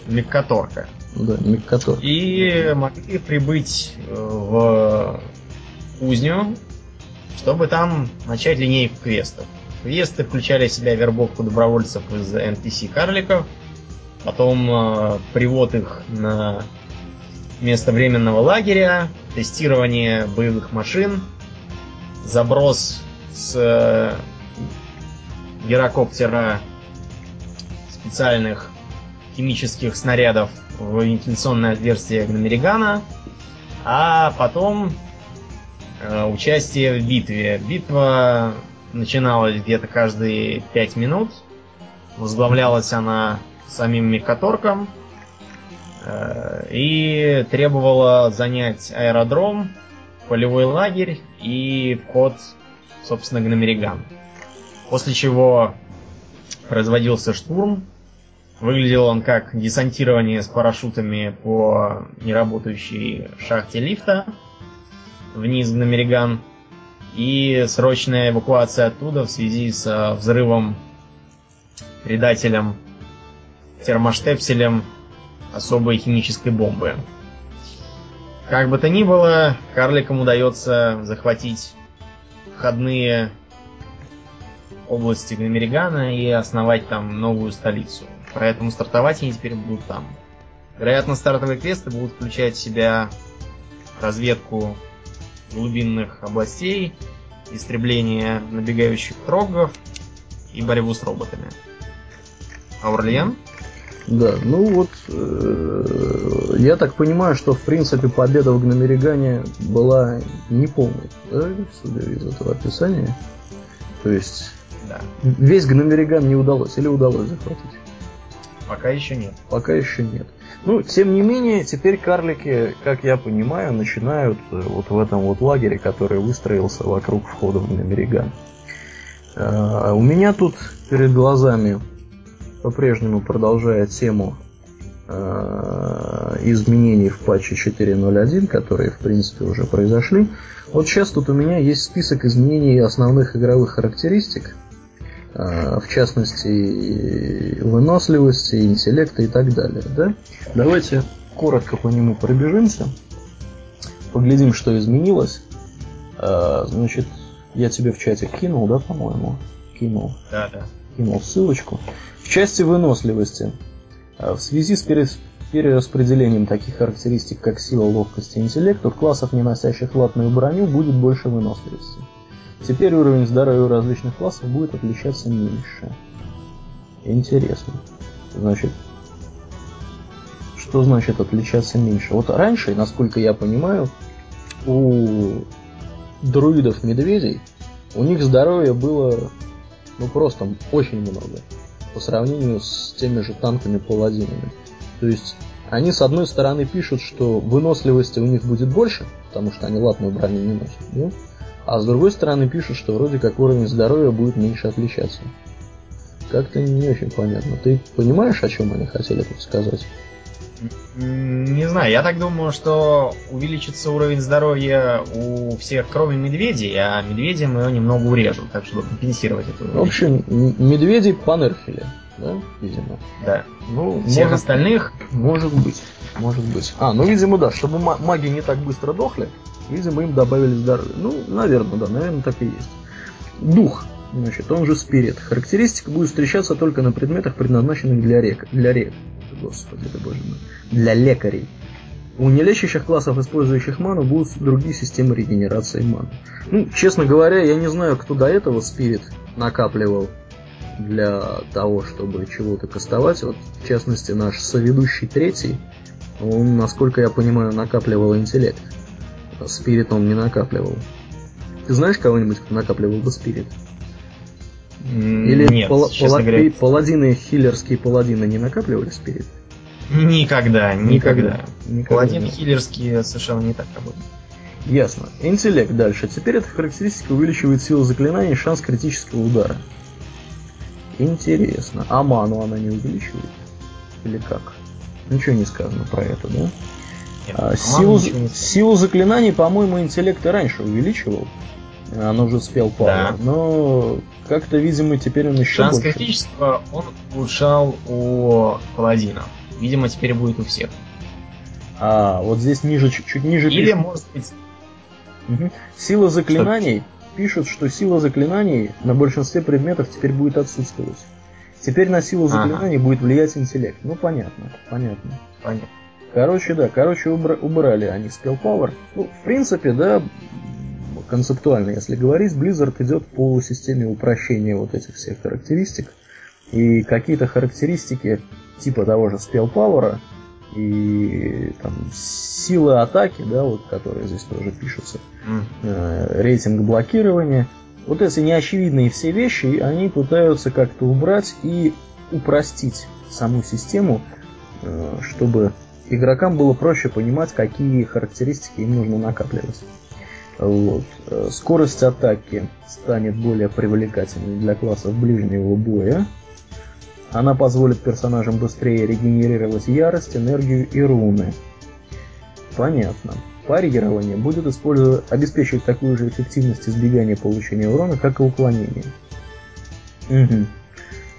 Миккаторка. Да, Миккатор. И могли прибыть э, в кузню, чтобы там начать линейку квестов. Квесты включали в себя вербовку добровольцев из NPC карликов, потом э, привод их на место временного лагеря, тестирование боевых машин, заброс с э, гирокоптера специальных химических снарядов в вентиляционное отверстие Гномеригана, а потом э, участие в битве. Битва начиналась где-то каждые пять минут. Возглавлялась она самим Мехаторком. Э, и требовала занять аэродром, полевой лагерь и вход, собственно, Гномериган. После чего производился штурм. Выглядел он как десантирование с парашютами по неработающей шахте лифта вниз на Мериган и срочная эвакуация оттуда в связи с взрывом предателем термоштепселем особой химической бомбы. Как бы то ни было, карликам удается захватить входные области Гномеригана и основать там новую столицу. Поэтому стартовать они теперь будут там. Вероятно, стартовые квесты будут включать в себя разведку глубинных областей, истребление набегающих трогов и борьбу с роботами. Аурлиен? Да, ну вот, э, я так понимаю, что в принципе победа в Гномеригане была неполной, да, судя из этого описания. То есть да. весь Гномериган не удалось или удалось захватить? Пока еще нет. Пока еще нет. Ну, тем не менее, теперь карлики, как я понимаю, начинают э, вот в этом вот лагере, который выстроился вокруг входа в Намериган. Uh, у меня тут перед глазами по-прежнему продолжает тему uh, изменений в патче 4.0.1, которые, в принципе, уже произошли. Вот сейчас тут у меня есть список изменений основных игровых характеристик, а, в частности выносливости, интеллекта и так далее. Да? Давайте коротко по нему пробежимся, поглядим, что изменилось. А, значит, я тебе в чате кинул, да, по-моему? Кинул. Да, да. Кинул ссылочку. В части выносливости. А, в связи с перераспределением таких характеристик, как сила, ловкость и интеллект, у классов, не носящих латную броню, будет больше выносливости. Теперь уровень здоровья у различных классов будет отличаться меньше. Интересно. Значит, что значит отличаться меньше? Вот раньше, насколько я понимаю, у друидов-медведей у них здоровья было ну просто очень много по сравнению с теми же танками-паладинами. То есть они с одной стороны пишут, что выносливости у них будет больше, потому что они латную броню не носят, да? А с другой стороны пишут, что вроде как уровень здоровья будет меньше отличаться. Как-то не очень понятно. Ты понимаешь, о чем они хотели тут сказать? Не знаю, я так думаю, что увеличится уровень здоровья у всех, кроме медведей, а медведям его немного урежут, так чтобы компенсировать это. В общем, медведей понерфили, да, видимо. Да. Ну, всех может, остальных. Может быть. Может быть. А, ну, видимо, да, чтобы маги не так быстро дохли, Видимо, им добавили здоровье. Ну, наверное, да, наверное, так и есть. Дух, значит, он же спирит. Характеристика будет встречаться только на предметах, предназначенных для рек. Для рек. Господи, это боже мой. Для лекарей. У нелечащих классов, использующих ману, будут другие системы регенерации маны. Ну, честно говоря, я не знаю, кто до этого спирит накапливал для того, чтобы чего-то кастовать. Вот, в частности, наш соведущий третий, он, насколько я понимаю, накапливал интеллект. Спирит он не накапливал. Ты знаешь кого-нибудь, кто накапливал бы спирит? Или Нет, пала- пала- говоря... паладины, хиллерские паладины не накапливали спирит? Никогда, никогда. никогда. Паладины хиллерские совершенно не так работают. Ясно. Интеллект дальше. Теперь эта характеристика увеличивает силу заклинаний и шанс критического удара. Интересно. А ману она не увеличивает? Или как? Ничего не сказано про это, да? А, силу, силу заклинаний, по-моему, интеллект и раньше увеличивал. Оно уже спел Power. Да. Но как-то, видимо, теперь он еще Шанс больше. он улучшал у паладина. Видимо, теперь будет у всех. А, вот здесь ниже, чуть, чуть ниже Или, пишут. может быть... Угу. Сила заклинаний. Что? Пишут, что сила заклинаний на большинстве предметов теперь будет отсутствовать. Теперь на силу заклинаний ага. будет влиять интеллект. Ну, понятно, понятно. Понятно. Короче, да, короче, убра- убрали они Spell Power. Ну, в принципе, да, концептуально, если говорить, Blizzard идет по системе упрощения вот этих всех характеристик. И какие-то характеристики типа того же Spell Power и там, силы атаки, да, вот, которые здесь тоже пишутся, mm. э, рейтинг блокирования. Вот эти неочевидные все вещи, они пытаются как-то убрать и упростить саму систему, э, чтобы игрокам было проще понимать, какие характеристики им нужно накапливать. Вот. Э, скорость атаки станет более привлекательной для классов ближнего боя. Она позволит персонажам быстрее регенерировать ярость, энергию и руны. Понятно. Парирование будет обеспечивать такую же эффективность избегания получения урона, как и уклонение. Угу.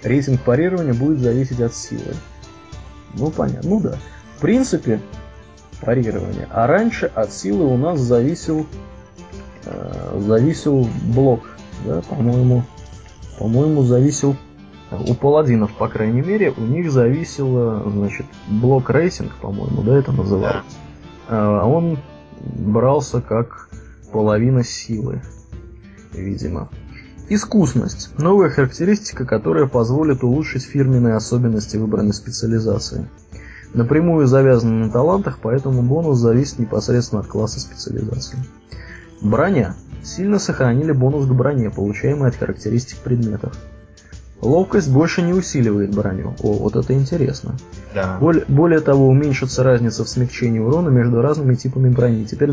Рейтинг парирования будет зависеть от силы. Ну понятно, ну да. В принципе, парирование. А раньше от силы у нас зависел зависел блок, да, по-моему, по-моему, зависел у паладинов, по крайней мере, у них зависело, значит, блок рейтинг, по-моему, да, это называлось. А он брался как половина силы, видимо. Искусность. Новая характеристика, которая позволит улучшить фирменные особенности выбранной специализации. Напрямую завязана на талантах, поэтому бонус зависит непосредственно от класса специализации. Броня. Сильно сохранили бонус к броне, получаемый от характеристик предметов. Ловкость больше не усиливает броню. О, вот это интересно. Да. Более, более того, уменьшится разница в смягчении урона между разными типами брони. Теперь,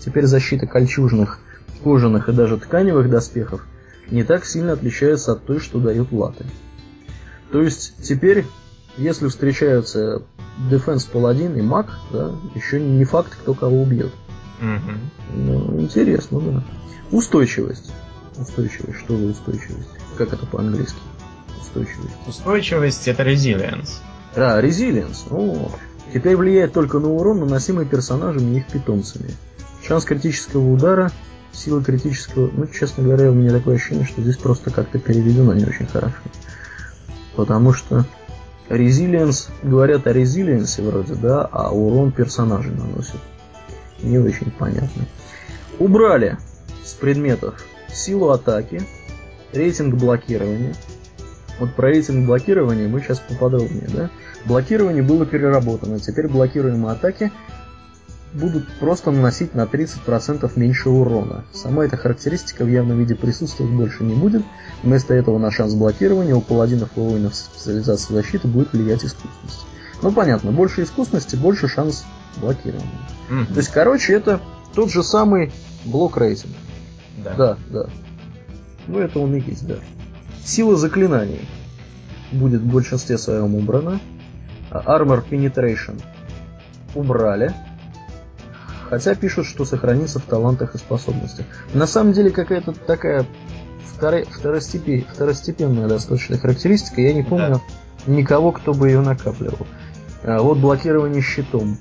теперь защита кольчужных, кожаных и даже тканевых доспехов не так сильно отличается от той, что дают латы. То есть теперь, если встречаются Defense Паладин и маг, да, еще не факт, кто кого убьет. Угу. Ну, интересно, да. Устойчивость. Устойчивость. Что за устойчивость? Как это по-английски? Устойчивость. Устойчивость это resilience. А, resilience. О, теперь влияет только на урон, наносимый персонажами и их питомцами. Шанс критического удара, сила критического... Ну, честно говоря, у меня такое ощущение, что здесь просто как-то переведено не очень хорошо. Потому что Resilience, говорят о резилиенсе вроде, да, а урон персонажей наносит. Не очень понятно. Убрали с предметов силу атаки, рейтинг блокирования. Вот про рейтинг блокирования мы сейчас поподробнее, да? Блокирование было переработано, теперь блокируемые атаки будут просто наносить на 30% меньше урона. Сама эта характеристика в явном виде присутствовать больше не будет. Вместо этого на шанс блокирования у паладинов и воинов специализации защиты будет влиять искусность. Ну понятно, больше искусности, больше шанс блокирования. Mm-hmm. То есть, короче, это тот же самый блок рейтинг. Да. да, да. Ну, это он и есть, да. Сила заклинаний будет в большинстве своем убрана. А Armor Penetration убрали. Хотя пишут, что сохранится в талантах и способностях. На самом деле какая-то такая второ- второстепен... второстепенная достаточно характеристика. Я не помню да. никого, кто бы ее накапливал. А вот блокирование щитом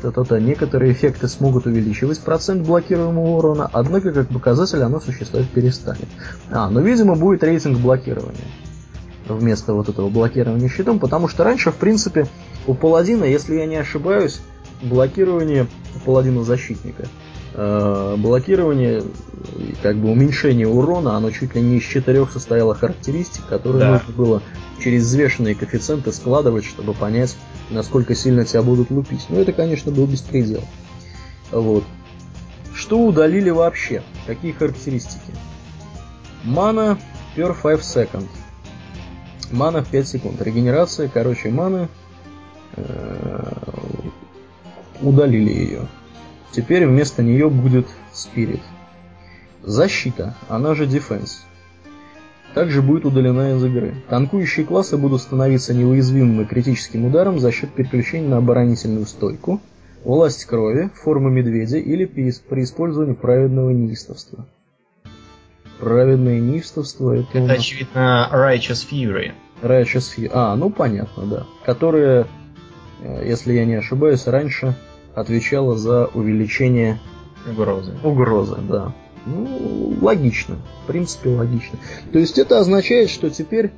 то-то-то. Некоторые эффекты смогут увеличивать процент блокируемого урона, однако как показатель оно существовать перестанет. А, ну видимо будет рейтинг блокирования вместо вот этого блокирования щитом, потому что раньше, в принципе, у паладина, если я не ошибаюсь, блокирование паладина защитника э, блокирование, как бы уменьшение урона, оно чуть ли не из четырех состояло характеристик, которые да. нужно было через взвешенные коэффициенты складывать, чтобы понять, насколько сильно тебя будут лупить. Ну, это, конечно, был беспредел. Вот. Что удалили вообще? Какие характеристики? Мана per 5 second. Мана в 5 секунд. Регенерация, короче, маны. Э, удалили ее. Теперь вместо нее будет Спирит. Защита, она же Defense. Также будет удалена из игры. Танкующие классы будут становиться неуязвимыми критическим ударом за счет переключения на оборонительную стойку, власть крови, формы медведя или при использовании праведного неистовства. Праведное неистовство это... Это, нас... очевидно, Righteous Fury. Righteous Fury. А, ну понятно, да. Которая, э, если я не ошибаюсь, раньше отвечала за увеличение угрозы. Угрозы, да. Ну, логично. В принципе, логично. То есть это означает, что теперь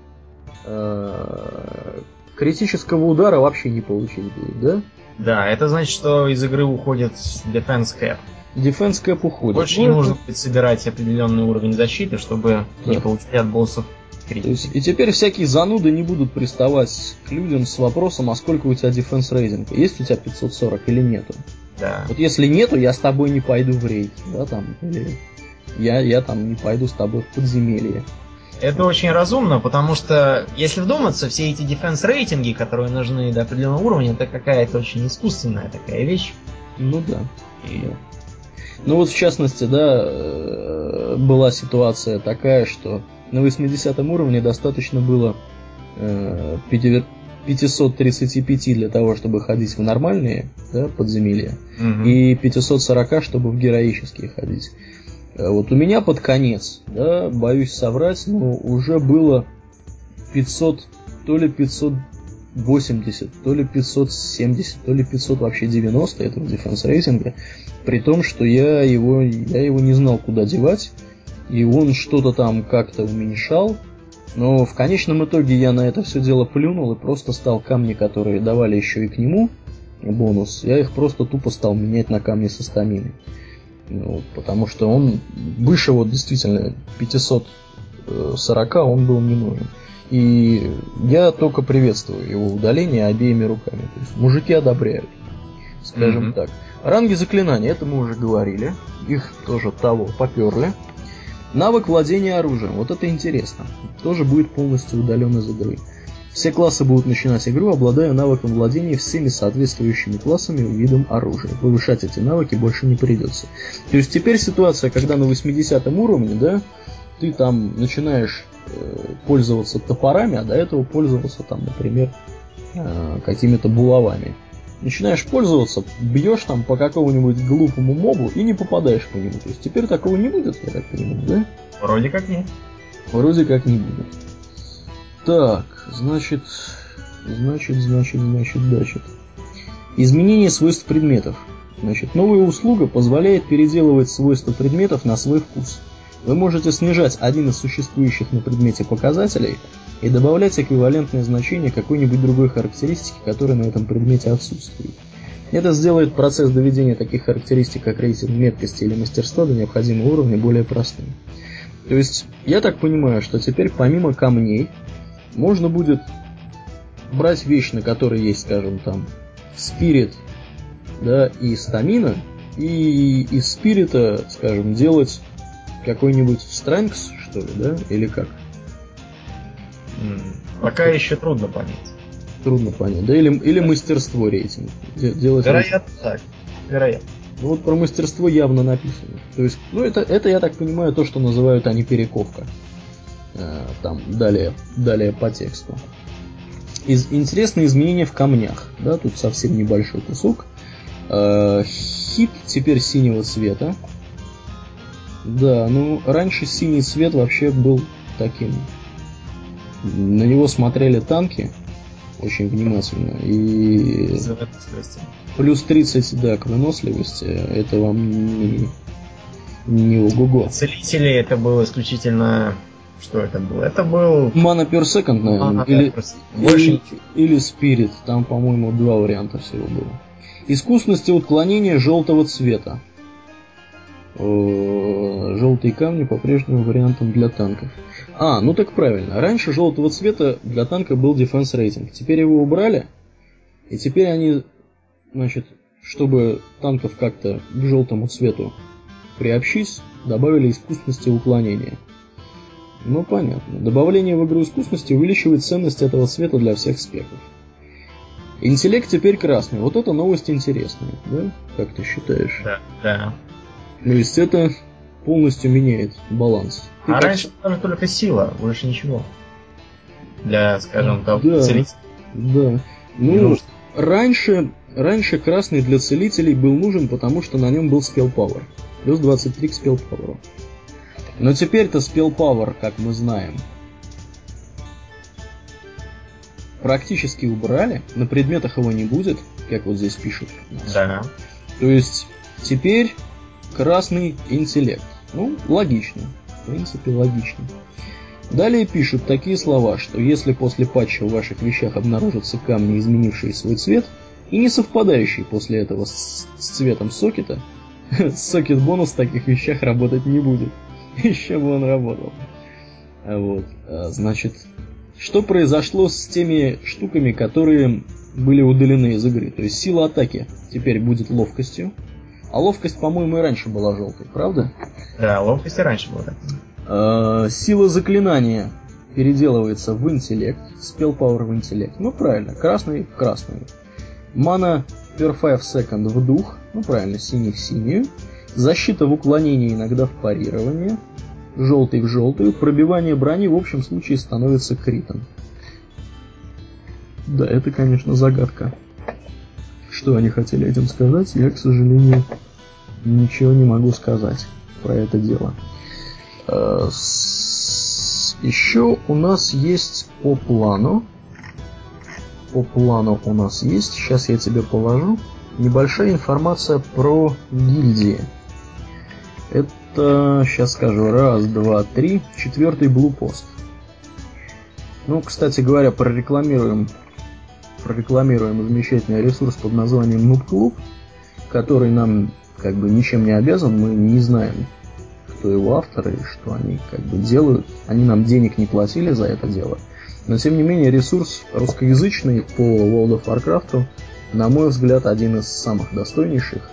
э, критического удара вообще не получить будет, да? Да, это значит, что из игры уходит Defense Cap. Дефенс кэп уходит. Больше Ну, не это- нужно будет собирать определенный уровень защиты, чтобы не Да. получать от боссов То критики. есть, и теперь всякие зануды не будут приставать к людям с вопросом, а сколько у тебя дефенс рейтинга? Есть у тебя 540 или нету? Да. Вот если нету, я с тобой не пойду в рейд, да, там, или я, я там не пойду с тобой в подземелье. Это очень разумно, потому что, если вдуматься, все эти дефенс рейтинги, которые нужны до определенного уровня, это какая-то очень искусственная такая вещь. Ну да. да. Ну вот в частности, да, э, была ситуация такая, что на 80 уровне достаточно было э, пяти- 535 для того, чтобы ходить в нормальные да, подземелья, Мгм. и 540, чтобы в героические ходить. Э, Вот у меня под конец, да, боюсь соврать, но уже было 500, то ли 580, то ли 570, то ли 500 вообще 90 этого дефенс рейтинга, при том, что я его, я его не знал, куда девать, и он что-то там как-то уменьшал, но в конечном итоге я на это все дело плюнул и просто стал камни, которые давали еще и к нему бонус, я их просто тупо стал менять на камни со стаминой. Ну, потому что он выше вот действительно 540 он был не нужен. И я только приветствую его удаление обеими руками. То есть мужики одобряют, скажем Мгм. так. Ранги заклинаний, это мы уже говорили. Их тоже того поперли. Навык владения оружием, вот это интересно. Тоже будет полностью удален из игры. Все классы будут начинать игру, обладая навыком владения всеми соответствующими классами видом оружия. Повышать эти навыки больше не придется. То есть теперь ситуация, когда на 80 уровне, да, ты там начинаешь э, пользоваться топорами, а до этого пользовался там, например, э, какими-то булавами. Начинаешь пользоваться, бьешь там по какому-нибудь глупому мобу и не попадаешь по нему. То есть теперь такого не будет, я так понимаю, да? Вроде как нет. Вроде как не будет. Так, значит, значит, значит, значит, значит. Изменение свойств предметов. Значит, новая услуга позволяет переделывать свойства предметов на свой вкус. Вы можете снижать один из существующих на предмете показателей и добавлять эквивалентное значение какой-нибудь другой характеристики, которая на этом предмете отсутствует. Это сделает процесс доведения таких характеристик, как рейтинг меткости или мастерства до необходимого уровня более простым. То есть, я так понимаю, что теперь помимо камней можно будет брать вещь, на которой есть, скажем, там, спирит, да, и стамина, и из спирита, скажем, делать какой-нибудь strength, что ли, да, или как? Пока еще трудно понять. Трудно понять, да, или, или мастерство рейтинг. Де- делать Вероятно так. Вероятно. Ну вот про мастерство явно написано. То есть, ну это, это я так понимаю, то, что называют они перековка. Э, там далее, далее по тексту. Из, интересные изменения в камнях. Да, тут совсем небольшой кусок. Э, хит теперь синего цвета. Да, ну раньше синий цвет вообще был таким. На него смотрели танки очень внимательно. И. Плюс 30, да, к выносливости. Это вам не, не ого-го. Целители это было исключительно... Что это было? Это был... Mana per second, наверное. А, или, просто Больше или, или Spirit. Там, по-моему, два варианта всего было. Искусности отклонения желтого цвета. Э, Желтые камни по-прежнему вариантом для танков. А, ну так правильно. Раньше желтого цвета для танка был дефенс рейтинг. Теперь его убрали. И теперь они, значит, чтобы танков как-то к желтому цвету приобщить, добавили искусности уклонения. Ну понятно. Добавление в игру искусности увеличивает ценность этого цвета для всех спеков. Интеллект теперь красный. Вот это новость интересная, да? Как ты считаешь? Да, да. То есть это полностью меняет баланс. Ты А как- раньше даже только сила, больше ничего. Для, скажем, того, Да. целителя. Да. Ну, нужно. раньше, раньше красный для целителей был нужен, потому что на нем был спел Power. Плюс 23 к спел Power. Но теперь-то спел Power, как мы знаем, практически убрали. На предметах его не будет, как вот здесь пишут. Да. То есть теперь красный интеллект. Ну, логично. В принципе, логично. Далее пишут такие слова, что если после патча в ваших вещах обнаружатся камни, изменившие свой цвет, и не совпадающие после этого с, с цветом сокета, [LAUGHS] сокет бонус в таких вещах работать не будет. [LAUGHS] Еще бы он работал. Вот. А, значит, что произошло с теми штуками, которые были удалены из игры? То есть сила атаки теперь будет ловкостью. А ловкость, по-моему, и раньше была желтой, правда? Да, ловкость и раньше была. А, сила заклинания переделывается в интеллект, спел power в интеллект. Ну правильно, красный в красную. Мана per 5 second в дух, ну правильно, синий в синюю. Защита в уклонении, иногда в парирование. Желтый в желтую. Пробивание брони в общем случае становится критом. Да, это, конечно, загадка. Что они хотели этим сказать, я, к сожалению, ничего не могу сказать про это дело. Э, Еще у нас есть по плану. По плану у нас есть. Сейчас я тебе положу. Небольшая информация про гильдии. Это, сейчас скажу, раз, два, три, четвертый блупост. Ну, кстати говоря, прорекламируем, прорекламируем замечательный ресурс под названием Noob Club, который нам как бы ничем не обязан, мы не знаем, кто его авторы что они как бы делают. Они нам денег не платили за это дело. Но тем не менее ресурс русскоязычный по World of Warcraft, на мой взгляд, один из самых достойнейших.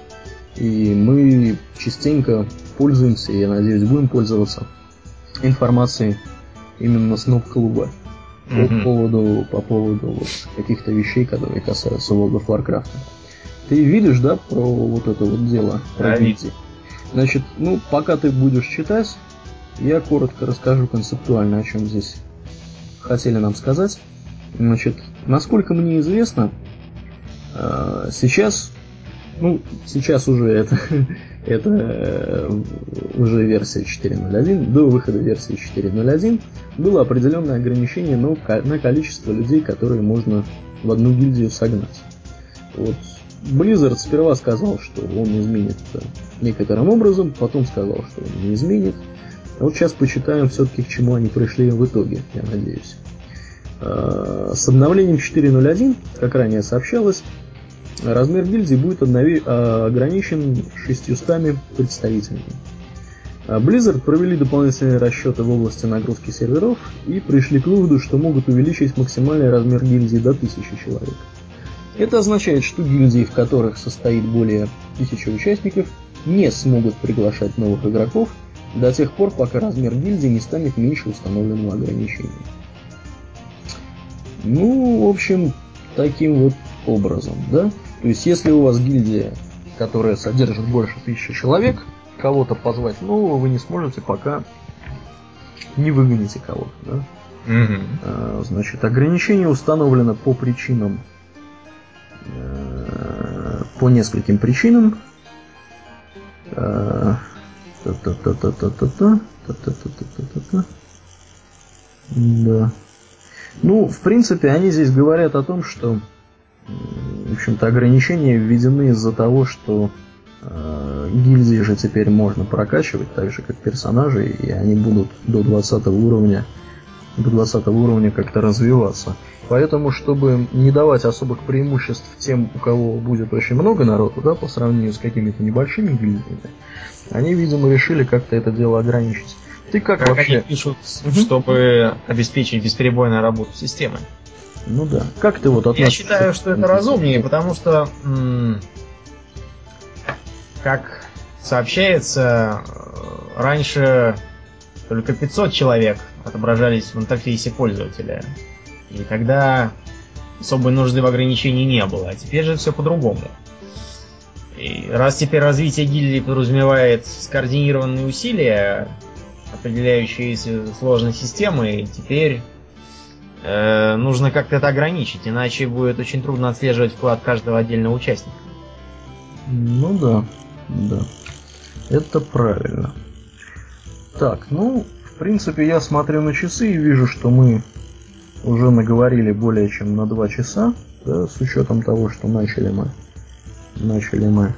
И мы частенько пользуемся, я надеюсь, будем пользоваться информацией именно с ноб-клуба mm-hmm. по поводу, по поводу вот каких-то вещей, которые касаются World of Warcraft. Ты видишь, да, про вот это вот дело? Про да, Значит, ну, пока ты будешь читать, я коротко расскажу концептуально, о чем здесь хотели нам сказать. Значит, насколько мне известно, э, сейчас, ну, сейчас уже это, [LAUGHS] это э, уже версия 4.0.1, до выхода версии 4.0.1 было определенное ограничение на, на количество людей, которые можно в одну гильдию согнать. Вот Blizzard сперва сказал, что он изменит это некоторым образом, потом сказал, что он не изменит. А вот сейчас почитаем все-таки, к чему они пришли в итоге, я надеюсь. А, с обновлением 4.0.1, как ранее сообщалось, размер гильдии будет обнови... А, ограничен 600 представителями. Blizzard провели дополнительные расчеты в области нагрузки серверов и пришли к выводу, что могут увеличить максимальный размер гильдии до 1000 человек. Это означает, что гильдии, в которых состоит более тысячи участников, не смогут приглашать новых игроков до тех пор, пока размер гильдии не станет меньше установленного ограничения. Ну, в общем, таким вот образом, да? То есть, если у вас гильдия, которая содержит больше тысячи человек, кого-то позвать нового вы не сможете, пока не выгоните кого-то, да? Угу. Значит, ограничение установлено по причинам по нескольким причинам. Да. Ну, в принципе, они здесь говорят о том, что, общем-то, ограничения введены из-за того, что э, гильдии же теперь можно прокачивать, так же как персонажей, и они будут до 20 уровня, до 20 уровня как-то развиваться. Поэтому, чтобы не давать особых преимуществ тем, у кого будет очень много народу, да, по сравнению с какими-то небольшими гильдиями, они, видимо, решили как-то это дело ограничить. Ты как, как вообще? Они пишут, чтобы обеспечить бесперебойную работу системы. Ну да. Как ты вот относишься? Я считаю, что это разумнее, потому что, как сообщается, раньше только 500 человек отображались в интерфейсе пользователя. И тогда особой нужды в ограничении не было. А теперь же все по-другому. И раз теперь развитие гильдии подразумевает скоординированные усилия, определяющие сложность системы, теперь э, нужно как-то это ограничить, иначе будет очень трудно отслеживать вклад каждого отдельного участника. Ну да, да. Это правильно. Так, ну, в принципе, я смотрю на часы и вижу, что мы уже наговорили более чем на два часа, да, с учетом того, что начали мы. Начали мы.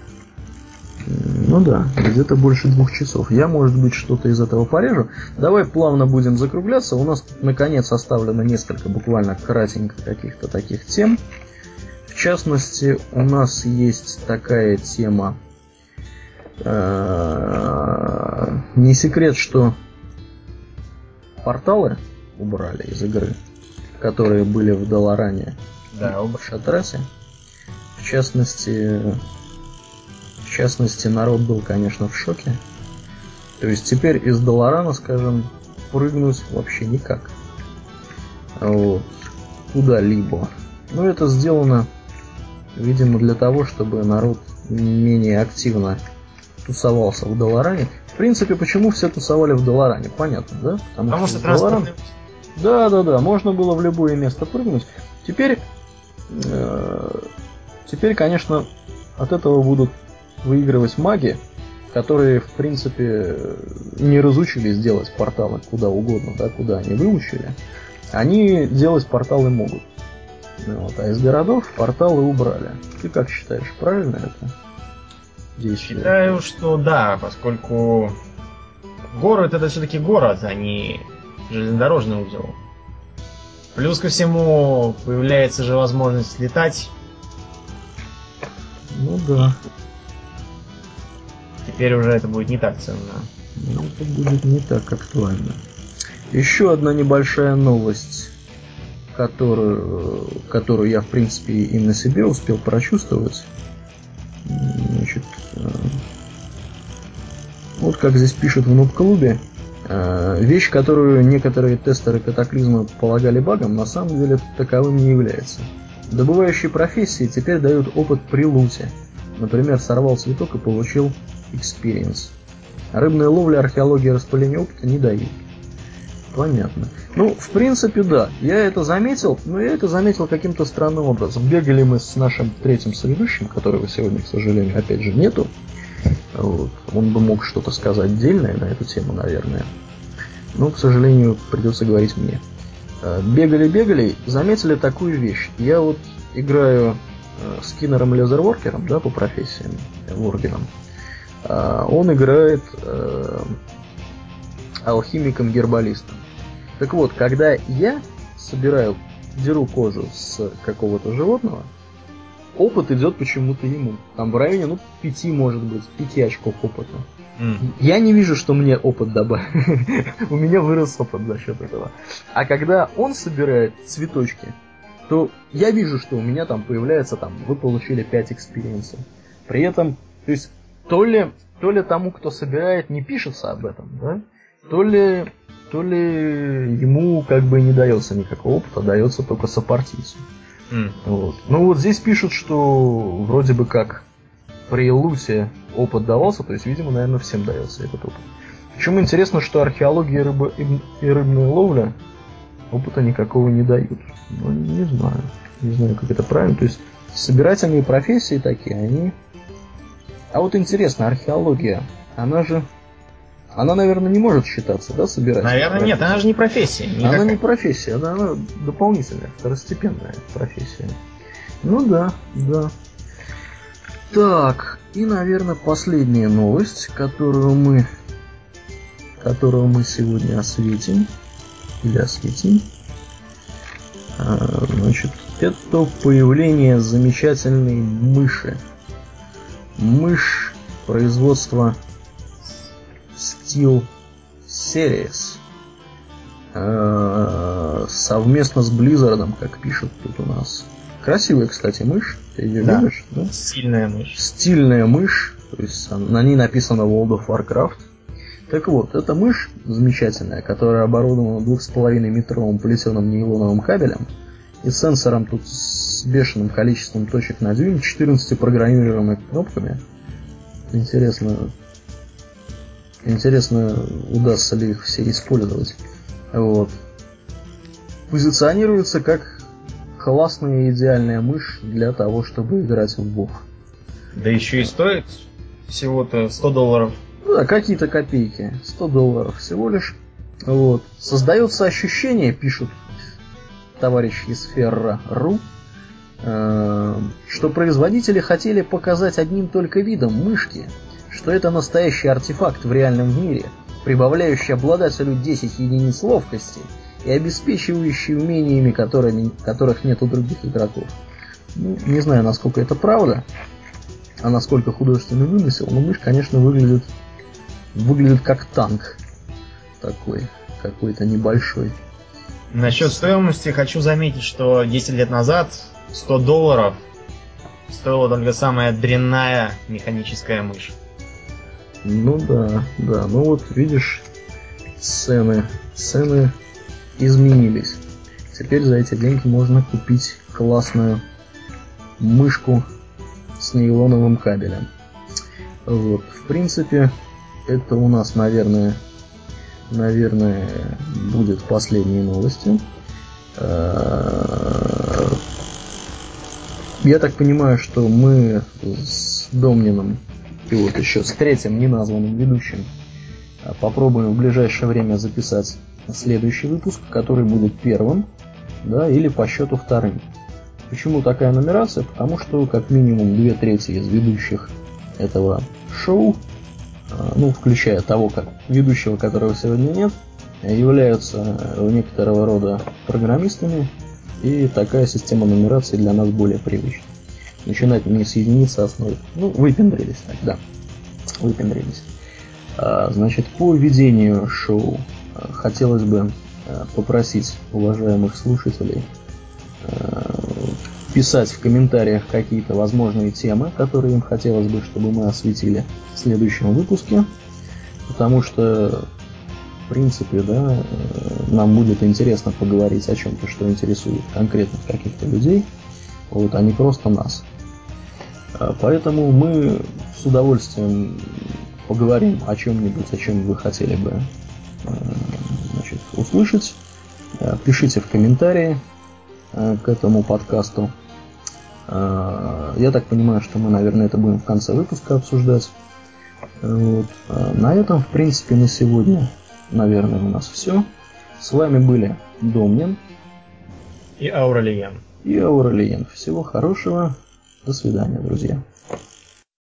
Ну да, где-то больше двух часов. Я, может быть, что-то из этого порежу. Давай плавно будем закругляться. У нас наконец оставлено несколько буквально кратенько каких-то таких тем. В частности, у нас есть такая тема Э, не секрет, что порталы убрали из игры, которые были в Долоране да. в Шатресе. В частности, в частности, народ был, конечно, в шоке. То есть теперь из Долорана, скажем, прыгнуть вообще никак. Вот. Куда-либо. Но это сделано, видимо, для того, чтобы народ менее активно тусовался в Долоране. В принципе, почему все тусовали в Долоране? Понятно, да? Потому, Потому что, что Долоран... Да, да, да, можно было в любое место прыгнуть. Теперь, э, теперь, конечно, от этого будут выигрывать маги, которые, в принципе, не разучились делать порталы куда угодно, да, куда они выучили. Они делать порталы могут. Вот, а из городов порталы убрали. Ты как считаешь, правильно это? Действие? Считаю, что да, поскольку город это все-таки город, а не железнодорожный узел. Плюс ко всему появляется же возможность летать. Ну да. Теперь уже это будет не так ценно. Ну, это будет не так актуально. Еще одна небольшая новость, которую, которую я, в принципе, и на себе успел прочувствовать. Значит, э, вот как здесь пишут в нуб-клубе, э, вещь, которую некоторые тестеры катаклизма полагали багом, на самом деле таковым не является. Добывающие профессии теперь дают опыт при луте. Например, сорвал цветок и получил experience. Рыбная ловля, археология, распыление опыта не дают. Понятно. Ну, в принципе, да. Я это заметил, но я это заметил каким-то странным образом. Бегали мы с нашим третьим соведущим, которого сегодня, к сожалению, опять же нету. Вот. Он бы мог что-то сказать дельное на эту тему, наверное. Но, к сожалению, придется говорить мне. Бегали-бегали, заметили такую вещь. Я вот играю э, с Киннером Лезерворкером, да, по профессиям, Воргеном. А, он играет э, алхимиком-гербалистом. Так вот, когда я собираю, деру кожу с какого-то животного, опыт идет почему-то ему. Там в районе, ну, пяти, может быть, пяти очков опыта. Mm. Я не вижу, что мне опыт добавил. [LAUGHS] У меня вырос опыт за счет этого. А когда он собирает цветочки, то я вижу, что у меня там появляется там, вы получили 5 experience ов. При этом, то есть, то ли, то ли тому, кто собирает, не пишется об этом, да? То ли, то ли ему как бы не дается никакого опыта, дается только сопартийцу. Mm. Вот. Ну вот здесь пишут, что вроде бы как при Луте опыт давался, то есть, видимо, наверное, всем дается этот опыт. Причем интересно, что археология рыбы и рыбная ловля опыта никакого не дают. Ну, не знаю. Не знаю, как это правильно. То есть, собирательные профессии такие, они... А вот интересно, археология, она же она, наверное, не может считаться, да, собирать? Наверное, нет, она же не профессия. Никакая. Она не профессия, да, она дополнительная, второстепенная профессия. Ну да, да. Так, и, наверное, последняя новость, которую мы, которую мы сегодня осветим, или осветим, а, значит, это появление замечательной мыши. Мышь производства Steel Series э, совместно с Blizzard, как пишут тут у нас. Красивая, кстати, мышь. Ты ее да. любишь? Да? Стильная мышь. Стильная мышь. То есть на ней написано World of Warcraft. Так вот, эта мышь замечательная, которая оборудована 2,5 метровым плетеным нейлоновым кабелем и сенсором тут с бешеным количеством точек на дюйм, 14 программируемыми кнопками. Интересно, Интересно, удастся ли их все использовать. Вот. Позиционируется как классная и идеальная мышь для того, чтобы играть в бог. Да еще и стоит всего-то 100 долларов. Да, какие-то копейки. 100 долларов всего лишь. Вот. Создается ощущение, пишут товарищи из Ферра.ру, что производители хотели показать одним только видом мышки, что это настоящий артефакт в реальном мире, прибавляющий обладателю 10 единиц ловкости и обеспечивающий умениями, которыми, которых нет у других игроков. Ну, не знаю, насколько это правда. а насколько художественный вымысел, но мышь, конечно, выглядит, выглядит как танк такой, какой-то небольшой. Насчет стоимости хочу заметить, что 10 лет назад 100 долларов стоила только самая дрянная механическая мышь. Ну да, да, ну вот видишь, цены, цены изменились. Теперь за эти деньги можно купить классную мышку с нейлоновым кабелем. Вот, в принципе, это у нас, наверное, наверное, будет последние новости. Я так понимаю, что мы с Домнином и вот еще с третьим неназванным ведущим э, попробуем в ближайшее время записать следующий выпуск, который будет первым, да, или по счету вторым. Почему такая нумерация? Потому что как минимум две трети из ведущих этого шоу, э, ну, включая того, как ведущего, которого сегодня нет, являются э, некоторого рода программистами, и такая система нумерации для нас более привычна. Начинать не с единицы основы. Ну, выпендрились так, да. Выпендрились. А, значит, по ведению шоу а, хотелось бы а, попросить уважаемых слушателей писать в комментариях какие-то возможные темы, которые им хотелось бы, чтобы мы осветили в следующем выпуске. Потому что принципе, да, э, нам будет интересно поговорить о чем-то, что интересует конкретных каких-то людей, вот, а не просто нас. А, поэтому мы с удовольствием поговорим о чем-нибудь, о чем вы хотели бы э, значит, услышать. Э, пишите в комментарии к этому подкасту. Я так понимаю, что мы, наверное, это будем в конце выпуска обсуждать. Вот. На этом, в принципе, на сегодня наверное, у нас все. С вами были Домнин и Ауралиен. И Ауралиен. Всего хорошего. До свидания, друзья.